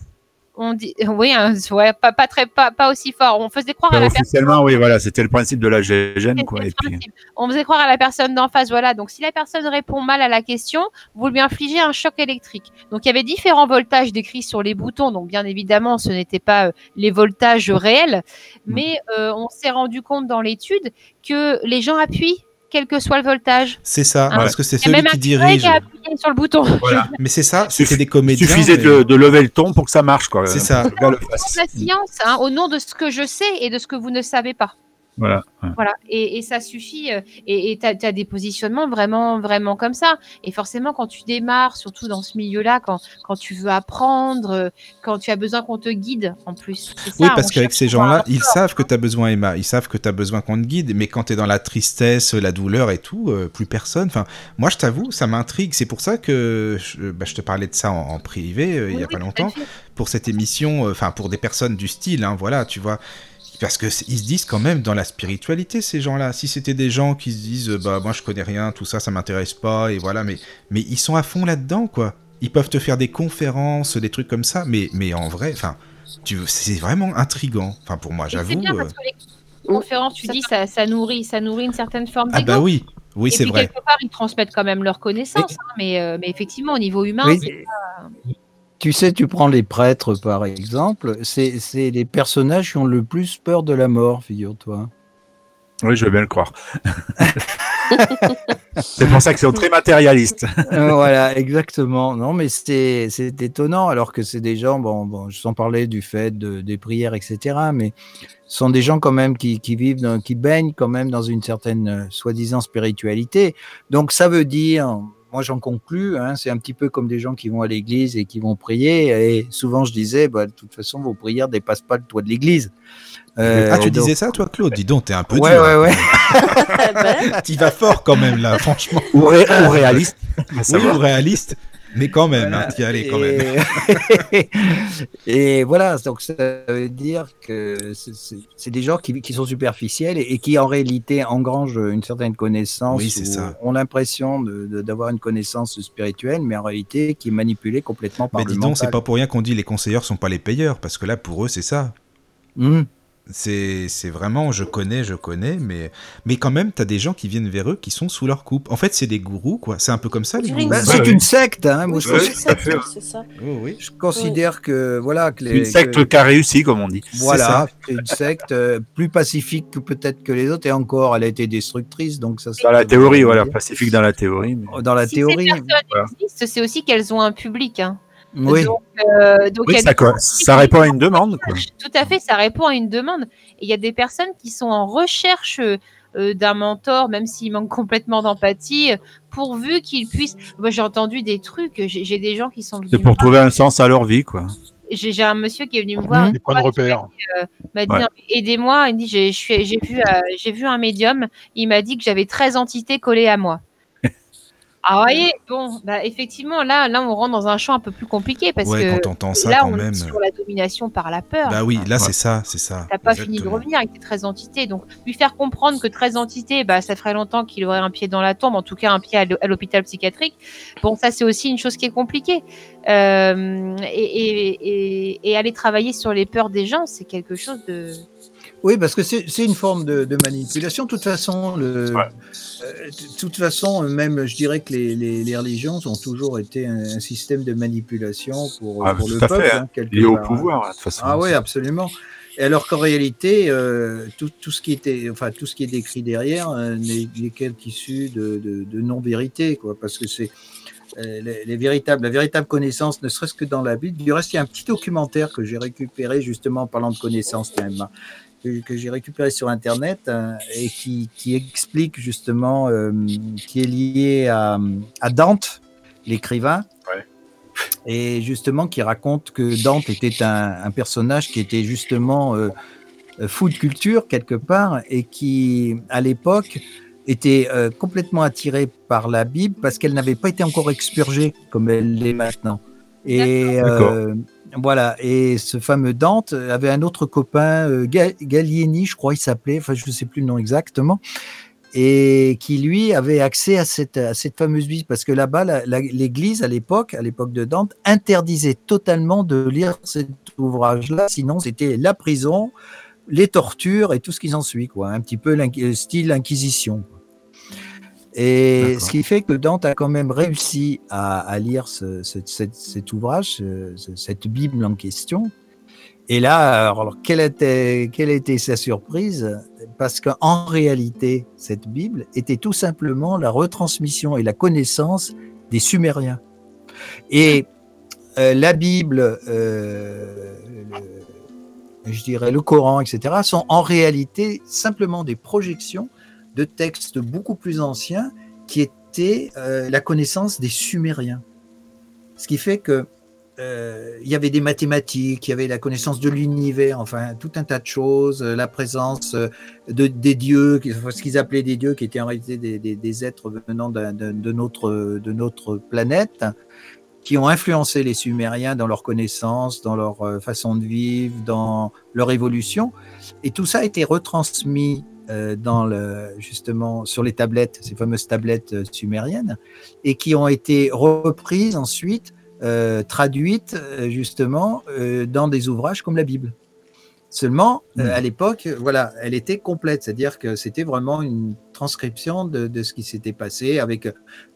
On dit, oui, hein, ouais, pas, pas, très, pas, pas aussi fort. On faisait croire à la personne. officiellement, oui, voilà, c'était le principe de la GGN, quoi. Et puis. On faisait croire à la personne d'en face, voilà. Donc, si la personne répond mal à la question, vous lui infligez un choc électrique. Donc, il y avait différents voltages décrits sur les boutons. Donc, bien évidemment, ce n'était pas euh, les voltages réels, mais euh, on s'est rendu compte dans l'étude que les gens appuient, quel que soit le voltage. C'est ça, Ah. parce que c'est celui même qui dirige. qui a appuyé sur le bouton. voilà. Mais c'est ça, c'était des Il comédiens. suffisait mais- de, de lever le ton pour que ça marche, quoi. C'est ça. Gars le Au nom fasse. de la science, hein, au nom de ce que je sais et de ce que vous ne savez pas. Voilà. ouais. Voilà, et, et ça suffit. euh, Et tu as, des positionnements vraiment, vraiment comme ça. Et forcément, quand tu démarres, surtout dans ce milieu-là, quand, quand tu veux apprendre, euh, quand tu as besoin qu'on te guide en plus. Oui, parce qu'avec ces gens-là, ils savent que tu as besoin, Emma. Ils savent que tu as besoin qu'on te guide. Mais quand tu es dans la tristesse, la douleur et tout, euh, plus personne. Enfin, moi, je t'avoue, ça m'intrigue. C'est pour ça que je, bah, je te parlais de ça en, en privé euh, il y a oui, pas longtemps. Pour cette émission, euh, enfin, pour des personnes du style, hein, voilà, tu vois. Parce que ils se disent quand même dans la spiritualité ces gens-là. Si c'était des gens qui se disent euh, bah moi je connais rien, tout ça ça m'intéresse pas et voilà mais mais ils sont à fond là-dedans quoi. Ils peuvent te faire des conférences, des trucs comme ça mais mais en vrai enfin tu c'est vraiment intrigant. Enfin pour moi Et C'est j'avoue. bien euh, parce que les conférences, tu dis, ça, ça nourrit, ça nourrit une certaine forme Ah bah oui, oui Et c'est puis vrai. quelque part, ils transmettent quand même leurs connaissances. hein, mais, euh, mais effectivement, au niveau humain, Oui, c'est- Tu sais, tu prends les prêtres par exemple, c'est c'est les personnages qui ont le plus peur de la mort, figure-toi. Oui, je veux bien le croire. C'est pour ça qu'ils sont très matérialistes. Euh, voilà, exactement. Non, mais c'est c'est étonnant, alors que c'est des gens, bon, bon, je sans parler du fait de, des prières, etc., mais ce sont des gens quand même qui, qui vivent, dans- qui baignent quand même dans une certaine euh, soi-disant spiritualité. Donc ça veut dire, moi j'en conclus, hein, c'est un petit peu comme des gens qui vont à l'église et qui vont prier, et souvent je disais, bah, de toute façon, vos prières dépassent pas le toit de l'église. Euh, ah, tu donc- disais ça, toi, Claude? Dis donc, t'es un peu Ouais, dur. ouais, ouais. Ah ben, Tu vas fort quand même, là, franchement. Ou, ré- ou va Oui, ou réaliste, mais quand même, Voilà. hein, t'y allais quand même. Et... voilà, donc ça veut dire que c'est- des gens qui, qui sont superficiels et, et qui en réalité engrangent une certaine connaissance. Oui, c'est ça. Ont l'impression d'avoir une connaissance spirituelle, mais en réalité qui est manipulée complètement par Mais le dis donc, c'est pas pour rien qu'on dit les conseilleurs sont pas les payeurs, parce que là, pour eux, c'est ça. Mmh. C'est vraiment, je connais, je connais, mais, mais quand même, t'as des gens qui viennent vers eux qui sont sous leur coupe. En fait, c'est des gourous, quoi. C'est un peu comme ça, les gourous. Bah, c'est une secte, hein. Moi, oui, je, tout ça. Oui, oui. je considère que voilà que les Une secte que- qui a réussi, comme on dit. Voilà, c'est une secte euh, plus pacifique que peut-être que les autres et encore, elle a été destructrice, donc ça. Dans la théorie, voilà, pacifique dans la théorie. mais- Dans la Si théorie, ces personnes voilà. existent, c'est aussi qu'elles ont un public. hein. Oui. Donc, euh, donc Oui, ça, des répond à une demande. Quoi. Tout à fait, ça répond à une demande. Et il y a des personnes qui sont en recherche euh, d'un mentor, même s'il manque complètement d'empathie, pourvu qu'il puisse. Moi, j'ai entendu des trucs. J'ai des gens qui sont venus. C'est pour trouver un sens à leur vie, quoi. J'ai un monsieur qui est venu me voir. Des points de repère. m'a dit Ouais. aidez-moi. Il me dit j'ai je suis- j'ai vu euh, j'ai vu un médium. Il m'a dit que j'avais 13 entités collées à moi. Ah vous voyez, bon, bah effectivement là là on rentre dans un champ un peu plus compliqué parce Ouais, que quand t'entends ça, là quand on même. est sur la domination par la peur. Bah oui, là, Ouais. c'est ça, c'est ça. T'as pas fini de revenir avec tes 13 entités. Donc, lui faire comprendre que 13 entités, bah, ça ferait longtemps qu'il aurait un pied dans la tombe, en tout cas un pied à l'hôpital psychiatrique. Bon, ça, c'est aussi une chose qui est compliquée. Euh, et, et, et, et aller travailler sur les peurs des gens, c'est quelque chose de. Oui, parce que c'est une forme de, de manipulation. De toute façon, le, Ouais. euh, de toute façon, même je dirais que les, les, les religions ont toujours été un, un système de manipulation pour, Ah, pour tout le à peuple. fait, hein, quelque Lié au hein. pouvoir, de toute façon. Ah oui, absolument. Et alors qu'en réalité, euh, tout, tout ce qui était, enfin tout ce qui est décrit derrière euh, n'est n'est qu'issu de, de, de non-vérité, quoi, parce que c'est euh, les, les véritables, la véritable connaissance, ne serait-ce que dans la Bible. Du reste, il y a un petit documentaire que j'ai récupéré justement en parlant de connaissance, que, que j'ai récupéré sur Internet euh, et qui, qui explique justement, euh, qui est lié à, à Dante, l'écrivain. Ouais. Et justement, qui raconte que Dante était un, un personnage qui était justement euh, fou de culture quelque part et qui, à l'époque, était complètement attiré par la Bible parce qu'elle n'avait pas été encore expurgée comme elle l'est maintenant. Et euh, voilà. Et ce fameux Dante avait un autre copain, euh, Ga- Gallieni, je crois, il s'appelait. Enfin, je ne sais plus le nom exactement. Et qui lui avait accès à cette, à cette fameuse Bible parce que là-bas, l'Église à l'époque, à l'époque de Dante, interdisait totalement de lire cet ouvrage-là. Sinon, c'était la prison, les tortures et tout ce qui s'ensuit, quoi. Un petit peu style Inquisition. quoi. Et ce qui fait que Dante a quand même réussi à, à lire ce- ce- cet- cet ouvrage, ce- ce- cette Bible en question. Et là, alors, quelle, était, quelle était sa surprise? Parce qu'en réalité, cette Bible était tout simplement la retransmission et la connaissance des Sumériens. Et euh, la Bible, euh, le- je dirais le Coran, etc., sont en réalité simplement des projections de textes beaucoup plus anciens qui étaient euh, la connaissance des Sumériens. Ce qui fait que euh, y avait des mathématiques, il y avait la connaissance de l'univers, enfin tout un tas de choses, euh, la présence de, des dieux, ce qu'ils appelaient des dieux, qui étaient en réalité des, êtres venant d'un- de, notre, de notre planète, qui ont influencé les Sumériens dans leur connaissance, dans leur façon de vivre, dans leur évolution. Et tout ça a été retransmis euh, dans le, justement sur les tablettes, ces fameuses tablettes euh, sumériennes, et qui ont été reprises ensuite, euh, traduites justement euh, dans des ouvrages comme la Bible. Seulement, euh, Mm. à l'époque, voilà, elle était complète, c'est-à-dire que c'était vraiment une transcription de, de ce qui s'était passé avec,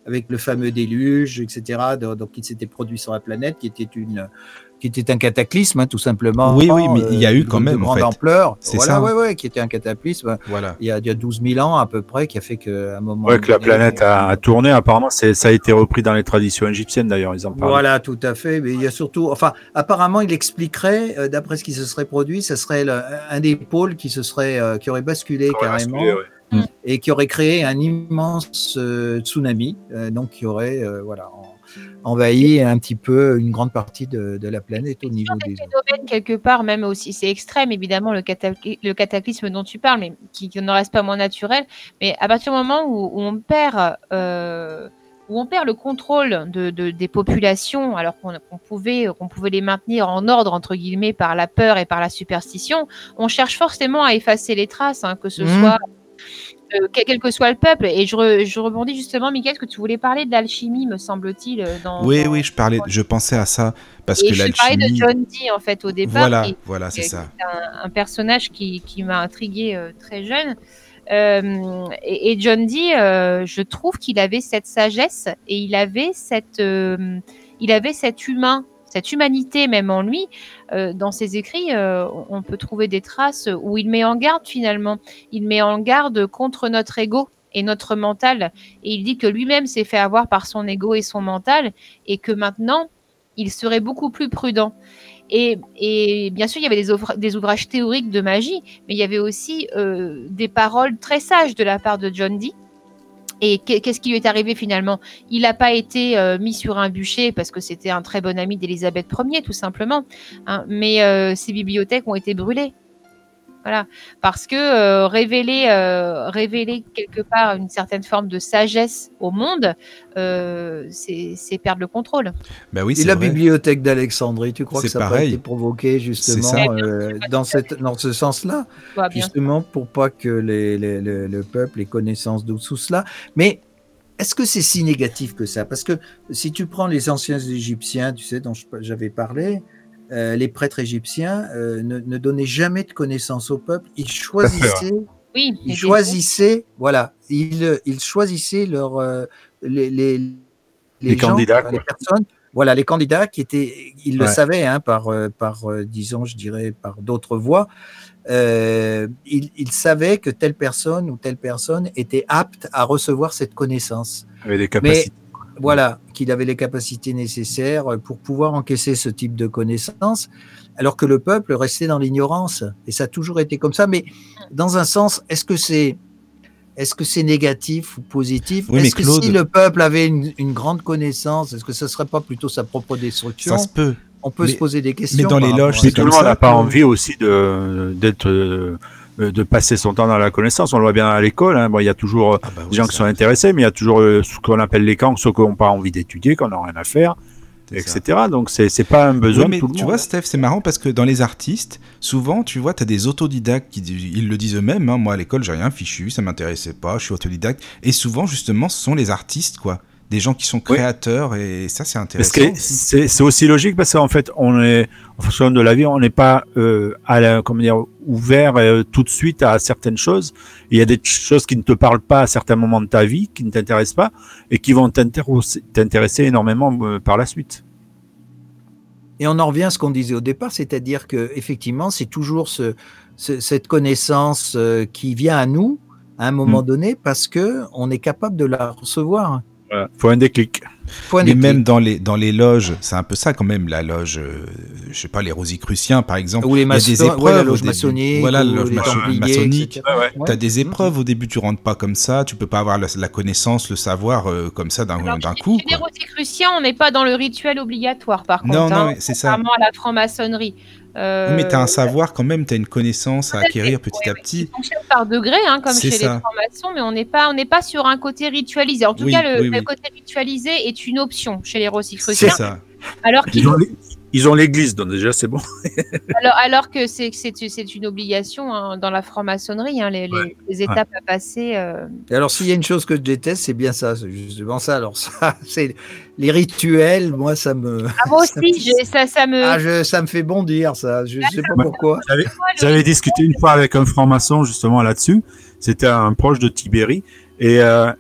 avec le fameux déluge, etc. de- Donc, qui s'était produit sur la planète, qui était une qui était un cataclysme, hein, tout simplement. Oui, oui, mais il y a eu de- quand de même, en grande fait. ampleur. C'est voilà, ça. ouais, ouais, qui était un cataclysme. Voilà. Il y, a, il y a 12 000 ans à peu près, qui a fait qu'à un moment. Ouais, que la planète on- a, a tourné. Apparemment, c'est, ça a été repris dans les traditions égyptiennes d'ailleurs. Ils en parlent. Voilà, tout à fait. Mais il y a surtout, enfin, apparemment, il expliquerait, euh, d'après ce qui se serait produit, ce serait le- un des pôles qui se serait, euh, qui aurait basculé Ouais, carrément basculé, ouais. et qui aurait créé un immense euh, tsunami, euh, donc qui aurait, euh, voilà, en- envahi un petit peu une grande partie de, de la planète au niveau des. phénomène quelque part, même aussi, c'est extrême évidemment le, catacly- le cataclysme dont tu parles, mais qui, qui ne reste pas moins naturel. Mais à partir du moment où, où on perd, euh, où on perd le contrôle de, de- des populations, alors qu'on pouvait, qu'on pouvait les maintenir en ordre entre guillemets par la peur et par la superstition, on cherche forcément à effacer les traces, hein, que ce Mhm. soit euh, quel, que soit le peuple. Et je, re- je rebondis justement, Michael, que tu voulais parler d'alchimie, me semble-t-il. euh, Dans, Oui, dans- oui, je parlais, je pensais à ça parce et que je parlais de l'alchimie. John Dee en fait au départ. Voilà, voilà, c'est ça. un, un personnage qui, qui m'a intrigué euh, très jeune. Euh, et, et John Dee, je trouve qu'il avait cette sagesse et il avait cette, il avait cet humain, cette humanité même en lui. Euh, dans ses écrits, euh, on peut trouver des traces où il met en garde finalement. Il met en garde contre notre ego et notre mental. Et il dit que lui-même s'est fait avoir par son ego et son mental et que maintenant, il serait beaucoup plus prudent. Et, et bien sûr, il y avait des, ouvra- des ouvrages théoriques de magie, mais il y avait aussi euh, des paroles très sages de la part de John Dee. Et qu'est- qu'est-ce qui lui est arrivé finalement? Il n'a pas été euh, mis sur un bûcher parce que c'était un très bon ami d'Élisabeth Ier, tout simplement. hein, mais euh, ses bibliothèques ont été brûlées. Voilà, parce que euh, révéler, euh, révéler quelque part une certaine forme de sagesse au monde, euh, c'est perdre le contrôle. Bah oui, Et c'est la vrai. bibliothèque d'Alexandrie, tu crois que ça n'a pas pareil. été provoqué justement euh, dans, cette, dans ce sens-là? Bah, justement pour pas que les, les- le- le peuple ait connaissance de tout cela. Mais est-ce que c'est si négatif que ça? Parce que si tu prends les anciens Égyptiens, tu sais, dont j'avais parlé, euh, les prêtres égyptiens euh, ne, ne donnaient jamais de connaissance au peuple. Ils choisissaient, Oui, ils choisissaient, voilà, ils, ils choisissaient leur, euh, les, les, Les gens, candidats, enfin, les quoi. personnes. Voilà, les candidats qui étaient, ils le savaient hein, par, euh, par euh, disons, je dirais, par d'autres voies, euh, ils, ils savaient que telle personne ou telle personne était apte à recevoir cette connaissance. Avec des capacités. Voilà, qu'il avait les capacités nécessaires pour pouvoir encaisser ce type de connaissances, alors que le peuple restait dans l'ignorance. Et ça a toujours été comme ça. Mais dans un sens, est-ce que c'est est-ce que c'est négatif ou positif? Oui, Est-ce que Claude- si le peuple avait une, une grande connaissance, est-ce que ce serait pas plutôt sa propre destruction? Ça se peut. On peut mais- se poser des questions. mais dans les loges, c'est tout le monde n'a pas envie aussi de d'être euh, de passer son temps dans la connaissance. On le voit bien à l'école. Hein. Bon, il y a toujours euh, Ah bah oui, des gens qui sont intéressés, mais il y a toujours euh, ce qu'on appelle les camps, ceux qui n'ont pas envie d'étudier, qui n'ont rien à faire, ça. etc. Donc c'est c'est pas un besoin mais tout le tu monde. vois, Steph, c'est marrant parce que dans les artistes, souvent, tu vois, tu as des autodidactes qui ils le disent eux-mêmes. hein, moi, à l'école, j'ai rien fichu, ça m'intéressait pas, je suis autodidacte. Et souvent, justement, ce sont les artistes, quoi. Des gens qui sont Oui. créateurs, et ça, c'est Parce intéressant. que c'est aussi logique parce qu'en fait, on est, en fonction de la vie, on n'est pas euh, à la, comment dire, ouvert euh, tout de suite à certaines choses. Il y a des choses qui ne te parlent pas à certains moments de ta vie, qui ne t'intéressent pas, et qui vont t'intéresser énormément euh, par la suite. Et on en revient à ce qu'on disait au départ, c'est-à-dire que effectivement, c'est toujours ce, ce- cette connaissance euh, qui vient à nous à un moment Mm. donné parce que on est capable de la recevoir. Voilà. Faut un déclic. Point Mais déclic. même dans les, dans les loges, c'est un peu ça quand même, la loge, euh, je sais pas, les Rosicruciens par exemple. Ou les il y a des maçons- ouais, épreuves. la loge maçonnique, Voilà, la loge maçonnique. etc. Tu Ouais. as des épreuves au début, tu rentres pas comme ça, tu peux pas avoir la, la connaissance, le savoir euh, comme ça d'un coup. Les. Rosicruciens, on n'est pas dans le rituel obligatoire, par contre. Non, non, hein, c'est ça. contrairement à la franc-maçonnerie. Euh, mais tu as un savoir quand même, tu as une connaissance à acquérir petit à petit. Il fonctionne par degrés, hein, comme C'est chez ça. les francs-maçons, mais on n'est pas, on n'est pas sur un côté ritualisé. En tout Oui, cas, le, oui, le oui. côté ritualisé est une option chez les C'est Rosicruciens, ça. alors qu'ils Ils ont, l'église, donc déjà c'est bon. Alors, alors que c'est c'est c'est une obligation hein, dans la franc-maçonnerie, hein, les, les- Ouais. les étapes à passer. euh, Et alors, s'il y a une chose que je déteste, c'est bien ça, c'est justement ça. Alors, ça, c'est les rituels, moi, ça me. Ah, moi ça aussi, me- j'ai- ça, ça me. Ah, je- ça me fait bondir, ça. Je sais pas pourquoi. Moi, le- J'avais discuté une fois avec un franc-maçon justement là-dessus. C'était un proche de Tibéri et euh,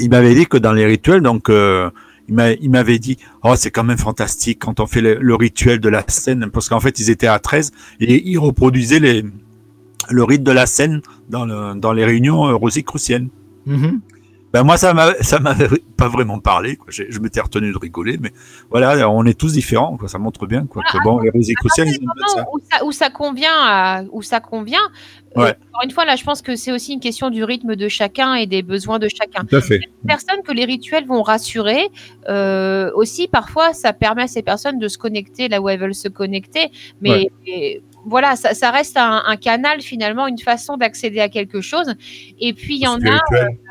il m'avait dit que dans les rituels, donc euh, il m'a- il m'avait dit, oh c'est quand même fantastique quand on fait le, rituel de la scène, parce qu'en fait ils étaient à 13 et ils reproduisaient le rite de la scène dans, le, dans les réunions euh, rosicruciennes. Mhm. Ben moi ça m'avait pas vraiment parlé, quoi. Je m'étais retenu de rigoler, mais voilà, on est tous différents, quoi. ça montre bien quoi, que bon les ils ça. moment où ça, où ça convient, à, où ça convient. euh, Ouais. encore une fois, là, je pense que c'est aussi une question du rythme de chacun et des besoins de chacun. Tout à fait. personnes que les rituels vont rassurer. Euh, aussi, parfois, ça permet à ces personnes de se connecter là où elles veulent se connecter. Mais Ouais. Voilà, ça, ça reste un, un canal finalement, une façon d'accéder à quelque chose. Et puis il y en a,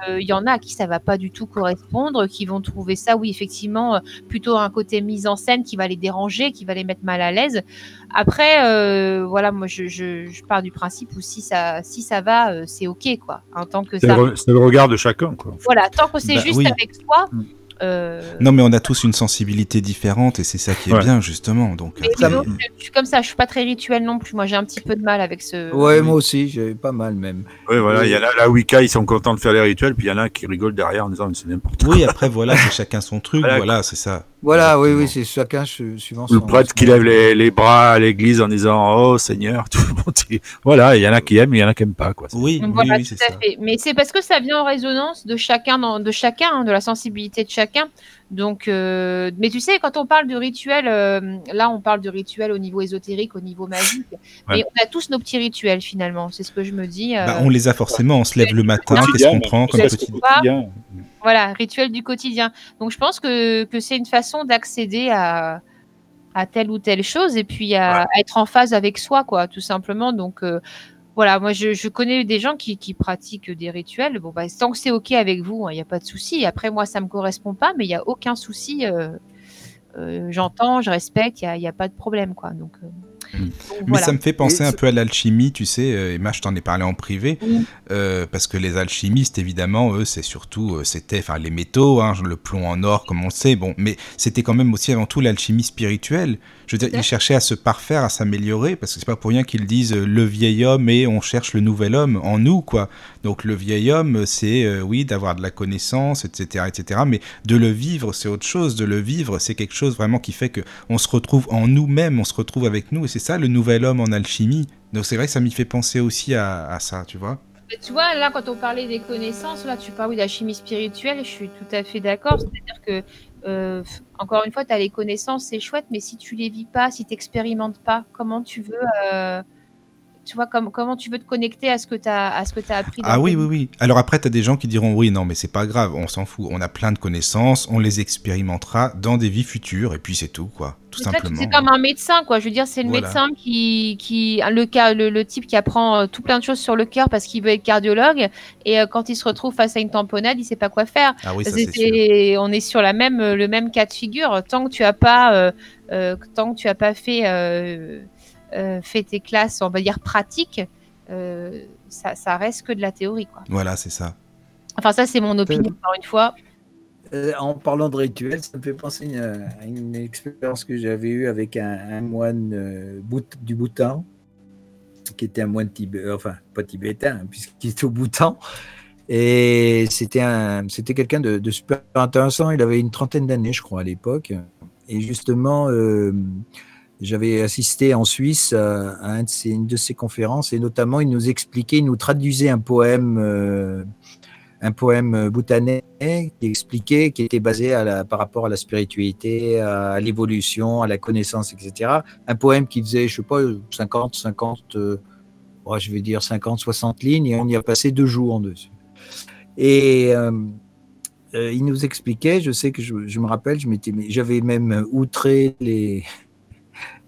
euh, il y en a à qui ça va pas du tout correspondre, qui vont trouver ça, oui, effectivement, euh, plutôt un côté mise en scène qui va les déranger, qui va les mettre mal à l'aise. Après, euh, voilà, moi, je, je, je pars du principe où si ça, si ça va, c'est ok, quoi. En tant que C'est ça, c'est le regard de chacun, quoi. voilà, tant que c'est Bah, juste oui. avec soi. Mm. Euh, Non, mais on a tous une sensibilité différente et c'est ça qui est Ouais. bien, justement. Donc, mais après, donc, je, suis comme ça, je suis pas très rituel non plus. Moi, j'ai un petit peu de mal avec ce. Ouais, moi aussi, j'ai pas mal même. Oui, voilà, il y en a la Wicca, ils sont contents de faire les rituels, puis il y en a qui rigolent derrière en disant mais c'est n'importe quoi. oui, après, voilà, c'est chacun son truc. Voilà. Voilà, c'est ça. Voilà, oui, oui, c'est chacun su- suivant Ou le son- prêtre qui son- lève les, les bras à l'église en disant Oh Seigneur, tout le monde. Voilà, il y en a qui aiment, il y en a qui n'aiment pas. Quoi. Oui, oui, Voilà, oui, tout c'est à ça. fait. Mais c'est parce que ça vient en résonance de chacun, dans- de chacun, hein, de la sensibilité de chacun. Donc, euh, mais tu sais, quand on parle de rituel, euh, là, on parle de rituel au niveau ésotérique, au niveau magique. Mais on a tous nos petits rituels finalement. C'est ce que je me dis. euh, Bah, on les a forcément, on se lève le matin, qu'est-ce qu'on prend comme petit... Voilà, rituel du quotidien. Donc je pense que, que c'est une façon d'accéder à, à telle ou telle chose et puis à, à être en phase avec soi, quoi, tout simplement. Donc euh, voilà, moi je, je connais des gens qui, qui pratiquent des rituels. Bon, bah, tant que c'est OK avec vous, il n'y a pas de souci. Après, moi, ça me correspond pas, mais il n'y a aucun souci. euh, euh, J'entends, je respecte, il n'y a, a pas de problème, quoi. Donc. Donc, Mais voilà. ça me fait penser Et un peu à l'alchimie, tu sais, euh, Emma, je t'en ai parlé en privé, Oui. euh, parce que les alchimistes, évidemment, eux, c'est surtout, euh, c'était, enfin, les métaux, hein, le plomb en or, comme on le sait, bon, mais c'était quand même aussi avant tout l'alchimie spirituelle. Je veux dire, ils cherchaient à se parfaire, à s'améliorer, parce que c'est pas pour rien qu'ils disent euh, le vieil homme et on cherche le nouvel homme en nous, quoi. Donc le vieil homme, c'est, euh, oui, d'avoir de la connaissance, etc., etc., mais de le vivre, c'est autre chose. De le vivre, c'est quelque chose vraiment qui fait que on se retrouve en nous-mêmes, on se retrouve avec nous, et c'est ça le nouvel homme en alchimie. Donc c'est vrai que ça m'y fait penser aussi à, ça, tu vois. Mais Tu vois, là, quand on parlait des connaissances, là, tu parles oui, de la chimie spirituelle, je suis tout à fait d'accord. C'est-à-dire que, euh, encore une fois, tu as les connaissances, c'est chouette, mais si tu les vis pas, si tu n'expérimentes pas, comment tu veux. euh, tu vois, comme, comment tu veux te connecter à ce que tu as, à ce que as appris Ah oui, oui, oui. Alors après, tu as des gens qui diront oui, non, mais c'est pas grave, on s'en fout. On a plein de connaissances, on les expérimentera dans des vies futures, et puis c'est tout, quoi. Tout Mais simplement. C'est comme un médecin, quoi. Je veux dire, c'est le Voilà. médecin qui, qui le, cas, le, le type qui apprend euh, tout plein de choses sur le cœur parce qu'il veut être cardiologue, et euh, quand il se retrouve face à une tamponnade, il sait pas quoi faire. Ah oui, ça C'est- sûr. on est sur la même, le même cas de figure. Tant que tu as pas, euh, euh, tant que tu as pas fait, euh, euh, fait tes classes, on va dire pratiques, euh, ça, ça reste que de la théorie, quoi. Voilà, c'est ça. Enfin, ça, c'est mon opinion, encore une fois. Euh, en parlant de rituel, ça me fait penser à, à une expérience que j'avais eue avec un, un moine euh, Bout- du Bhoutan, qui était un moine tibétain, enfin pas tibétain, hein, puisqu'il était au Bhoutan. Et c'était un, c'était quelqu'un de, de super intéressant. Il avait une trentaine d'années, je crois, à l'époque. Et justement, euh, j'avais assisté en Suisse à, à de ses- une de ses conférences, et notamment, il nous expliquait, il nous traduisait un poème. euh, un poème bhoutanais qui expliquait, qui était basé par rapport à la spiritualité, à l'évolution, à la connaissance, etc. Un poème qui faisait, je sais pas, 50, 50, euh, je vais dire 50, 60 lignes, et on y a passé deux jours en dessus. Et euh, euh, il nous expliquait, je sais que je, je me rappelle, j'avais même outré les,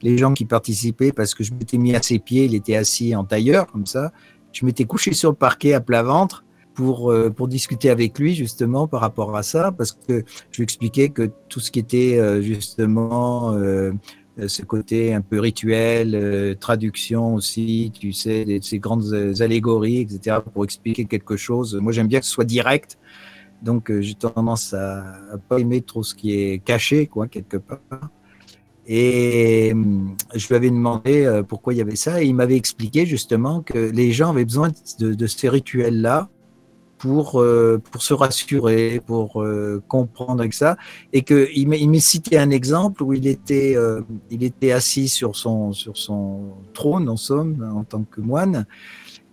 les gens qui participaient parce que je m'étais mis à ses pieds, il était assis en tailleur comme ça. Je m'étais couché sur le parquet à plat ventre pour, euh, pour discuter avec lui justement par rapport à ça, parce que je lui expliquais que tout ce qui était euh, justement euh, ce côté un peu rituel, traduction aussi, tu sais, ces grandes allégories, etc., pour expliquer quelque chose. Moi, j'aime bien que ce soit direct, donc j'ai tendance à, à pas aimer trop ce qui est caché, quoi, quelque part. Et hum, je lui avais demandé euh, pourquoi il y avait ça, et il m'avait expliqué justement que les gens avaient besoin de, de ces rituels-là pour, euh, pour se rassurer, pour euh, comprendre avec ça, et m'a il m'a cité un exemple où il était, euh, il était assis sur son, sur son trône, en somme, en tant que moine,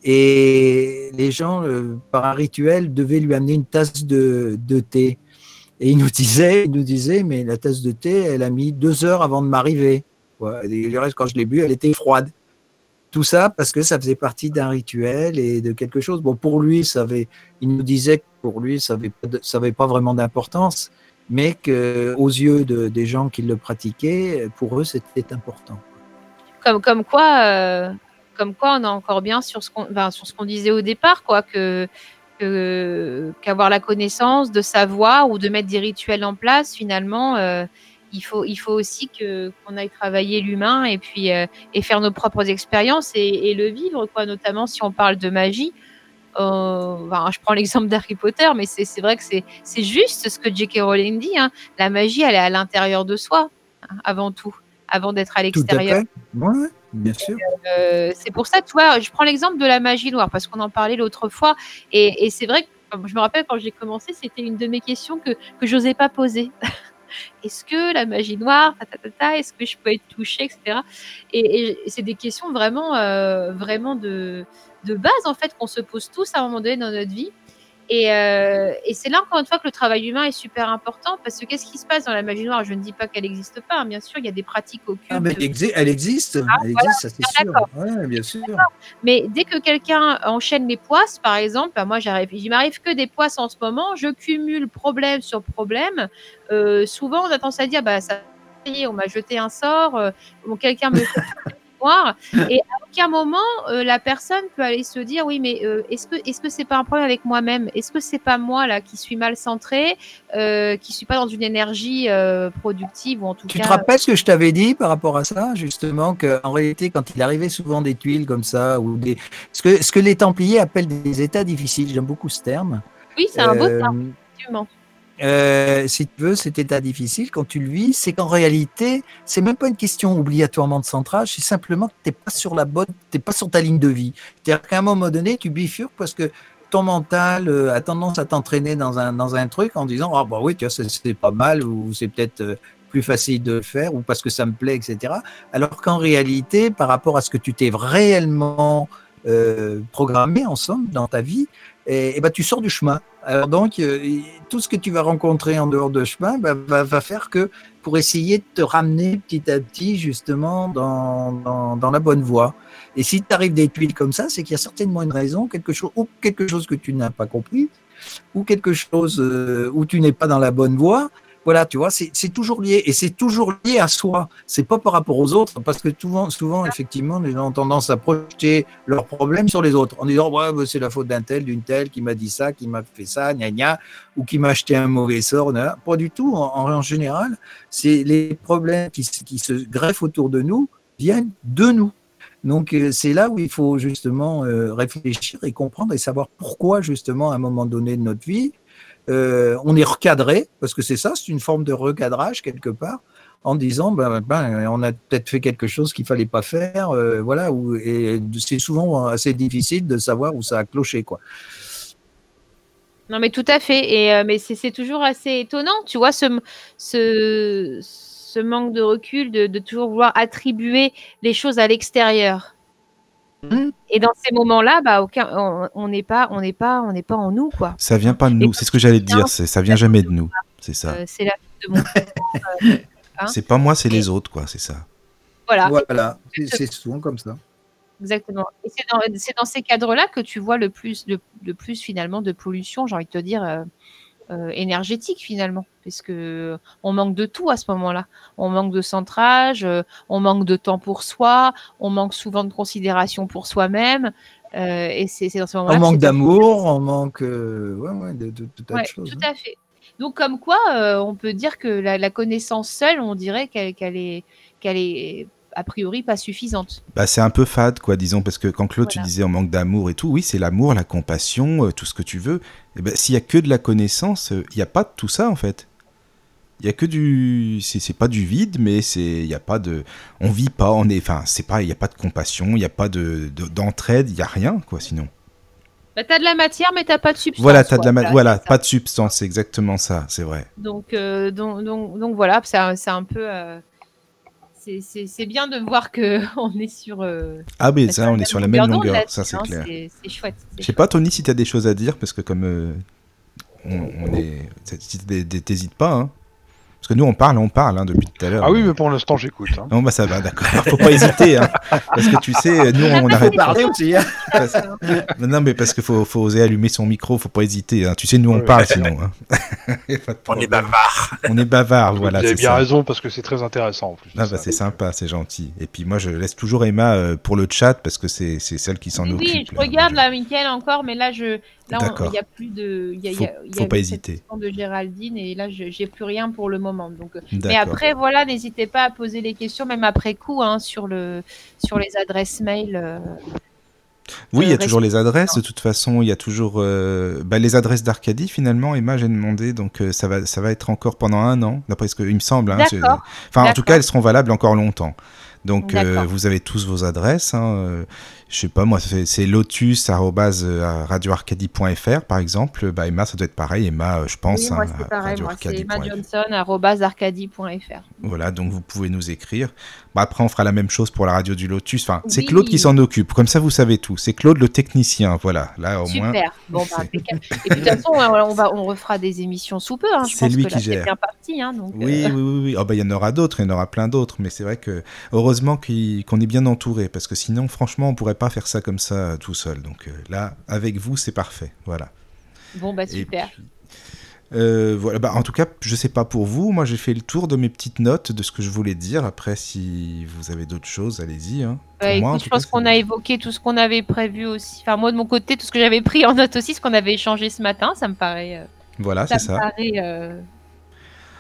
et les gens, euh, par un rituel, devaient lui amener une tasse de, de thé. Et il nous disait, il nous disait, mais la tasse de thé, elle a mis deux heures avant de m'arriver. le reste, quand je l'ai bu, elle était froide. Tout ça parce que ça faisait partie d'un rituel et de quelque chose. Bon, pour lui, ça avait, il nous disait que pour lui, ça n'avait ça pas vraiment d'importance, mais que aux yeux de, des gens qui le pratiquaient, pour eux, c'était important. Comme, comme quoi, euh, comme quoi, on est encore bien sur ce qu'on, sur disait au départ, quoi, que qu'avoir la connaissance, de savoir ou de mettre des rituels en place, finalement, euh, il faut, il faut aussi qu'on aille travailler l'humain et puis euh, et faire nos propres expériences et, le vivre, quoi. Notamment si on parle de magie. Euh, je prends l'exemple d'Harry Potter, mais c'est vrai que c'est c'est juste ce que J.K. Rowling dit. hein. La magie, elle est à l'intérieur de soi, hein, avant tout, avant d'être à l'extérieur. Ouais, bien sûr. Euh, c'est pour ça, tu vois, je prends l'exemple de la magie noire parce qu'on en parlait l'autre fois. Et, et c'est vrai que je me rappelle quand j'ai commencé, c'était une de mes questions que, que j'osais pas poser. Est-ce que la magie noire, est-ce que je peux être touchée, etc. Et, et c'est des questions vraiment, euh, vraiment de, de base en fait qu'on se pose tous à un moment donné dans notre vie. Et, euh, et c'est là encore une fois que le travail humain est super important parce que qu'est-ce qui se passe dans la magie noire? Je ne dis pas qu'elle n'existe pas, hein. bien sûr, il y a des pratiques occultes. Ah, mais elle, exi- elle existe, elle existe, ça c'est sûr. Ouais, bien sûr. Mais dès que quelqu'un enchaîne les poisses, par exemple, bah, moi j'arrive, il m'arrive que des poisses en ce moment, je cumule problème sur problème. Euh, souvent, on a tendance à dire, bah ça y est, on m'a jeté un sort, euh, bon, quelqu'un me Et à aucun moment, euh, la personne peut aller se dire, oui, mais euh, est-ce que est-ce que c'est pas un problème avec moi-même? Est-ce que c'est pas moi là qui suis mal centrée, euh, qui suis pas dans une énergie productive ou en tout Tu cas te rappelles ce que je t'avais dit par rapport à ça, justement, qu'en réalité, quand il arrivait souvent des tuiles comme ça, ou des... ce, que, ce que les Templiers appellent des états difficiles, j'aime beaucoup ce terme. Oui, c'est un beau terme, effectivement. Euh, si tu veux, cet état difficile, quand tu le vis, c'est qu'en réalité, c'est même pas une question obligatoirement de centrage, c'est simplement que t'es pas sur la bonne, t'es pas sur ta ligne de vie. C'est-à-dire qu'à un moment donné, tu bifurques parce que ton mental euh, a tendance à t'entraîner dans un, dans un truc en disant, ah bah oui, tu vois, c'est- c'est pas mal, ou c'est peut-être euh, plus facile de le faire, ou parce que ça me plaît, etc. Alors qu'en réalité, par rapport à ce que tu t'es réellement euh, programmé, en somme, dans ta vie, et, et ben, tu sors du chemin. Alors donc, euh, tout ce que tu vas rencontrer en dehors de chemin bah, va, va faire que pour essayer de te ramener petit à petit justement dans, dans, dans la bonne voie. Et si tu arrives des tuiles comme ça, c'est qu'il y a certainement une raison, quelque chose, ou quelque chose que tu n'as pas compris, ou quelque chose euh, où tu n'es pas dans la bonne voie. Voilà, tu vois, c'est toujours lié et c'est toujours lié à soi. C'est pas par rapport aux autres parce que souvent, souvent, effectivement, les gens ont tendance à projeter leurs problèmes sur les autres en disant ouais, c'est la faute d'un tel, d'une telle qui m'a dit ça, qui m'a fait ça, gna gna, ou qui m'a acheté un mauvais sort. Pas du tout. En, général, c'est les problèmes qui, se- qui se greffent autour de nous viennent de nous. Donc euh, c'est là où il faut justement euh, réfléchir et comprendre et savoir pourquoi justement à un moment donné de notre vie euh, on est recadré parce que c'est ça, c'est une forme de recadrage quelque part en disant ben, ben, on a peut-être fait quelque chose qu'il fallait pas faire, euh, voilà, et c'est souvent assez difficile de savoir où ça a cloché quoi. Non, mais tout à fait. Et, euh, mais c'est toujours assez étonnant, tu vois, ce manque de recul, de, de toujours vouloir attribuer les choses à l'extérieur. Mhm. Et dans ces moments-là, bah, aucun, on- n'est pas, on n'est pas, on n'est pas en nous, quoi. Ça vient pas de nous, c'est ce que j'allais te dire, c'est- ça vient jamais de nous, c'est ça. Euh, c'est la faute de mon euh, hein. C'est pas moi, c'est les autres, quoi, c'est ça. voilà. Voilà, c'est c'est souvent comme ça. Exactement. Et c'est dans, c'est dans ces cadres-là que tu vois le plus, le, le plus finalement de pollution, j'ai envie de te dire, euh, énergétique finalement. Parce que on manque de tout à ce moment-là. On manque de centrage, euh, on manque de temps pour soi, on manque souvent de considération pour soi-même. euh, et c'est dans ce moment-là. On que manque d'amour, on manque ouais, ouais, de, de- de tas Ouais, de choses. tout hein. à fait. Donc, comme quoi, on peut dire que la, la connaissance seule, on dirait qu'elle qu'elle est, qu'elle est a priori pas suffisante. Bah, c'est un peu fade, quoi, disons, parce que quand Claude, tu Voilà. disais en manque d'amour et tout, oui, c'est l'amour, la compassion, euh, tout ce que tu veux. Et ben, s'il y a que de la connaissance, euh, il n'y a pas de tout ça, en fait. Il y a que du, c'est pas du vide, mais c'est, il y a pas de, on vit pas, on est, enfin, c'est pas, il y a pas de compassion, il y a pas de de- d'entraide, il y a rien, quoi, sinon. Bah, t'as de la matière, mais t'as pas de substance. Voilà, t'as de la, quoi. ma- voilà, pas de substance, c'est exactement ça, c'est vrai. Donc, euh, donc, donc, donc voilà, c'est un, c'est un peu. C'est- bien de voir que on est sur. euh, Ah, mais bah, ça, on est sur la même longueur, ça, c'est hein, clair. C'est chouette. Je sais pas, Tony, si tu as des choses à dire, parce que comme euh, on, on est, si t'hé- t'hésites pas, hein. Parce que nous, on parle, on parle hein, depuis tout à l'heure. Ah oui, mais pour l'instant, j'écoute. hein. Non, bah ça va, d'accord. Faut pas hésiter, hein. Parce que tu sais, nous, on arrête. Parler aussi. hein. parce- Non, mais parce qu'il faut, faut oser allumer son micro, faut pas hésiter. hein. Tu sais, nous, on parle sinon. hein. On est bavard. On est bavard, voilà. Vous avez bien ça. raison parce que c'est très intéressant en plus. Ah bah c'est sympa, c'est gentil. Et puis moi je laisse toujours Emma euh, pour le chat parce que c'est c'est celle qui s'en Oui, occupe. oui, je là. regarde là, Mickaël encore, mais là, je, là, il y a plus de, il y a, il y Faut- a- il y faut a pas hésiter. de Géraldine et là, j'ai plus rien pour le moment. Donc, mais après, voilà, n'hésitez pas à poser les questions, même après coup, hein, sur le, sur les adresses mail. euh, Oui, il y a toujours les adresses. De toute façon, il y a toujours euh, bah, les adresses d'Arcadie. Finalement, Emma, j'ai demandé, donc euh, ça va, ça va être encore pendant un an, d'après ce qu'il me semble. hein. Enfin, en tout cas, elles seront valables encore longtemps. Donc, euh, vous avez tous vos adresses. Hein, euh, je sais pas, moi, c'est lotus@radioarcadie.fr, par exemple. Bah, Emma, ça doit être pareil. Emma, euh, je pense. oui, moi, hein, c'est à pareil. Moi, c'est Emma. Johnson, arcadie.fr. Voilà, donc vous pouvez nous écrire. Bah, après, on fera la même chose pour la radio du Lotus. Enfin, c'est. Claude qui s'en occupe. Comme ça, vous savez tout. C'est Claude le technicien. Voilà, là au moins. Super. Bon, bah, impeccable. Et puis, de toute façon, euh, on, va, on refera des émissions sous peu. Hein. C'est lui que qui là, gère. bien parti. Hein, donc, Oui, euh, oui, oui, oui. Oh, bah, il y en aura d'autres, il y en aura plein d'autres, mais c'est vrai que heureusement qu'on est bien entouré, parce que sinon, franchement, on pourrait pas faire ça comme ça euh, tout seul. Donc euh, là, avec vous, c'est parfait. Voilà. Bon, bah, super. puis, euh, voilà. Bah, en tout cas, je sais pas pour vous, moi j'ai fait le tour de mes petites notes de ce que je voulais dire. Après, si vous avez d'autres choses, allez-y. hein. Ouais, moi, écoute, je pense qu'on a évoqué tout ce qu'on avait prévu aussi. Enfin, moi, de mon côté, tout ce que j'avais pris en note aussi, ce qu'on avait échangé ce matin, ça me paraît, euh, Voilà, ça c'est me ça. paraît euh,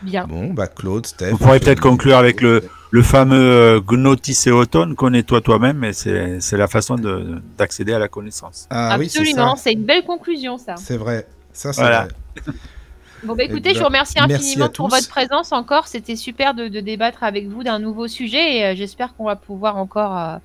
bien. Bon, bah Claude, Steph. Vous pourrez peut-être conclure avec le, le fameux euh, Gnotis et Automne, connais-toi toi-même, et c'est c'est la façon de- d'accéder à la connaissance. Ah Absolument, c'est une belle conclusion, ça. C'est vrai. Ça, c'est Voilà. vrai. Bon, bah, écoutez, Eh je ben, vous remercie merci infiniment pour votre présence encore. C'était super de, de débattre avec vous d'un nouveau sujet et euh, j'espère qu'on va pouvoir encore, euh,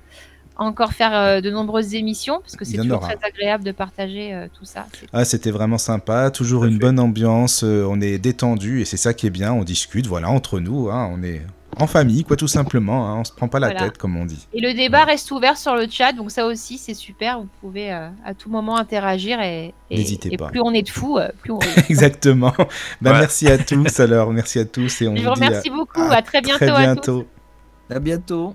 encore faire euh, de nombreuses émissions parce que c'est toujours aura. très agréable de partager euh, tout ça. Ah, c'était vraiment sympa, toujours une fait. bonne ambiance, euh, on est détendu et c'est ça qui est bien, on discute, voilà, entre nous, hein, on est en famille, quoi, tout simplement, hein, on se prend pas la Voilà. tête, comme on dit. Et le débat reste ouvert sur le chat, donc ça aussi c'est super. Vous pouvez euh, à tout moment interagir et, et, N'hésitez et pas. plus on est de fous, euh, plus on. Exactement. Bah, Ouais. Merci à tous, alors, merci à tous et on Je vous vous dit à- remercie beaucoup. à À, très bientôt, très à tous. bientôt. À bientôt.